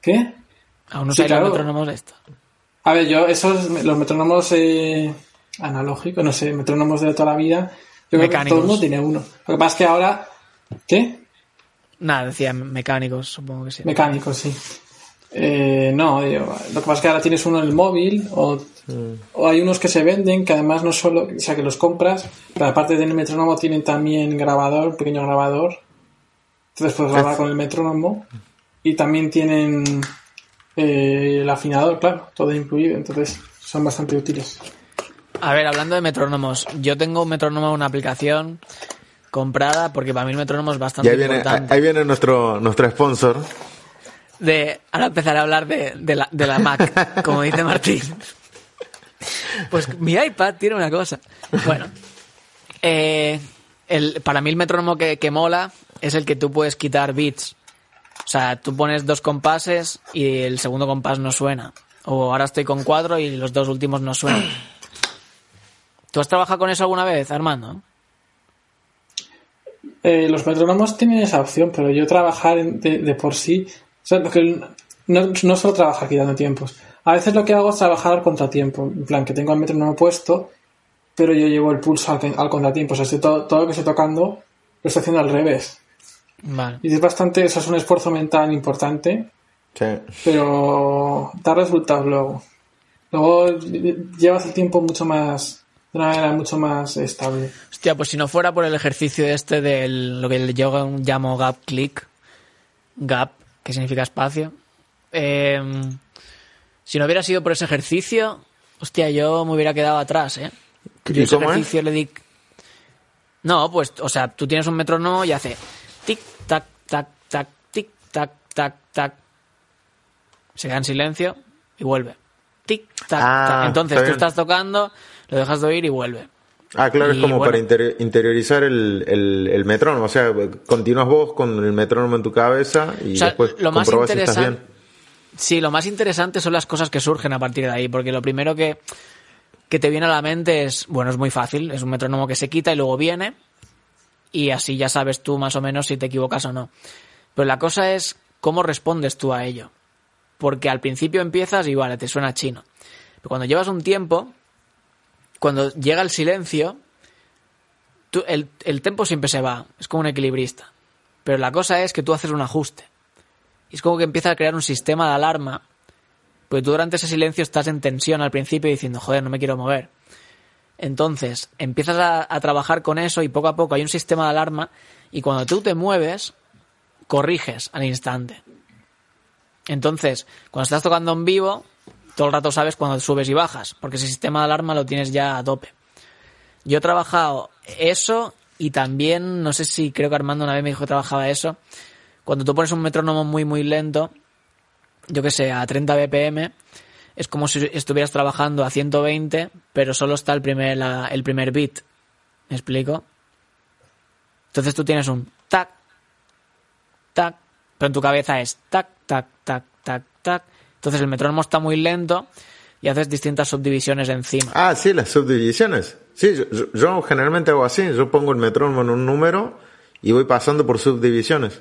¿Qué? ¿Aún usáis sí, claro. los metrónomos de esto? A ver, yo, esos, los metrónomos eh, analógicos, no sé, metrónomos de toda la vida, yo creo que todo el mundo tiene uno. Lo que pasa es que ahora. ¿Qué? Nada, decía mecánicos, supongo que sí. Mecánicos, sí. Eh, no, lo que pasa es que ahora tienes uno en el móvil o, hay unos que se venden que además no solo, o sea, que los compras, pero aparte del metrónomo tienen también grabador, pequeño grabador. Entonces puedes grabar con el metrónomo y también tienen eh, el afinador, claro, todo incluido. Entonces son bastante útiles. A ver, hablando de metrónomos, yo tengo un metrónomo, una aplicación comprada porque para mí el metrónomo es bastante ahí viene, importante. Ahí viene nuestro, nuestro sponsor de ahora empezaré a hablar de, de, la, de la Mac, como dice Martín. Pues mi iPad tiene una cosa. Bueno, eh, el, para mí el metrónomo que, que mola es el que tú puedes quitar bits. O sea, tú pones dos compases y el segundo compás no suena. O ahora estoy con cuatro y los dos últimos no suenan. ¿Tú has trabajado con eso alguna vez, Armando? Eh, los metrónomos tienen esa opción, pero yo trabajar de, de por sí sea, no, no solo trabajar quitando tiempos. A veces lo que hago es trabajar al contratiempo. En plan, que tengo el metrónomo puesto, pero yo llevo el pulso al, contratiempo. O sea, estoy todo, todo, lo que estoy tocando lo estoy haciendo al revés. Vale. Y es bastante, eso es un esfuerzo mental importante. Sí. Pero da resultados luego. Luego llevas el tiempo mucho más, de una manera mucho más estable. Hostia, pues si no fuera por el ejercicio este de lo que yo llamo gap click, gap, que significa espacio. Eh, si no hubiera sido por ese ejercicio, hostia, yo me hubiera quedado atrás, ¿eh? ¿Y ese ejercicio le di... No, pues, o sea, tú tienes un metrónomo y hace tic, tac, tac, tac, tic, tac, tac, tac. Se queda en silencio y vuelve. Tic, tac, ah, tac. Entonces tú estás tocando, lo dejas de oír y vuelve. Ah, claro, es como para interiorizar el, el, metrónomo. O sea, continúas vos con el metrónomo en tu cabeza y después lo más si estás bien. Sí, lo más interesante son las cosas que surgen a partir de ahí, porque lo primero que, que te viene a la mente es, bueno, es muy fácil, es un metrónomo que se quita y luego viene, y así ya sabes tú más o menos si te equivocas o no. Pero la cosa es cómo respondes tú a ello. Porque al principio empiezas y vale, te suena chino. Pero cuando llevas un tiempo, cuando llega el silencio, el, el tempo siempre se va, es como un equilibrista. Pero la cosa es que tú haces un ajuste. Y es como que empieza a crear un sistema de alarma, porque tú durante ese silencio estás en tensión al principio diciendo, joder, no me quiero mover. Entonces, empiezas a, a, trabajar con eso y poco a poco hay un sistema de alarma y cuando tú te mueves, corriges al instante. Entonces, cuando estás tocando en vivo, todo el rato sabes cuando subes y bajas, porque ese sistema de alarma lo tienes ya a tope. Yo he trabajado eso y también, no sé si creo que Armando una vez me dijo que trabajaba eso, cuando tú pones un metrónomo muy muy lento, yo que sé, a 30 BPM, es como si estuvieras trabajando a 120, pero solo está el primer, el primer beat. ¿Me explico? Entonces tú tienes un tac, tac, pero en tu cabeza es tac, tac, tac, tac, tac, entonces el metrónomo está muy lento y haces distintas subdivisiones encima. Ah, sí, las subdivisiones. Sí, yo, generalmente hago así, yo pongo el metrónomo en un número y voy pasando por subdivisiones.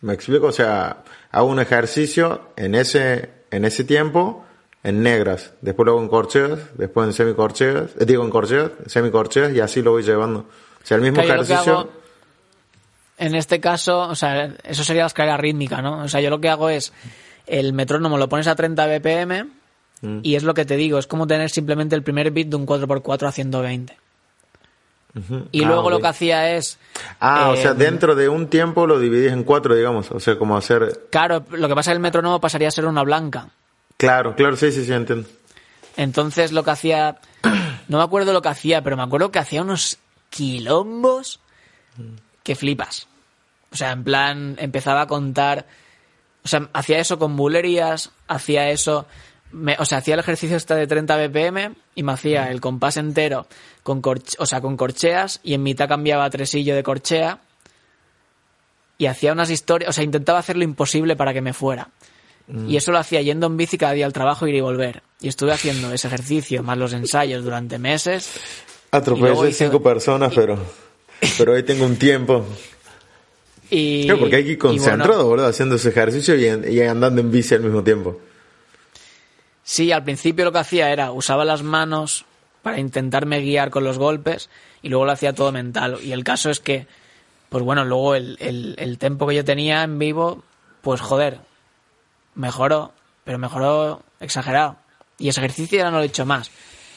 ¿Me explico? O sea, hago un ejercicio en ese, en ese tiempo en negras, después lo hago en corcheas, después en semicorcheas, eh, digo en corcheas, semicorcheas y así lo voy llevando. O sea, el mismo ejercicio... en este caso, o sea, eso sería la escalera rítmica, ¿no? O sea, yo lo que hago es el metrónomo lo pones a 30 BPM mm. y es lo que te digo, es como tener simplemente el primer beat de un 4x4 a 120. Y ah, luego lo que hacía es... Ah, o sea, eh, dentro de un tiempo lo dividís en cuatro, digamos. O sea, como hacer... Claro, lo que pasa es que el metrónomo pasaría a ser una blanca. Claro, claro, sí, sí, sí, entiendo. Entonces lo que hacía... No me acuerdo lo que hacía, pero me acuerdo que hacía unos quilombos que flipas. O sea, en plan, empezaba a contar o sea, hacía eso con bulerías, hacía eso. o sea, hacía el ejercicio este de 30 BPM y me hacía el compás entero con, o sea, con corcheas y en mitad cambiaba tresillo de corchea y hacía unas historias, o sea, intentaba hacer lo imposible para que me fuera. Mm. Y eso lo hacía yendo en bici cada día al trabajo, ir y volver. Y estuve haciendo ese ejercicio más los ensayos durante meses. Atropellé cinco personas, pero, pero hoy tengo un tiempo. Y, porque hay que ir concentrado, Haciendo ese ejercicio y, andando en bici al mismo tiempo. Sí, al principio lo que hacía era usaba las manos para intentarme guiar con los golpes y luego lo hacía todo mental. Y el caso es que, pues bueno, luego el, el, el tempo que yo tenía en vivo, pues joder, mejoró, pero mejoró exagerado. Y ese ejercicio ya no lo he hecho más.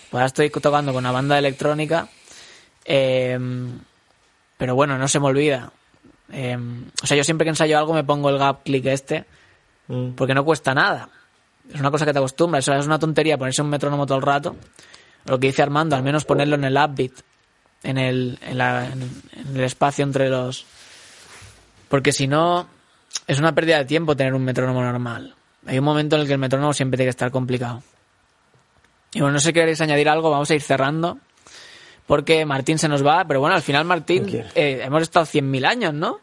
Pues ahora estoy tocando con una banda electrónica, em, pero bueno, no se me olvida. Em, o sea, yo siempre que ensayo algo me pongo el gap click este, mm. porque no cuesta nada es una cosa que te acostumbras. Eso es una tontería ponerse un metrónomo todo el rato. Lo que dice Armando, al menos ponerlo en el upbeat, en el, en, en el espacio entre los. Porque si no, es una pérdida de tiempo tener un metrónomo normal. Hay un momento en el que el metrónomo siempre tiene que estar complicado. Y bueno, no sé si queréis añadir algo, vamos a ir cerrando. Porque Martín se nos va, pero bueno, al final Martín, eh, hemos estado 100.000 años, ¿no?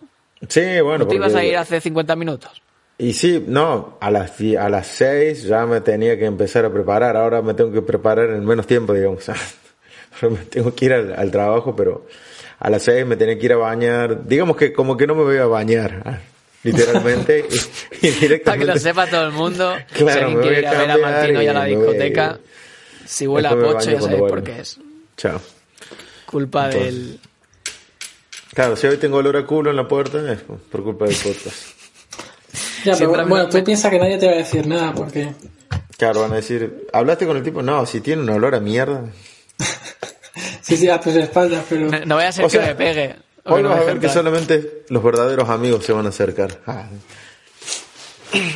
Sí, bueno. ¿Tú te ibas a ir hace 50 minutos? Y sí, no, a las, a las seis ya me tenía que empezar a preparar, ahora me tengo que preparar en menos tiempo, digamos. me tengo que ir al, trabajo, pero a las seis me tenía que ir a bañar, digamos que como que no me voy a bañar, ah, literalmente y, directamente. Para que lo sepa todo el mundo, claro, si alguien quiere ir a ver a Martino y a la discoteca, si huele a pocho ya sabéis por qué es. Chao. Culpa del... Claro, si hoy tengo olor a culo en la puerta es por culpa del podcast bueno, tú piensas que nadie te va a decir nada porque... Claro, van a decir, ¿hablaste con el tipo? No, si tiene un olor a mierda. sí, sí, a tus espaldas, pero... No, voy a ser que me pegue. Hoy vas a ver que solamente los verdaderos amigos se van a acercar. Ah.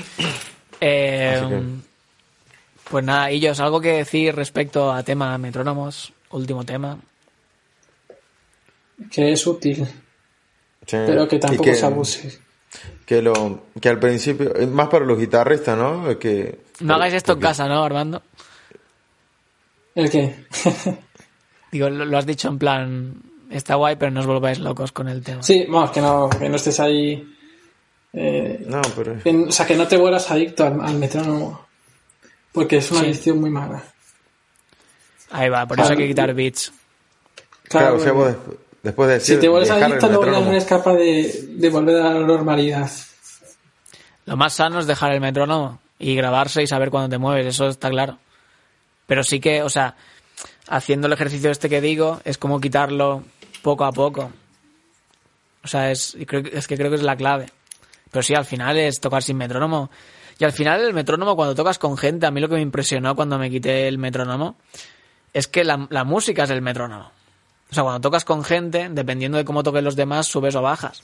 Eh, pues nada, ellos, ¿algo que decir respecto a tema metrónomos? Último tema. Que es útil. pero que tampoco se abuse. que lo que al principio más para los guitarristas no que no hagáis esto en casa no Armando el qué digo lo, has dicho en plan está guay pero no os volváis locos con el tema. Sí vamos que no que no estés ahí eh, no pero o sea que no te vuelvas adicto al, metrónomo porque es una adicción muy mala. Ahí va por eso hay que quitar beats. Claro, o sea, Después de Si te vuelves adicto, no eres capaz de, de volver a la normalidad. Lo más sano es dejar el metrónomo y grabarse y saber cuándo te mueves, eso está claro. Pero sí que, o sea, haciendo el ejercicio este que digo, es como quitarlo poco a poco. O sea, es, creo, es que creo que es la clave. Pero sí, al final es tocar sin metrónomo. Y al final el metrónomo, cuando tocas con gente, a mí lo que me impresionó cuando me quité el metrónomo, es que la, la música es el metrónomo. O sea, cuando tocas con gente, dependiendo de cómo toquen los demás, subes o bajas.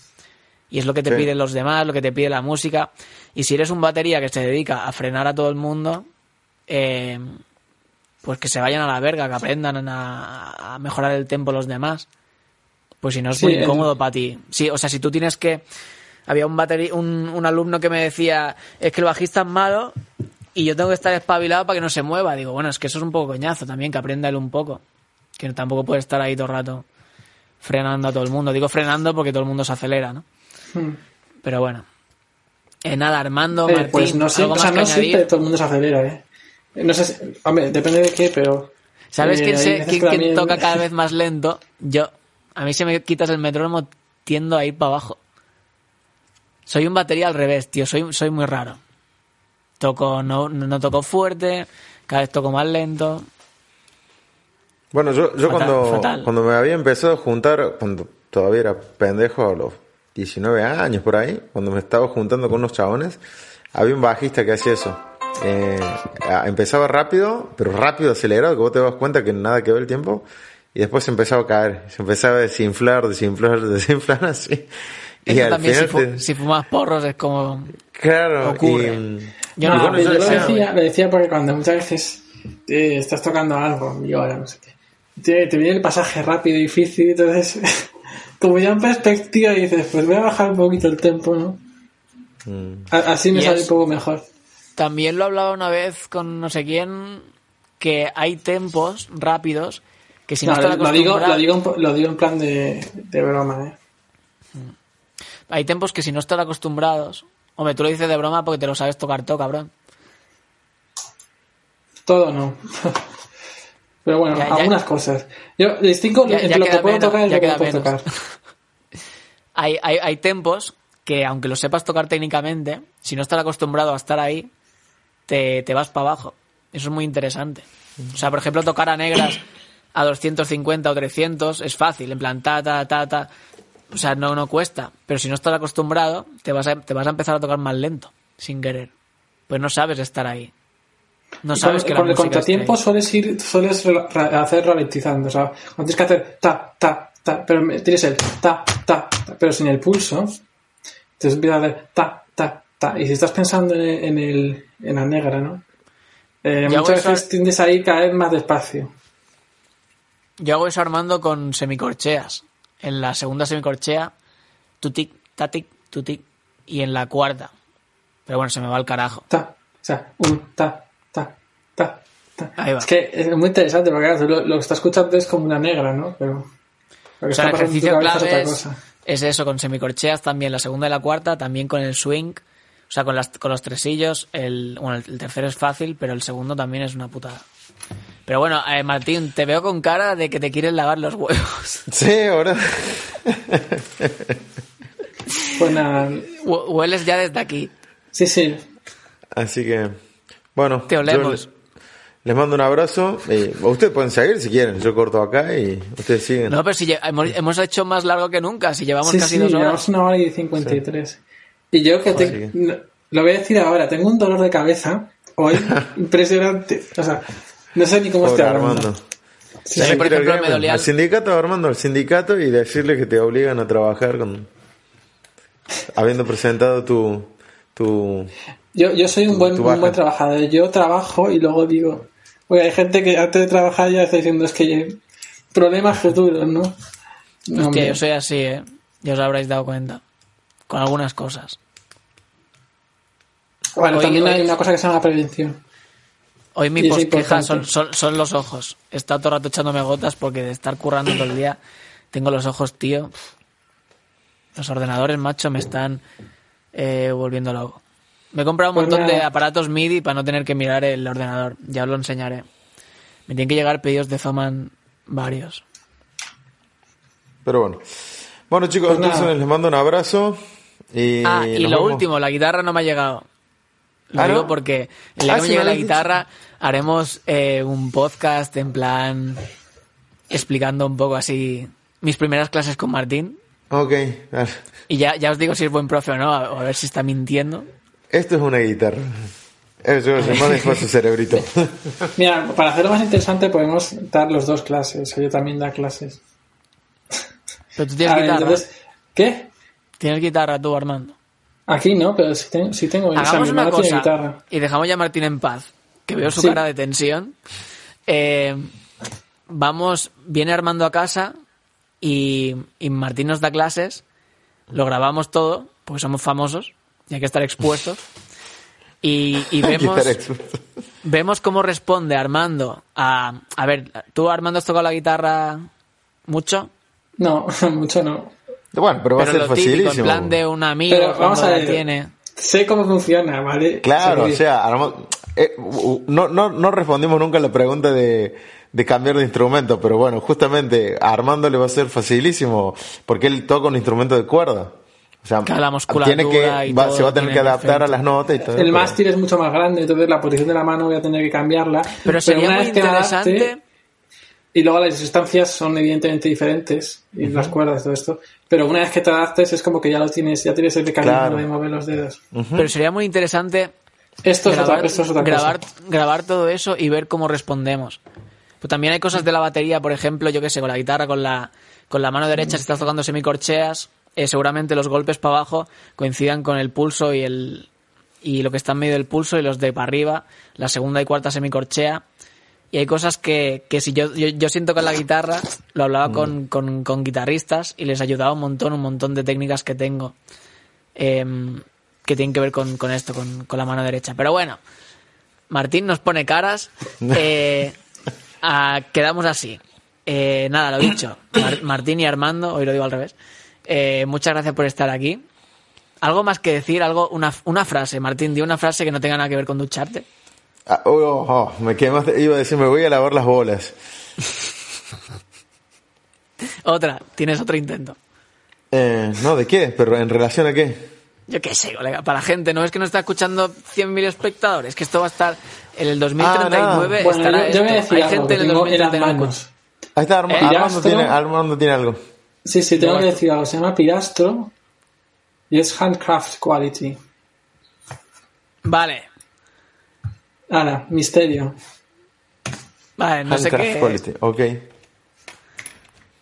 Y es lo que te piden los demás, lo que te pide la música. Y si eres un batería que se dedica a frenar a todo el mundo, eh, pues que se vayan a la verga, que aprendan a, mejorar el tempo los demás. Pues si no es muy incómodo para ti. Sí, o sea, si tú tienes que. Había un, batería, un, un alumno que me decía: es que el bajista es malo y yo tengo que estar espabilado para que no se mueva. Digo, bueno, es que eso es un poco coñazo también, que aprenda él un poco que tampoco puede estar ahí todo el rato frenando a todo el mundo. Digo frenando porque todo el mundo se acelera, ¿no? Hmm. Pero bueno. Eh, nada, Armando, eh, pues no sé, o sea, no siempre todo el mundo se acelera, ¿eh? No sé, hombre, depende de qué, pero... ¿Sabes eh, quién, toca cada vez más lento? Yo, a mí si me quitas el metrónomo tiendo a ir para abajo. Soy un batería al revés, tío, soy, soy muy raro. Toco, no, no toco fuerte, cada vez toco más lento. Bueno, yo, yo cuando, cuando me había empezado a juntar, cuando todavía era pendejo, a los 19 años por ahí, cuando me estaba juntando con unos chabones, había un bajista que hacía eso. Eh, empezaba rápido, pero rápido, acelerado, que vos te das cuenta que nada quedó el tiempo, y después se empezaba a caer, se empezaba a desinflar, desinflar, desinflar así. y al también final si, fumas porros es como claro ocurre. yo, no, yo lo, decía, lo decía porque cuando muchas veces eh, estás tocando algo y ahora no sé qué te, viene el pasaje rápido y difícil, entonces, como ya en perspectiva dices, pues voy a bajar un poquito el tempo, ¿no? Mm. Así me sale un poco mejor. También lo hablaba una vez con no sé quién, que hay tempos rápidos que si no, no lo, digo, lo, digo, lo digo en plan de, de broma, ¿eh? Mm. Hay tempos que si no están acostumbrados, hombre, tú lo dices de broma porque te lo sabes tocar todo, cabrón. Todo no. Pero bueno, algunas cosas. Yo distingo entre lo que puedo tocar y lo que no puedo tocar. hay, hay, hay tempos que, aunque lo sepas tocar técnicamente, si no estás acostumbrado a estar ahí, te, te vas para abajo. Eso es muy interesante. O sea, por ejemplo, tocar a negras a 250 o 300 es fácil, en plan ta, ta, ta, ta. O sea, no, no cuesta. Pero si no estás acostumbrado, te vas, a, te vas a empezar a tocar más lento, sin querer. Pues no sabes estar ahí. No sabes que con el contratiempo sueles ir, sueles hacer ralentizando. O sea, cuando tienes que hacer ta, ta, ta, pero tienes el ta, ta, ta pero sin el pulso, te empieza a hacer ta, ta, ta. Y si estás pensando en, el, en la negra, ¿no? Eh, muchas veces tiendes ahí caer más despacio. Yo hago eso armando con semicorcheas. En la segunda semicorchea, tutic, tatic, tutic. Y en la cuarta. Pero bueno, se me va el carajo. Ta, o sea, un, ta, ta, ta, ta. Ahí va. Es que es muy interesante porque lo, lo, que está escuchando es como una negra, ¿no? Pero. o sea, el ejercicio clave es, es, eso, con semicorcheas también, la segunda y la cuarta, también con el swing. O sea, con, las, con los tresillos, el, bueno, el tercero es fácil, pero el segundo también es una putada. Pero bueno, eh, Martín, te veo con cara de que te quieres lavar los huevos. Sí, ahora. pues nada. Hueles ya desde aquí. Sí, sí. Así que, bueno. Te olemos. Les mando un abrazo. Eh, ustedes pueden seguir si quieren. Yo corto acá y ustedes siguen. No, pero si hemos, hecho más largo que nunca. Si llevamos casi dos horas. Llevamos una hora y cincuenta Y yo que te, lo voy a decir ahora. Tengo un dolor de cabeza hoy impresionante. O sea, no sé ni cómo está Armando. Sí, por ejemplo, me dolía... Al sindicato, Armando, al sindicato y decirle que te obligan a trabajar con... Habiendo presentado tu... tu yo, yo soy un, buen, un buen trabajador. Yo trabajo y luego digo... Oye, hay gente que antes de trabajar ya está diciendo es que problemas futuros, ¿no? no es que yo soy así, ¿eh? Ya os habréis dado cuenta. Con algunas cosas. Bueno, también hay una cosa que se llama prevención. Hoy mi posqueja son, son, los ojos. He estado todo el rato echándome gotas porque de estar currando todo el día tengo los ojos, tío. Los ordenadores, macho, me están eh, volviendo loco. Me he comprado un pues montón de aparatos MIDI para no tener que mirar el ordenador. Ya os lo enseñaré. Me tienen que llegar pedidos de Zoman varios. Pero bueno. Bueno, chicos, pues entonces les mando un abrazo. Y ah, y lo último, la guitarra no me ha llegado. Lo ¿Ah, digo porque el día ah, que me la guitarra haremos eh, un podcast en plan explicando un poco así mis primeras clases con Martín. Ok, Y ya, ya os digo si es buen profe o no, a, ver si está mintiendo. Esto es una guitarra. Eso es más de su cerebrito. Mira, para hacerlo más interesante podemos dar los dos clases. Yo también da clases. Pero tú tienes guitarra. ¿Qué? ¿Tienes guitarra tú, Armando? Aquí no, pero sí tengo, sí tengo Hagamos una cosa y dejamos ya a Martín en paz, que veo su cara de tensión. Eh, vamos, viene Armando a casa y, Martín nos da clases, lo grabamos todo, porque somos famosos y hay que estar expuestos. Y, vemos, vemos cómo responde Armando a... A ver, ¿tú Armando has tocado la guitarra mucho? No, mucho no. Bueno, pero va a ser facilísimo. en plan de un amigo pero vamos a ver, tiene. Sé cómo funciona, ¿vale? Claro, o sea, eh, no, no, no respondimos nunca a la pregunta de, de cambiar de instrumento, pero bueno, justamente a Armando le va a ser facilísimo porque él toca un instrumento de cuerda. O sea, la tiene que, se va a tener que adaptar a las notas y todo. El mástil es mucho más grande, entonces la posición de la mano voy a tener que cambiarla. Pero sería muy interesante y luego las distancias son evidentemente diferentes, y las cuerdas y todo esto. Pero una vez que te adaptes es como que ya lo tienes, ya tienes el mecanismo de mover los dedos. Pero sería muy interesante esto grabar, grabar, grabar, todo eso y ver cómo respondemos. Pues también hay cosas de la batería, por ejemplo, yo qué sé, con la guitarra, con la, con la mano derecha, si estás tocando semicorcheas, eh, seguramente los golpes para abajo coincidan con el pulso y el y lo que está en medio del pulso y los de para arriba, la segunda y cuarta semicorchea y hay cosas que, que si yo, yo, siento con la guitarra, lo hablaba con, con, con, guitarristas y les ayudaba un montón, un montón de técnicas que tengo em, que tienen que ver con, con esto, con, con, la mano derecha. Pero bueno, Martín nos pone caras. Eh, quedamos así. Eh, nada, lo dicho. Martín y Armando, hoy lo digo al revés. Eh, muchas gracias por estar aquí. ¿Algo más que decir? algo una, una frase, Martín, di una frase que no tenga nada que ver con ducharte. Ah, oh, oh, oh, me iba a decir, me voy a lavar las bolas. otra, tienes otro intento. Eh, no, ¿de qué? ¿Pero en relación a qué? Yo qué sé, colega, para la gente, no es que no está escuchando 100.000 espectadores, que esto va a estar en el 2039. Ah, estará yo, yo Hay gente en el 2039. Ahí está, Armando, tiene, Armando tiene algo. Sí, sí, tengo que decir algo. Se llama Pirastro y es handcraft quality. Vale. Ahora, misterio. Vale, no sé qué. quality, ok.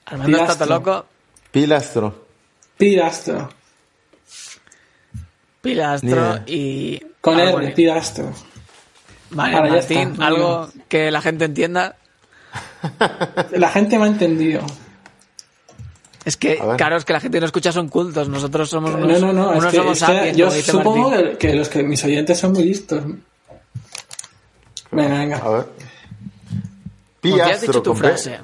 Armando está todo loco. Pilastro. Pilastro. Pilastro y. Con R, pilastro. Vale, Martín, algo que la gente entienda. La gente me ha entendido. Es que, claro, es que la gente no escucha son cultos. Nosotros somos unos, no, no, no, somos Yo supongo que, los que mis oyentes son muy listos. Venga, venga. A ver. Piastro, has dicho tu frase?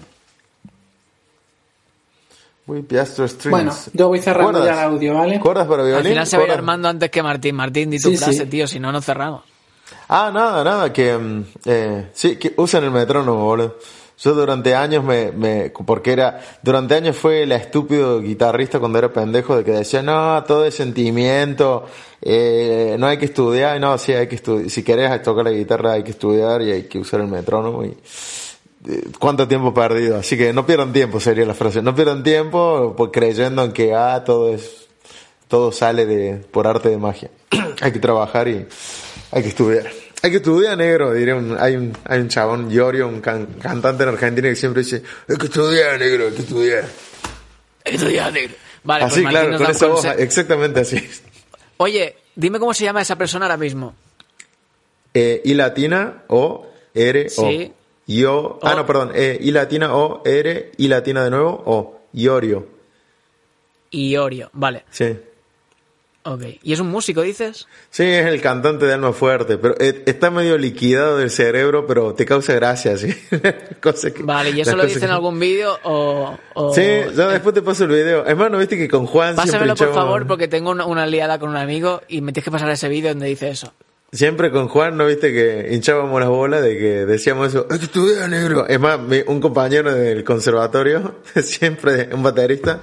Uy, Piastro Strings. Bueno, yo voy cerrando ya el audio, ¿vale? ¿Cuerdas para violín? Al final se va Armando antes que Martín. Martín, di tu frase, tío, si no, no cerramos. Ah, nada, nada, que... Mm, eh, sí, que usen el metrónomo, boludo. Yo durante años me, me, porque era, durante años fue el estúpido guitarrista cuando era pendejo de que decía, no, todo es sentimiento, eh, no hay que estudiar, no, sí hay que estudiar, si querés tocar la guitarra hay que estudiar y hay que usar el metrónomo y, eh, cuánto tiempo perdido, así que no pierdan tiempo sería la frase, no pierdan tiempo por creyendo en que, ah, todo es, todo sale de, por arte de magia. hay que trabajar y hay que estudiar. Hay que estudiar negro, diré un, hay un, hay un chabón, Yorio, un cantante en Argentina que siempre dice, hay que estudiar negro, hay que estudiar. Hay que estudiar negro. Vale, así, pues claro, con esa voz, exactamente así. Oye, dime cómo se llama esa persona ahora mismo. Eh, I latina o R O. Sí. Yo, ah, no, perdón, eh, I latina o R, I latina de nuevo o Iorio. Iorio, vale. Sí. Ok. ¿Y es un músico, dices? Sí, es el cantante de Alma Fuerte, pero eh, está medio liquidado del cerebro, pero te causa gracia, sí. vale, ¿y eso lo dice en algún vídeo o, Sí, yo después te paso el video. Es más, ¿no viste que con Juan Pásamelo, por favor, porque tengo una, una, liada con un amigo y me tienes que pasar ese vídeo donde dice eso. Siempre con Juan, ¿no viste que hinchábamos las bolas de que decíamos eso? ¡Es que estudia negro! Es más, un compañero del conservatorio, siempre un baterista,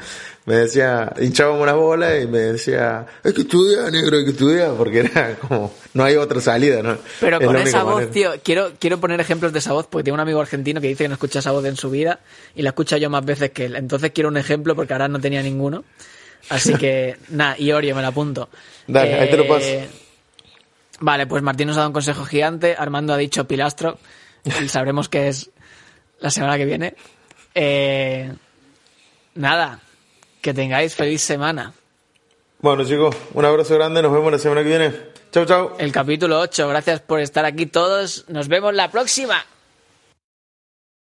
me decía, hinchábamos las bolas y me decía, es que estudia negro, hay que estudiar, porque era como, no hay otra salida, ¿no? Pero con esa voz, tío, quiero, quiero poner ejemplos de esa voz, porque tengo un amigo argentino que dice que no escucha esa voz en su vida y la escucha yo más veces que él. Entonces quiero un ejemplo porque ahora no tenía ninguno. Así que, nada, Iorio, me la apunto. Dale, ahí te lo paso. Eh, Vale, pues Martín nos ha dado un consejo gigante, Armando ha dicho pilastro, y sabremos que es la semana que viene. Eh, nada, que tengáis feliz semana. Bueno chicos, un abrazo grande, nos vemos la semana que viene. Chao, chao. El capítulo 8, gracias por estar aquí todos, nos vemos la próxima.